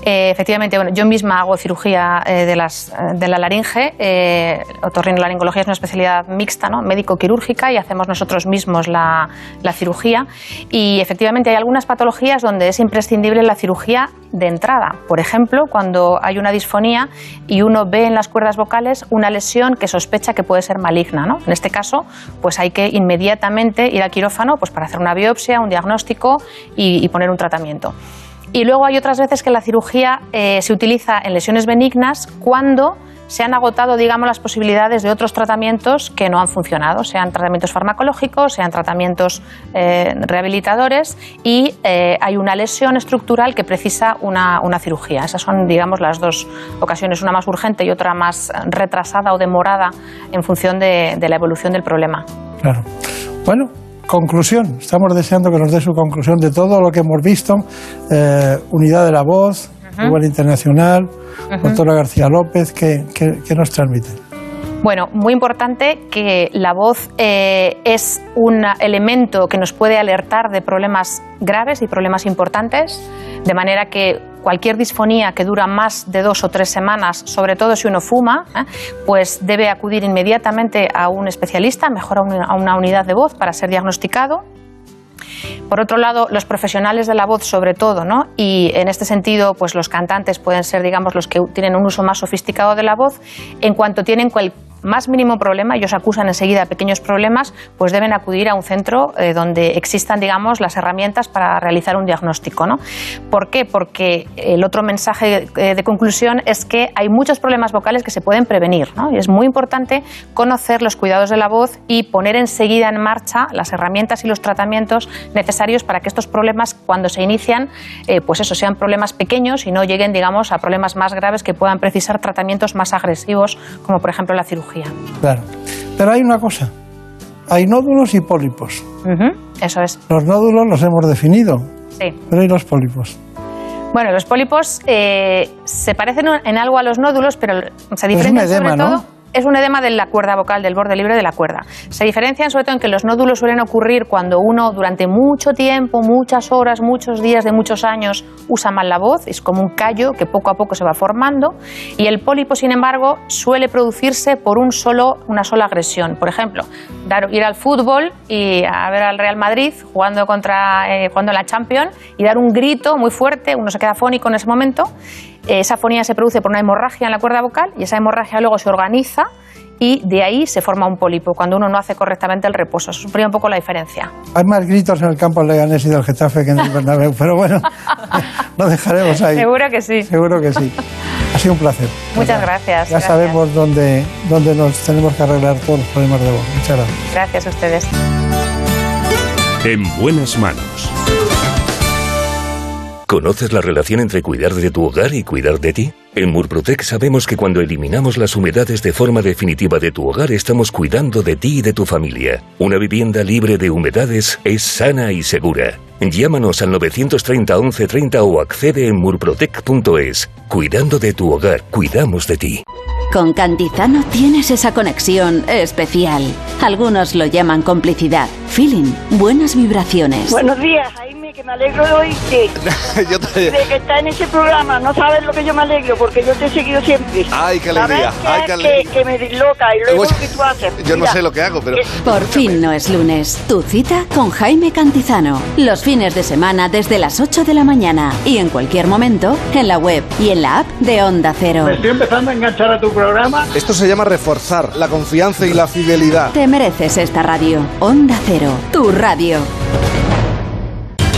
[SPEAKER 26] Eh, efectivamente, bueno, yo misma hago cirugía eh, de, las, eh, de la laringe. Eh, otorrinolaringología es una especialidad mixta, ¿no? médico-quirúrgica, y hacemos nosotros mismos la, la, cirugía. Y efectivamente hay algunas patologías donde es imprescindible la cirugía de entrada. Por ejemplo, cuando hay una disfonía y uno ve en las cuerdas vocales una lesión que sospecha que puede ser maligna. ¿no? En este caso, pues hay que inmediatamente ir al quirófano pues, para hacer una biopsia, un diagnóstico y, y poner un tratamiento. Y luego hay otras veces que la cirugía eh, se utiliza en lesiones benignas cuando se han agotado, digamos, las posibilidades de otros tratamientos que no han funcionado, sean tratamientos farmacológicos, sean tratamientos eh, rehabilitadores y eh, hay una lesión estructural que precisa una, una, cirugía. Esas son, digamos, las dos ocasiones, una más urgente y otra más retrasada o demorada en función de, de la evolución del problema.
[SPEAKER 2] Claro. Bueno, conclusión. Estamos deseando que nos dé su conclusión de todo lo que hemos visto. Eh, unidad de la voz, nivel internacional, -huh. doctora García López, ¿qué, qué, qué nos transmite?
[SPEAKER 26] Bueno, muy importante que la voz eh, es un elemento que nos puede alertar de problemas graves y problemas importantes, de manera que cualquier disfonía que dura más de dos o tres semanas, sobre todo si uno fuma, ¿eh? pues debe acudir inmediatamente a un especialista, mejor a una, unidad de voz para ser diagnosticado por otro lado, los profesionales de la voz, sobre todo, ¿no? y en este sentido, pues los cantantes pueden ser, digamos, los que tienen un uso más sofisticado de la voz, en cuanto tienen cual, más mínimo problema, ellos acusan enseguida pequeños problemas, pues deben acudir a un centro eh, donde existan, digamos, las herramientas para realizar un diagnóstico. ¿no? ¿Por qué? Porque el otro mensaje eh, de conclusión es que hay muchos problemas vocales que se pueden prevenir. ¿no? Y es muy importante conocer los cuidados de la voz y poner enseguida en marcha las herramientas y los tratamientos necesarios para que estos problemas, cuando se inician, eh, pues eso, sean problemas pequeños y no lleguen, digamos, a problemas más graves que puedan precisar tratamientos más agresivos, como por ejemplo la cirugía.
[SPEAKER 2] Claro. Pero hay una cosa. Hay nódulos y pólipos.
[SPEAKER 26] Uh -huh. Eso es.
[SPEAKER 2] Los nódulos los hemos definido.
[SPEAKER 26] Sí.
[SPEAKER 2] Pero hay los pólipos.
[SPEAKER 26] Bueno, los pólipos eh, se parecen en algo a los nódulos, pero se diferencian
[SPEAKER 2] es un edema,
[SPEAKER 26] sobre todo.
[SPEAKER 2] ¿no?
[SPEAKER 26] Es un edema de la cuerda vocal, del borde libre de la cuerda. Se diferencian sobre todo en que los nódulos suelen ocurrir cuando uno durante mucho tiempo, muchas horas, muchos días de muchos años usa mal la voz, es como un callo que poco a poco se va formando y el pólipo, sin embargo, suele producirse por un solo, una sola agresión. Por ejemplo, ir al fútbol y a ver al Real Madrid jugando contra eh, jugando la Champions y dar un grito muy fuerte, uno se queda fónico en ese momento esa fonía se produce por una hemorragia en la cuerda vocal y esa hemorragia luego se organiza y de ahí se forma un pólipo cuando uno no hace correctamente el reposo. Eso un poco la diferencia.
[SPEAKER 2] Hay más gritos en el campo Leganés y del Getafe que en el Bernabéu, pero bueno, [LAUGHS] lo dejaremos ahí.
[SPEAKER 26] Seguro que sí.
[SPEAKER 2] Seguro que sí. Ha sido un placer.
[SPEAKER 26] Muchas gracias.
[SPEAKER 2] Ya
[SPEAKER 26] gracias.
[SPEAKER 2] sabemos dónde, dónde nos tenemos que arreglar todos los problemas de voz. Muchas gracias.
[SPEAKER 26] Gracias a ustedes.
[SPEAKER 1] En buenas manos.
[SPEAKER 30] ¿Conoces la relación entre cuidar de tu hogar y cuidar de ti? En Murprotec sabemos que cuando eliminamos las humedades de forma definitiva de tu hogar estamos cuidando de ti y de tu familia. Una vivienda libre de humedades es sana y segura. Llámanos al 930 1130 o accede en murprotec.es. Cuidando de tu hogar, cuidamos de ti.
[SPEAKER 22] Con Cantizano tienes esa conexión especial. Algunos lo llaman complicidad, feeling, buenas vibraciones.
[SPEAKER 31] Buenos días, ahí me que me alegro de oírte. [LAUGHS]
[SPEAKER 24] Yo te-
[SPEAKER 31] De que está en ese programa. No sabes lo que yo me alegro, porque yo te he seguido siempre.
[SPEAKER 24] Ay, qué alegría, ay, qué
[SPEAKER 31] Que-
[SPEAKER 24] alegría.
[SPEAKER 31] Que, me disloca y luego lo que tú haces.
[SPEAKER 24] Yo no sé lo que hago, pero...
[SPEAKER 22] Por fin no es lunes. Tu cita con Jaime Cantizano. Los fines de semana desde las 8 de la mañana y en cualquier momento en la web y en la app de Onda Cero.
[SPEAKER 31] Me estoy empezando a enganchar a tu programa.
[SPEAKER 24] Esto se llama reforzar la confianza y la fidelidad.
[SPEAKER 22] Te mereces esta radio. Onda Cero, tu radio.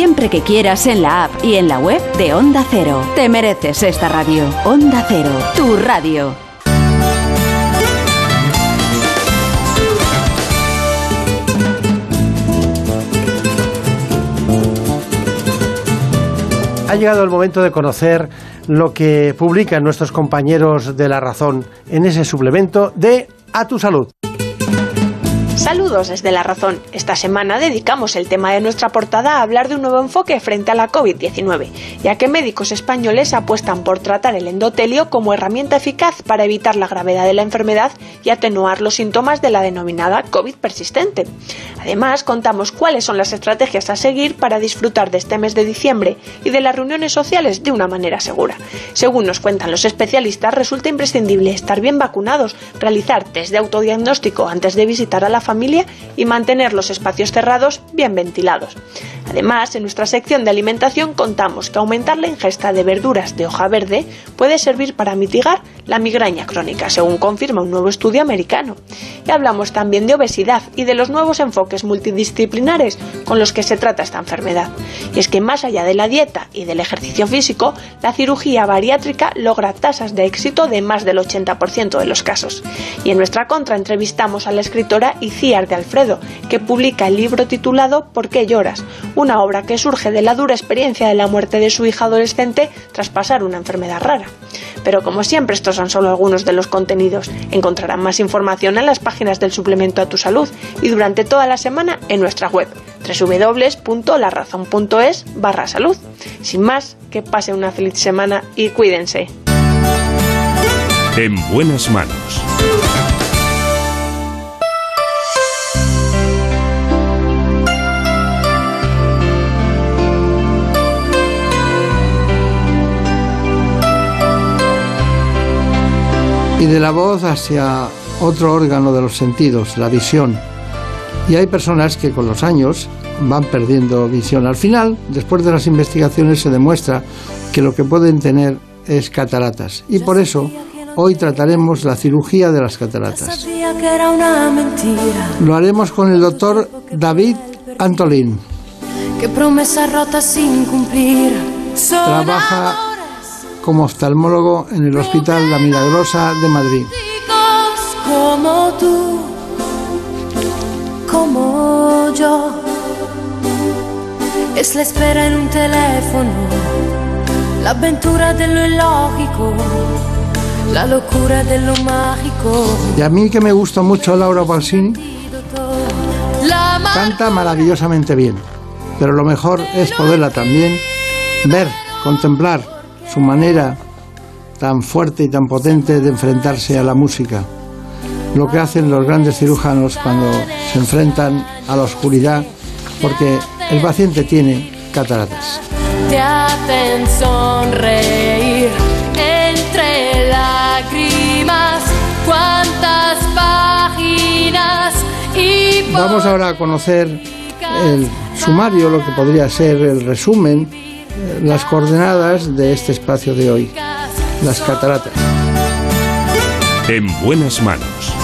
[SPEAKER 22] siempre que quieras en la app y en la web de Onda Cero. Te mereces esta radio. Onda Cero, tu radio.
[SPEAKER 2] Ha llegado el momento de conocer lo que publican nuestros compañeros de La Razón en ese suplemento de A tu Salud.
[SPEAKER 32] Saludos desde La Razón. Esta semana dedicamos el tema de nuestra portada a hablar de un nuevo enfoque frente a la COVID-19, ya que médicos españoles apuestan por tratar el endotelio como herramienta eficaz para evitar la gravedad de la enfermedad y atenuar los síntomas de la denominada COVID persistente. Además, contamos cuáles son las estrategias a seguir para disfrutar de este mes de diciembre y de las reuniones sociales de una manera segura. Según nos cuentan los especialistas, resulta imprescindible estar bien vacunados, realizar test de autodiagnóstico antes de visitar a la familia y mantener los espacios cerrados bien ventilados. Además, en nuestra sección de alimentación contamos que aumentar la ingesta de verduras de hoja verde puede servir para mitigar la migraña crónica, según confirma un nuevo estudio americano. Y hablamos también de obesidad y de los nuevos enfoques multidisciplinares con los que se trata esta enfermedad. Y es que más allá de la dieta y del ejercicio físico, la cirugía bariátrica logra tasas de éxito de más del 80% de los casos. Y en nuestra contra entrevistamos a la escritora De Alfredo, que publica el libro titulado ¿Por qué lloras? Una obra que surge de la dura experiencia de la muerte de su hija adolescente tras pasar una enfermedad rara. Pero como siempre estos son solo algunos de los contenidos. Encontrarán más información en las páginas del suplemento a tu salud y durante toda la semana en nuestra web www.larazón.es barra salud. Sin más, que pase una feliz semana y cuídense.
[SPEAKER 1] En buenas manos.
[SPEAKER 2] Y de la voz hacia otro órgano de los sentidos, la visión. Y hay personas que con los años van perdiendo visión. Al final, después de las investigaciones, se demuestra que lo que pueden tener es cataratas. Y por eso, hoy trataremos la cirugía de las cataratas. Lo haremos con el doctor David Antolín.
[SPEAKER 33] que promesa rota sin cumplir. Son
[SPEAKER 2] Trabaja como oftalmólogo en el Hospital La Milagrosa de Madrid.
[SPEAKER 33] amigos como tú, como yo. Es la espera en un teléfono, la aventura de lo ilógico, la locura de lo mágico.
[SPEAKER 2] Y a mí que me gusta mucho Laura Pausini, canta maravillosamente bien. Pero lo mejor es poderla también ver, contemplar su manera tan fuerte y tan potente de enfrentarse a la música. Lo que hacen los grandes cirujanos cuando se enfrentan a la oscuridad porque el paciente tiene cataratas.
[SPEAKER 33] te hacen sonreír entre lágrimas. Cuántas páginas y
[SPEAKER 2] Vamos ahora a conocer el sumario, lo que podría ser el resumen, las coordenadas de este espacio de hoy, las cataratas.
[SPEAKER 1] En buenas manos.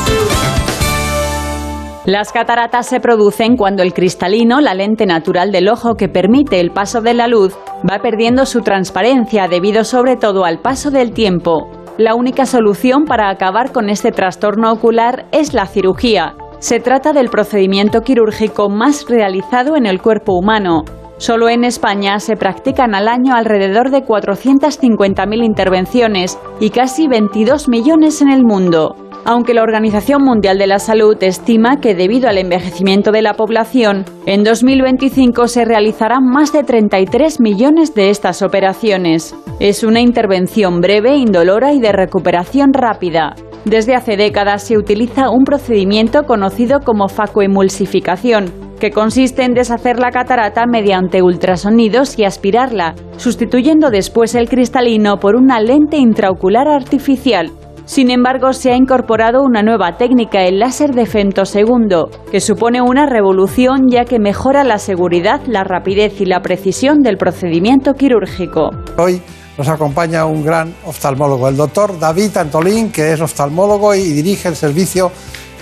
[SPEAKER 4] Las cataratas se producen cuando el cristalino, la lente natural del ojo que permite el paso de la luz, va perdiendo su transparencia debido sobre todo al paso del tiempo. La única solución para acabar con este trastorno ocular es la cirugía. Se trata del procedimiento quirúrgico más realizado en el cuerpo humano. Solo en España se practican al año alrededor de 450.000 intervenciones y casi 22 millones en el mundo. Aunque la Organización Mundial de la Salud estima que debido al envejecimiento de la población, en 2025 se realizarán más de 33 millones de estas operaciones. Es una intervención breve, indolora y de recuperación rápida. Desde hace décadas se utiliza un procedimiento conocido como facoemulsificación, que consiste en deshacer la catarata mediante ultrasonidos y aspirarla, sustituyendo después el cristalino por una lente intraocular artificial. Sin embargo, se ha incorporado una nueva técnica, el láser de femtosegundo, que supone una revolución ya que mejora la seguridad, la rapidez y la precisión del procedimiento quirúrgico.
[SPEAKER 2] Hoy nos acompaña un gran oftalmólogo, el doctor David Antolín, que es oftalmólogo y dirige el servicio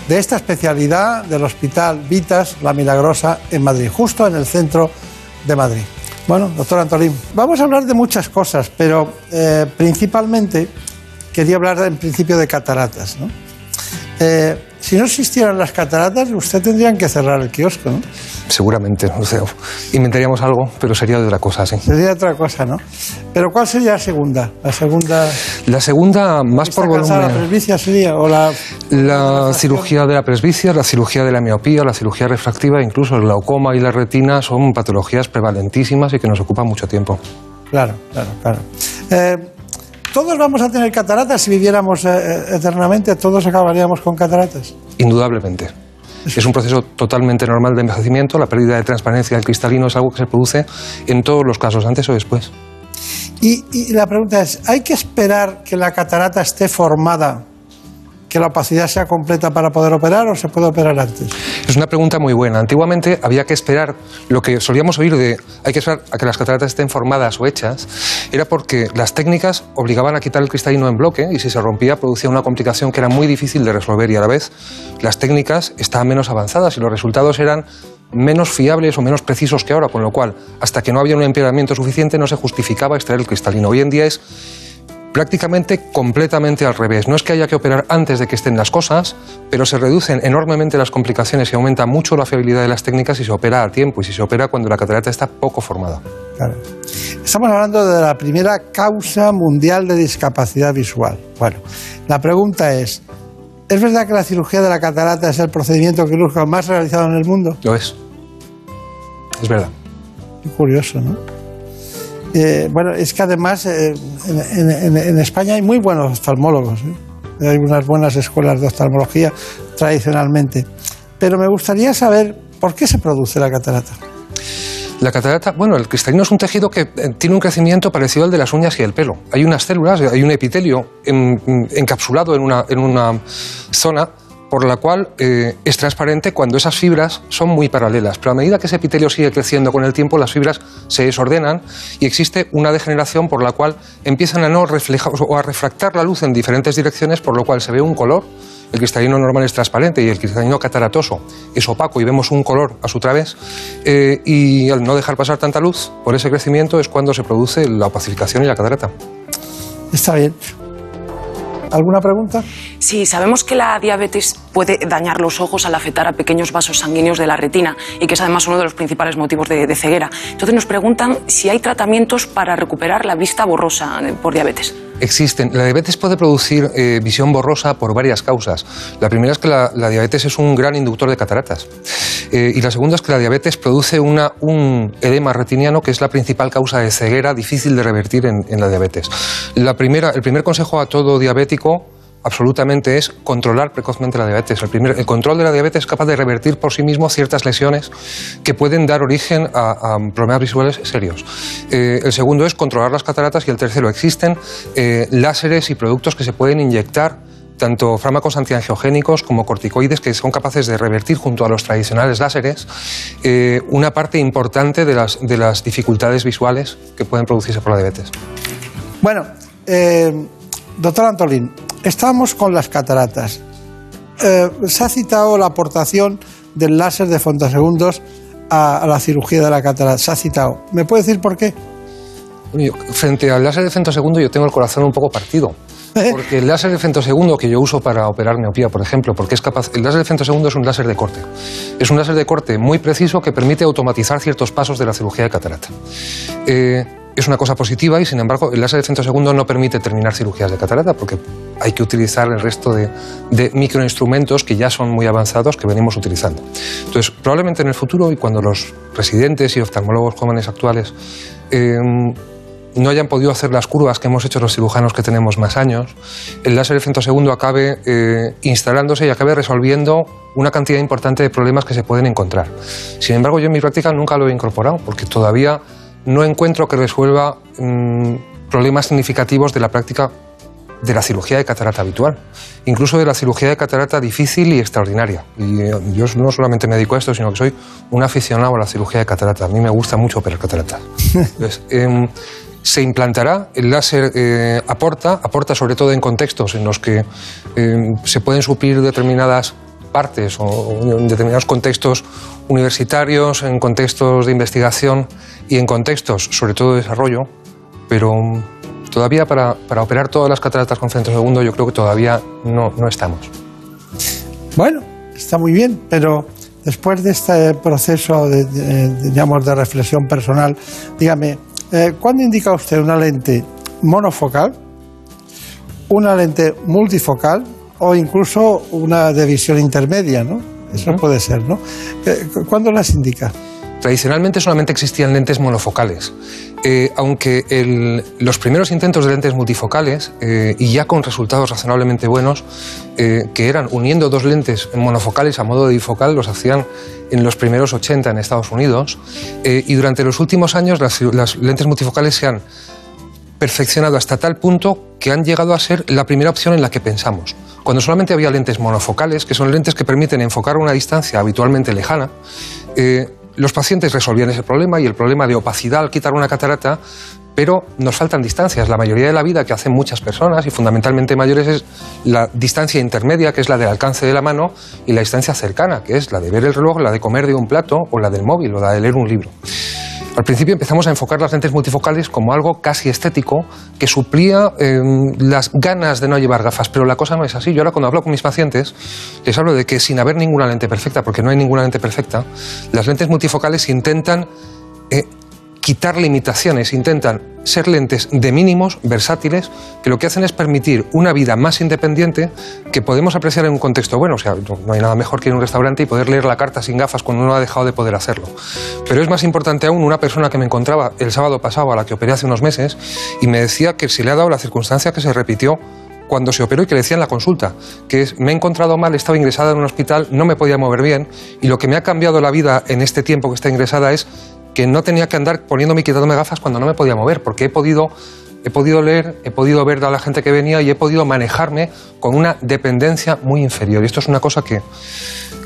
[SPEAKER 2] de esta especialidad del Hospital Vitas La Milagrosa en Madrid, justo en el centro de Madrid. Bueno, doctor Antolín, vamos a hablar de muchas cosas, pero eh, principalmente quería hablar en principio de cataratas. ¿no? Eh, si no existieran las cataratas, usted tendría que cerrar el kiosco, ¿no?
[SPEAKER 34] Seguramente, o sea, inventaríamos algo, pero sería de otra cosa, sí.
[SPEAKER 2] Sería otra cosa, ¿no? Pero ¿cuál sería la segunda? La segunda.
[SPEAKER 34] La segunda, más por volumen.
[SPEAKER 2] ¿La presbicia sería? ¿O la,
[SPEAKER 34] la cirugía de la presbicia, la cirugía de la miopía, la cirugía refractiva, incluso el glaucoma y la retina son patologías prevalentísimas y que nos ocupan mucho tiempo.
[SPEAKER 2] Claro, claro, claro. Eh, todos vamos a tener cataratas si viviéramos eh, eternamente, todos acabaríamos con cataratas.
[SPEAKER 34] Indudablemente. Es un proceso totalmente normal de envejecimiento. La pérdida de transparencia del cristalino es algo que se produce en todos los casos, antes o después.
[SPEAKER 2] Y, y la pregunta es, ¿hay que esperar que la catarata esté formada que la opacidad sea completa para poder operar o se puede operar antes?
[SPEAKER 34] Es una pregunta muy buena. Antiguamente había que esperar, lo que solíamos oír de hay que esperar a que las cataratas estén formadas o hechas, era porque las técnicas obligaban a quitar el cristalino en bloque y si se rompía producía una complicación que era muy difícil de resolver y a la vez las técnicas estaban menos avanzadas y los resultados eran menos fiables o menos precisos que ahora, con lo cual, hasta que no había un empeoramiento suficiente, no se justificaba extraer el cristalino. Hoy en día es prácticamente completamente al revés. No es que haya que operar antes de que estén las cosas, pero se reducen enormemente las complicaciones y aumenta mucho la fiabilidad de las técnicas si se opera a tiempo y si se opera cuando la catarata está poco formada.
[SPEAKER 2] Claro. Estamos hablando de la primera causa mundial de discapacidad visual. Bueno, la pregunta es, ¿es verdad que la cirugía de la catarata es el procedimiento quirúrgico más realizado en el mundo?
[SPEAKER 34] Lo es. Es verdad.
[SPEAKER 2] Qué curioso, ¿no? Eh, bueno, es que además eh, en, en, España hay muy buenos oftalmólogos. ¿eh? Hay unas buenas escuelas de oftalmología tradicionalmente. Pero me gustaría saber por qué se produce la catarata.
[SPEAKER 34] La catarata, bueno, el cristalino es un tejido que tiene un crecimiento parecido al de las uñas y el pelo. Hay unas células, hay un epitelio en, encapsulado en una, en una zona por la cual eh, es transparente cuando esas fibras son muy paralelas. Pero a medida que ese epitelio sigue creciendo con el tiempo, las fibras se desordenan y existe una degeneración por la cual empiezan a no reflejar o a refractar la luz en diferentes direcciones, por lo cual se ve un color. El cristalino normal es transparente y el cristalino cataratoso es opaco y vemos un color a su través. Eh, y al no dejar pasar tanta luz, por ese crecimiento es cuando se produce la opacificación y la catarata.
[SPEAKER 2] Está bien. ¿Alguna pregunta?
[SPEAKER 28] Sí, sabemos que la diabetes puede dañar los ojos al afectar a pequeños vasos sanguíneos de la retina y que es además uno de los principales motivos de, ceguera. Entonces nos preguntan si hay tratamientos para recuperar la vista borrosa por diabetes.
[SPEAKER 34] Existen. La diabetes puede producir eh, visión borrosa por varias causas. La primera es que la, diabetes es un gran inductor de cataratas. Eh, y la segunda es que la diabetes produce un edema retiniano que es la principal causa de ceguera difícil de revertir en, en la diabetes. La primera, el primer consejo a todo diabético absolutamente es controlar precozmente la diabetes. El, primer, el, control de la diabetes es capaz de revertir por sí mismo ciertas lesiones que pueden dar origen a, problemas visuales serios. Eh, el segundo es controlar las cataratas y el tercero, existen eh, láseres y productos que se pueden inyectar tanto fármacos antiangiogénicos como corticoides que son capaces de revertir junto a los tradicionales láseres eh, una parte importante de las, de las, dificultades visuales que pueden producirse por la diabetes.
[SPEAKER 2] Bueno, doctor Antolín, Estamos con las cataratas. Eh, se ha citado la aportación del láser de fontosegundos a, a, la cirugía de la catarata. Se ha citado. ¿Me puede decir por qué?
[SPEAKER 34] Frente al láser de femtosegundo yo tengo el corazón un poco partido. Porque el láser de femtosegundo que yo uso para operar miopía, por ejemplo, porque es capaz. El láser de femtosegundo es un láser de corte. Es un láser de corte muy preciso que permite automatizar ciertos pasos de la cirugía de catarata. Eh, es una cosa positiva y, sin embargo, el láser de femtosegundo no permite terminar cirugías de catarata porque hay que utilizar el resto de, de microinstrumentos que ya son muy avanzados que venimos utilizando. Entonces, probablemente en el futuro y cuando los residentes y oftalmólogos jóvenes actuales eh, no hayan podido hacer las curvas que hemos hecho los cirujanos que tenemos más años, el láser de femtosegundo acabe eh, instalándose y acabe resolviendo una cantidad importante de problemas que se pueden encontrar. Sin embargo, yo en mi práctica nunca lo he incorporado porque todavía no encuentro que resuelva mm, problemas significativos de la práctica de la cirugía de catarata habitual, incluso de la cirugía de catarata difícil y extraordinaria. Y eh, yo no solamente me dedico a esto, sino que soy un aficionado a la cirugía de catarata. A mí me gusta mucho operar catarata. [LAUGHS] Entonces, em, se implantará, el láser eh, aporta, aporta sobre todo en contextos en los que em, se pueden suplir determinadas partes o, en determinados contextos universitarios, en contextos de investigación y en contextos sobre todo de desarrollo, pero mm, todavía para, para operar todas las cataratas con femtosegundo yo creo que todavía no, no estamos.
[SPEAKER 2] Bueno, está muy bien, pero después de este proceso digamos, de reflexión personal, dígame, eh, ¿cuándo indica usted una lente monofocal, una lente multifocal o incluso una de visión intermedia, ¿no? Eso puede ser, ¿no? Eh, cu- ¿Cuándo las indica?
[SPEAKER 34] Tradicionalmente solamente existían lentes monofocales, Eh, aunque los primeros intentos de lentes multifocales, eh, y ya con resultados razonablemente buenos, eh, que eran uniendo dos lentes monofocales a modo de bifocal, los hacían en los primeros 80 en Estados Unidos, y durante los últimos años las, lentes multifocales se han perfeccionado hasta tal punto que han llegado a ser la primera opción en la que pensamos. Cuando solamente había lentes monofocales, que son lentes que permiten enfocar a una distancia habitualmente lejana, los pacientes resolvían ese problema y el problema de opacidad al quitar una catarata, pero nos faltan distancias. La mayoría de la vida que hacen muchas personas, y fundamentalmente mayores, es la distancia intermedia, que es la del alcance de la mano, y la distancia cercana, que es la de ver el reloj, la de comer de un plato, o la del móvil, o la de leer un libro. Al principio empezamos a enfocar las lentes multifocales como algo casi estético que suplía eh, las ganas de no llevar gafas, pero la cosa no es así. Yo ahora cuando hablo con mis pacientes les hablo de que sin haber ninguna lente perfecta, porque no hay ninguna lente perfecta, las lentes multifocales intentan eh, quitar limitaciones, intentan ser lentes de mínimos, versátiles, que lo que hacen es permitir una vida más independiente que podemos apreciar en un contexto bueno. O sea, no hay nada mejor que ir a un restaurante y poder leer la carta sin gafas cuando uno ha dejado de poder hacerlo. Pero es más importante aún una persona que me encontraba el sábado pasado, a la que operé hace unos meses, y me decía que se le ha dado la circunstancia que se repitió cuando se operó y que le decía en la consulta, que es, me he encontrado mal, estaba ingresada en un hospital, no me podía mover bien, y lo que me ha cambiado la vida en este tiempo que está ingresada es que no tenía que andar poniéndome y quitándome gafas cuando no me podía mover, porque he podido, he podido leer, he podido ver a la gente que venía y he podido manejarme con una dependencia muy inferior. Y esto es una cosa que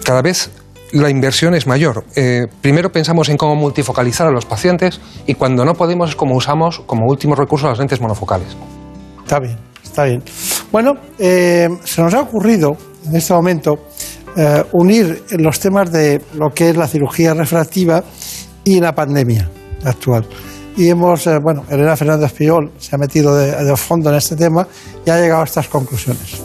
[SPEAKER 34] cada vez la inversión es mayor. Eh, primero pensamos en cómo multifocalizar a los pacientes y cuando no podemos es como usamos como último recurso las lentes monofocales.
[SPEAKER 2] Está bien, está bien. Bueno, eh, se nos ha ocurrido en este momento eh, unir los temas de lo que es la cirugía refractiva y la pandemia actual. Y hemos, eh, bueno, Elena Fernández Piol se ha metido de, de fondo en este tema y ha llegado a estas conclusiones.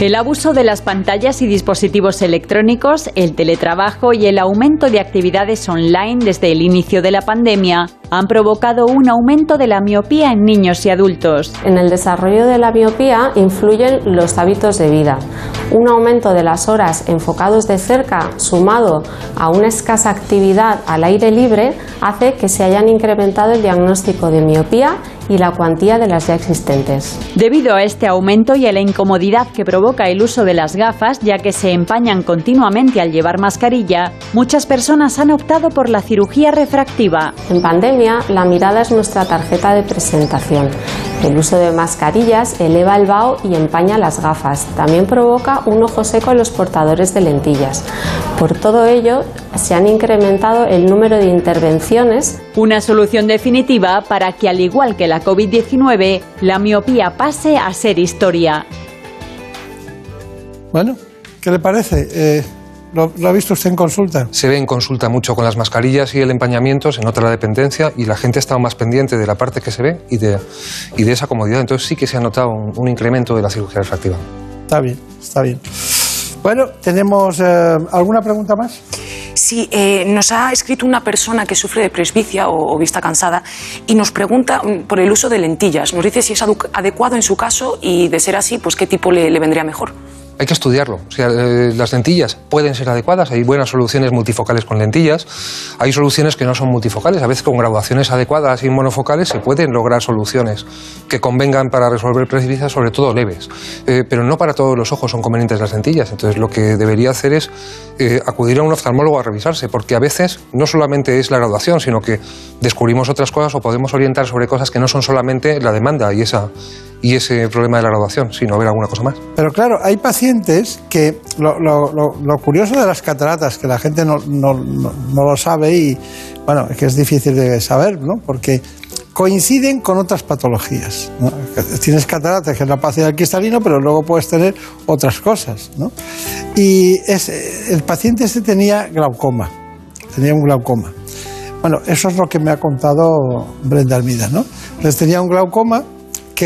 [SPEAKER 4] El abuso de las pantallas y dispositivos electrónicos, el teletrabajo y el aumento de actividades online desde el inicio de la pandemia han provocado un aumento de la miopía en niños y adultos.
[SPEAKER 35] En el desarrollo de la miopía influyen los hábitos de vida. Un aumento de las horas enfocados de cerca sumado a una escasa actividad al aire libre hace que se hayan incrementado el diagnóstico de miopía y la cuantía de las ya existentes.
[SPEAKER 4] Debido a este aumento y a la incomodidad que provoca el uso de las gafas, ya que se empañan continuamente al llevar mascarilla, muchas personas han optado por la cirugía refractiva.
[SPEAKER 35] En pandemia, la mirada es nuestra tarjeta de presentación. El uso de mascarillas eleva el vaho y empaña las gafas. También provoca un ojo seco en los portadores de lentillas. Por todo ello, se han incrementado el número de intervenciones.
[SPEAKER 4] Una solución definitiva para que, al igual que la COVID-19, la miopía pase a ser historia.
[SPEAKER 2] Bueno, ¿qué le parece? Eh, ¿Lo, lo ha visto usted en consulta?
[SPEAKER 34] Se ve en consulta mucho con las mascarillas y el empañamiento, se nota la dependencia y la gente está más pendiente de la parte que se ve y de, y de esa comodidad. Entonces sí que se ha notado un, un incremento de la cirugía refractiva.
[SPEAKER 2] Está bien, está bien. Bueno, ¿tenemos eh, alguna pregunta más?
[SPEAKER 28] Sí, eh, nos ha escrito una persona que sufre de presbicia o, o vista cansada y nos pregunta mm, por el uso de lentillas. Nos dice si es adecuado en su caso y, de ser así, pues qué tipo le, le vendría mejor.
[SPEAKER 34] Hay que estudiarlo. O sea, eh, las lentillas pueden ser adecuadas, hay buenas soluciones multifocales con lentillas, hay soluciones que no son multifocales, a veces con graduaciones adecuadas y monofocales se pueden lograr soluciones que convengan para resolver presbicias, sobre todo leves. Eh, pero no para todos los ojos son convenientes las lentillas. Entonces lo que debería hacer es eh, acudir a un oftalmólogo a revisarse, porque a veces no solamente es la graduación, sino que descubrimos otras cosas o podemos orientar sobre cosas que no son solamente la demanda y esa y ese problema de la graduación, sino ver alguna cosa más.
[SPEAKER 2] Pero claro, hay pacientes que lo, lo- lo- lo curioso de las cataratas, que la gente no, no- no- no lo sabe y bueno, es que es difícil de saber, ¿no? Porque coinciden con otras patologías. Tienes cataratas, que es la opacidad del cristalino, pero luego puedes tener otras cosas, ¿no? Y es, el paciente este tenía glaucoma, tenía un glaucoma. Bueno, eso es lo que me ha contado Brenda Almida, ¿no? Entonces tenía un glaucoma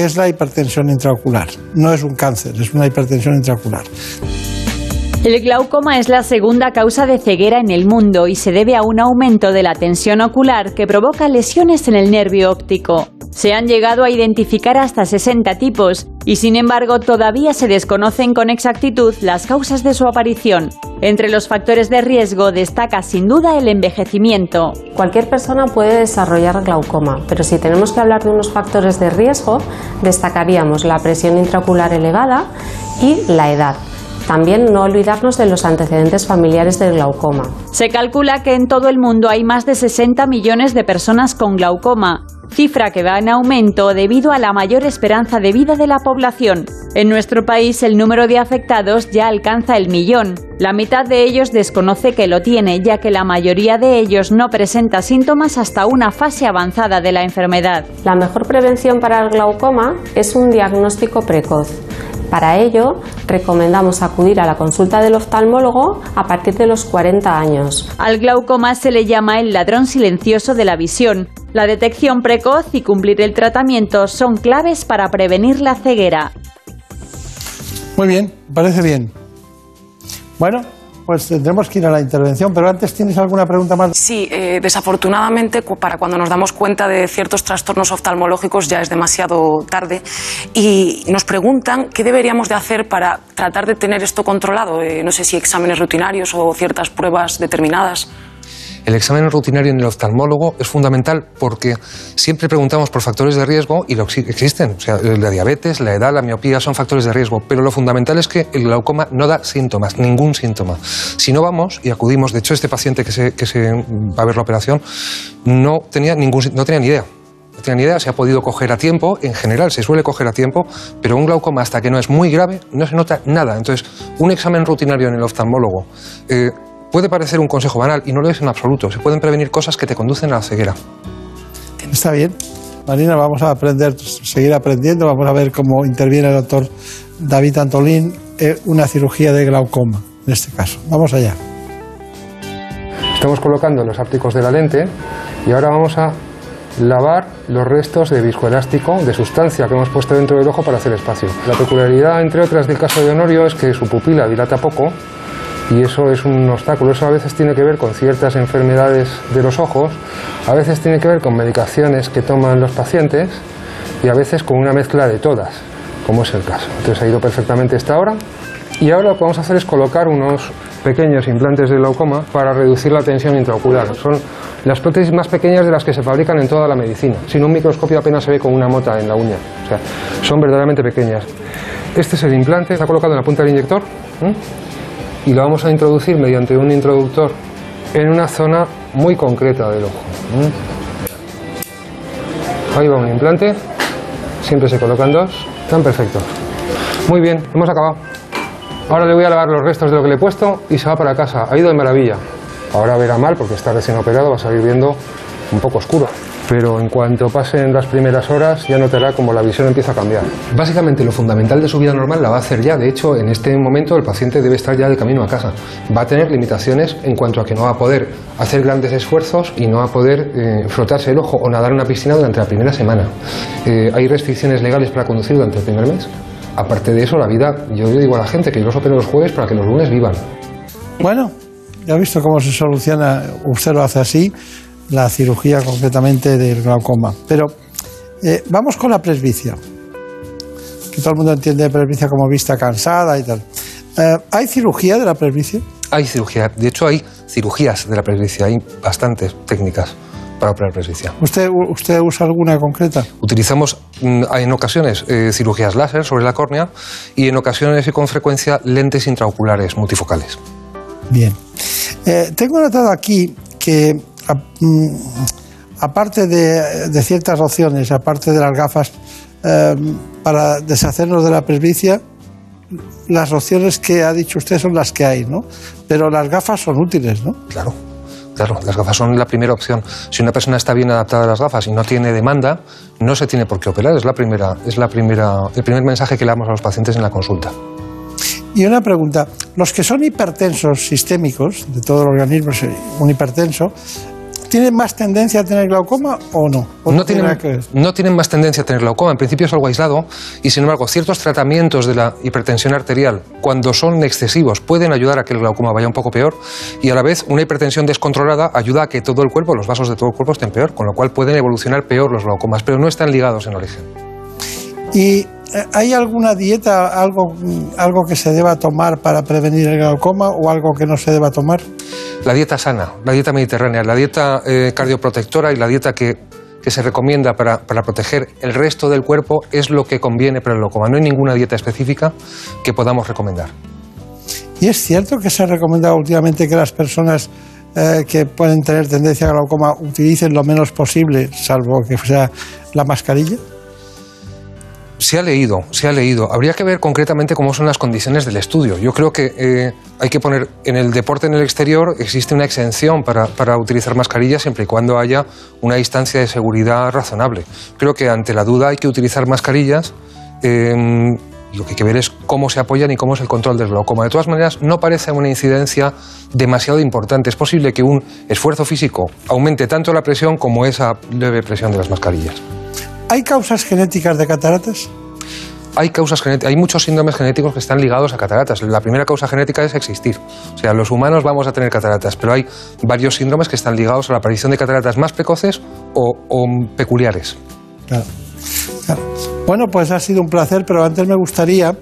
[SPEAKER 2] es la hipertensión intraocular. No es un cáncer, es una hipertensión intraocular.
[SPEAKER 4] El glaucoma es la segunda causa de ceguera en el mundo y se debe a un aumento de la tensión ocular que provoca lesiones en el nervio óptico. Se han llegado a identificar hasta 60 tipos y sin embargo todavía se desconocen con exactitud las causas de su aparición. Entre los factores de riesgo destaca sin duda el envejecimiento.
[SPEAKER 35] Cualquier persona puede desarrollar glaucoma, pero si tenemos que hablar de unos factores de riesgo, destacaríamos la presión intraocular elevada y la edad. También no olvidarnos de los antecedentes familiares del glaucoma.
[SPEAKER 4] Se calcula que en todo el mundo hay más de 60 millones de personas con glaucoma, cifra que va en aumento debido a la mayor esperanza de vida de la población. En nuestro país el número de afectados ya alcanza el millón. La mitad de ellos desconoce que lo tiene, ya que la mayoría de ellos no presenta síntomas hasta una fase avanzada de la enfermedad.
[SPEAKER 35] La mejor prevención para el glaucoma es un diagnóstico precoz. Para ello, recomendamos acudir a la consulta del oftalmólogo a partir de los 40 años.
[SPEAKER 4] Al glaucoma se le llama el ladrón silencioso de la visión. La detección precoz y cumplir el tratamiento son claves para prevenir la ceguera.
[SPEAKER 2] Muy bien, parece bien. Bueno, pues tendremos que ir a la intervención, pero antes tienes alguna pregunta más.
[SPEAKER 28] Sí, eh, desafortunadamente para cuando nos damos cuenta de ciertos trastornos oftalmológicos ya es demasiado tarde y nos preguntan qué deberíamos de hacer para tratar de tener esto controlado. Eh, no sé si exámenes rutinarios o ciertas pruebas determinadas.
[SPEAKER 34] El examen rutinario en el oftalmólogo es fundamental porque siempre preguntamos por factores de riesgo y lo exi- existen. O sea, la diabetes, la edad, la miopía son factores de riesgo, pero lo fundamental es que el glaucoma no da síntomas, ningún síntoma. Si no vamos y acudimos, de hecho este paciente que se, va a ver la operación no tenía, ningún, no tenía ni idea. No tenía ni idea, se ha podido coger a tiempo, en general se suele coger a tiempo, pero un glaucoma hasta que no es muy grave no se nota nada. Entonces, un examen rutinario en el oftalmólogo eh, puede parecer un consejo banal y no lo es en absoluto. Se pueden prevenir cosas que te conducen a la ceguera.
[SPEAKER 2] Está bien. Marina, vamos a aprender, seguir aprendiendo. Vamos a ver cómo interviene el doctor David Antolín en una cirugía de glaucoma, en este caso. Vamos allá.
[SPEAKER 34] Estamos colocando los ápticos de la lente y ahora vamos a lavar los restos de viscoelástico, de sustancia que hemos puesto dentro del ojo para hacer espacio. La peculiaridad, entre otras, del caso de Honorio es que su pupila dilata poco y eso es un obstáculo. Eso a veces tiene que ver con ciertas enfermedades de los ojos, a veces tiene que ver con medicaciones que toman los pacientes y a veces con una mezcla de todas, como es el caso. Entonces ha ido perfectamente esta hora y ahora lo que vamos a hacer es colocar unos pequeños implantes de glaucoma para reducir la tensión intraocular. Son las prótesis más pequeñas de las que se fabrican en toda la medicina. Sin un microscopio apenas se ve con una mota en la uña. O sea, son verdaderamente pequeñas. Este es el implante, está colocado en la punta del inyector. Y lo vamos a introducir mediante un introductor en una zona muy concreta del ojo. ¿eh? Ahí va un implante, siempre se colocan dos, están perfectos. Muy bien, hemos acabado. Ahora le voy a lavar los restos de lo que le he puesto y se va para casa. Ha ido de maravilla. Ahora verá mal porque está recién operado, va a salir viendo un poco oscuro. Pero en cuanto pasen las primeras horas ya notará como la visión empieza a cambiar. Básicamente lo fundamental de su vida normal la va a hacer ya, de hecho en este momento el paciente debe estar ya de camino a casa. Va a tener limitaciones en cuanto a que no va a poder hacer grandes esfuerzos y no va a poder eh, frotarse el ojo o nadar en una piscina durante la primera semana. Eh, hay restricciones legales para conducir durante el primer mes. Aparte de eso, la vida, yo le digo a la gente que yo los opero los jueves para que los lunes vivan.
[SPEAKER 2] Bueno, ya ha visto cómo se soluciona, usted lo hace así, la cirugía completamente del glaucoma. Pero eh, vamos con la presbicia, que todo el mundo entiende presbicia como vista cansada y tal. Eh, ¿Hay cirugía de la presbicia?
[SPEAKER 34] Hay cirugía, de hecho hay cirugías de la presbicia, hay bastantes técnicas para operar presbicia.
[SPEAKER 2] ¿Usted, usted usa alguna concreta?
[SPEAKER 34] Utilizamos mm, en ocasiones eh, cirugías láser sobre la córnea y en ocasiones y con frecuencia lentes intraoculares multifocales.
[SPEAKER 2] Bien. Eh, tengo notado aquí que, aparte de, de ciertas opciones, aparte de las gafas, eh, para deshacernos de la presbicia, las opciones que ha dicho usted son las que hay, ¿no? Pero las gafas son útiles, ¿no?
[SPEAKER 34] Claro. Claro, las gafas son la primera opción. Si una persona está bien adaptada a las gafas y no tiene demanda, no se tiene por qué operar. Es la primera, es la primera, el primer mensaje que le damos a los pacientes en la consulta.
[SPEAKER 2] Y una pregunta, los que son hipertensos sistémicos, de todo el organismo, un hipertenso, ¿tienen más tendencia a tener glaucoma o no? ¿O
[SPEAKER 34] No
[SPEAKER 2] tiene
[SPEAKER 34] tienen,
[SPEAKER 2] que
[SPEAKER 34] no tienen más tendencia a tener glaucoma. En principio es algo aislado y, sin embargo, ciertos tratamientos de la hipertensión arterial, cuando son excesivos, pueden ayudar a que el glaucoma vaya un poco peor y, a la vez, una hipertensión descontrolada ayuda a que todo el cuerpo, los vasos de todo el cuerpo estén peor, con lo cual pueden evolucionar peor los glaucomas, pero no están ligados en origen.
[SPEAKER 2] ¿Y hay alguna dieta, algo, algo que se deba tomar para prevenir el glaucoma o algo que no se deba tomar?
[SPEAKER 34] La dieta sana, la dieta mediterránea, la dieta eh, cardioprotectora y la dieta que, que se recomienda para, para proteger el resto del cuerpo es lo que conviene para el glaucoma. No hay ninguna dieta específica que podamos recomendar.
[SPEAKER 2] ¿Y es cierto que se ha recomendado últimamente que las personas eh, que pueden tener tendencia a glaucoma utilicen lo menos posible, salvo que sea la mascarilla?
[SPEAKER 34] Se ha leído, se ha leído. Habría que ver concretamente cómo son las condiciones del estudio. Yo creo que eh, hay que poner en el deporte en el exterior existe una exención para, para utilizar mascarillas siempre y cuando haya una distancia de seguridad razonable. Creo que ante la duda hay que utilizar mascarillas. y lo que hay que ver es cómo se apoyan y cómo es el control del glaucoma. De todas maneras, no parece una incidencia demasiado importante. Es posible que un esfuerzo físico aumente tanto la presión como esa leve presión de las mascarillas.
[SPEAKER 2] ¿Hay causas genéticas de cataratas?
[SPEAKER 34] Hay causas hay muchos síndromes genéticos que están ligados a cataratas. La primera causa genética es existir. O sea, los humanos vamos a tener cataratas, pero hay varios síndromes que están ligados a la aparición de cataratas más precoces o, o peculiares.
[SPEAKER 2] Claro. Claro. Bueno, pues ha sido un placer, pero antes me gustaría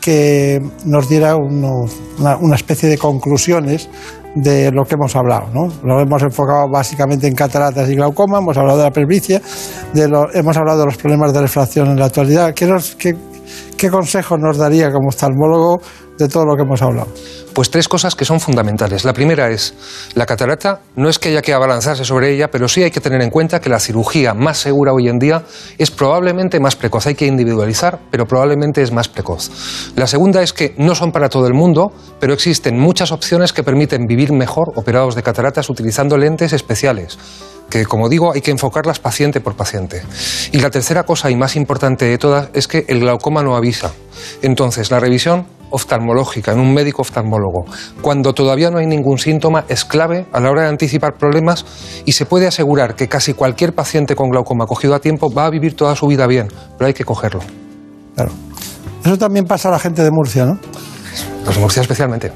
[SPEAKER 2] que nos diera una especie de conclusiones de lo que hemos hablado. ¿no? Lo hemos enfocado básicamente en cataratas y glaucoma, hemos hablado de la presbicia, de lo- hemos hablado de los problemas de refracción en la actualidad. ¿Qué, qué consejos nos daría como oftalmólogo de todo lo que hemos hablado?
[SPEAKER 34] Pues tres cosas que son fundamentales. La primera es, la catarata no es que haya que abalanzarse sobre ella, pero sí hay que tener en cuenta que la cirugía más segura hoy en día es probablemente más precoz. Hay que individualizar, pero probablemente es más precoz. La segunda es que no son para todo el mundo, pero existen muchas opciones que permiten vivir mejor operados de cataratas utilizando lentes especiales que como digo hay que enfocarlas paciente por paciente. Y la tercera cosa y más importante de todas es que el glaucoma no avisa. Entonces, la revisión oftalmológica en un médico oftalmólogo, cuando todavía no hay ningún síntoma, es clave a la hora de anticipar problemas y se puede asegurar que casi cualquier paciente con glaucoma cogido a tiempo va a vivir toda su vida bien, pero hay que cogerlo.
[SPEAKER 2] Claro. Eso también pasa a la gente de Murcia, ¿no?
[SPEAKER 34] Los de Murcia especialmente.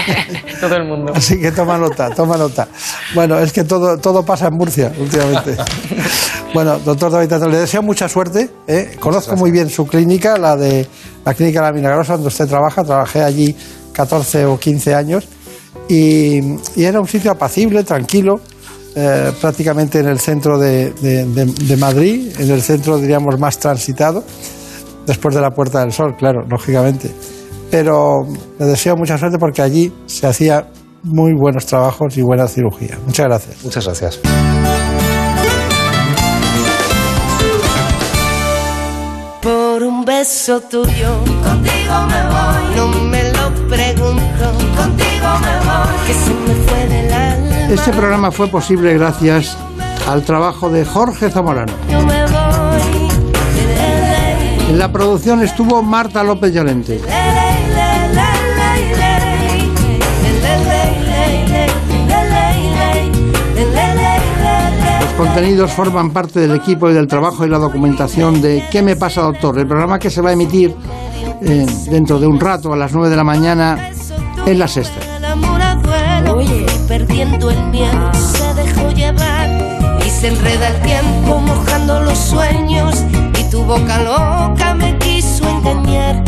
[SPEAKER 34] [LAUGHS]
[SPEAKER 28] Todo el mundo.
[SPEAKER 2] Así que toma nota, toma nota. Bueno, es que todo, todo pasa en Murcia últimamente. [LAUGHS] Bueno, doctor David Tatón, le deseo mucha suerte. ¿eh? Conozco muy bien su clínica, la de la clínica La Milagrosa, donde usted trabaja. Trabajé allí 14 o 15 años y, y era un sitio apacible, tranquilo, eh, prácticamente en el centro de, de- de- de Madrid, en el centro, diríamos, más transitado, después de la Puerta del Sol, claro, lógicamente. Pero le deseo mucha suerte porque allí se hacía muy buenos trabajos y buena cirugía. Muchas gracias.
[SPEAKER 34] Muchas gracias.
[SPEAKER 33] Beso tuyo, contigo me voy. No me lo pregunto, contigo me voy. Que se me fue del alma.
[SPEAKER 2] Este programa fue posible gracias al trabajo de Jorge Zamorano. En la producción estuvo Marta López Llorente. Contenidos forman parte del equipo y del trabajo y la documentación de ¿Qué me pasa, doctor? El programa que se va a emitir eh, dentro de un rato a las 9 de la mañana en la sexta.
[SPEAKER 33] Oye, perdiendo el miedo se dejó llevar y se enreda el tiempo mojando los sueños y tu boca loca me quiso engañar.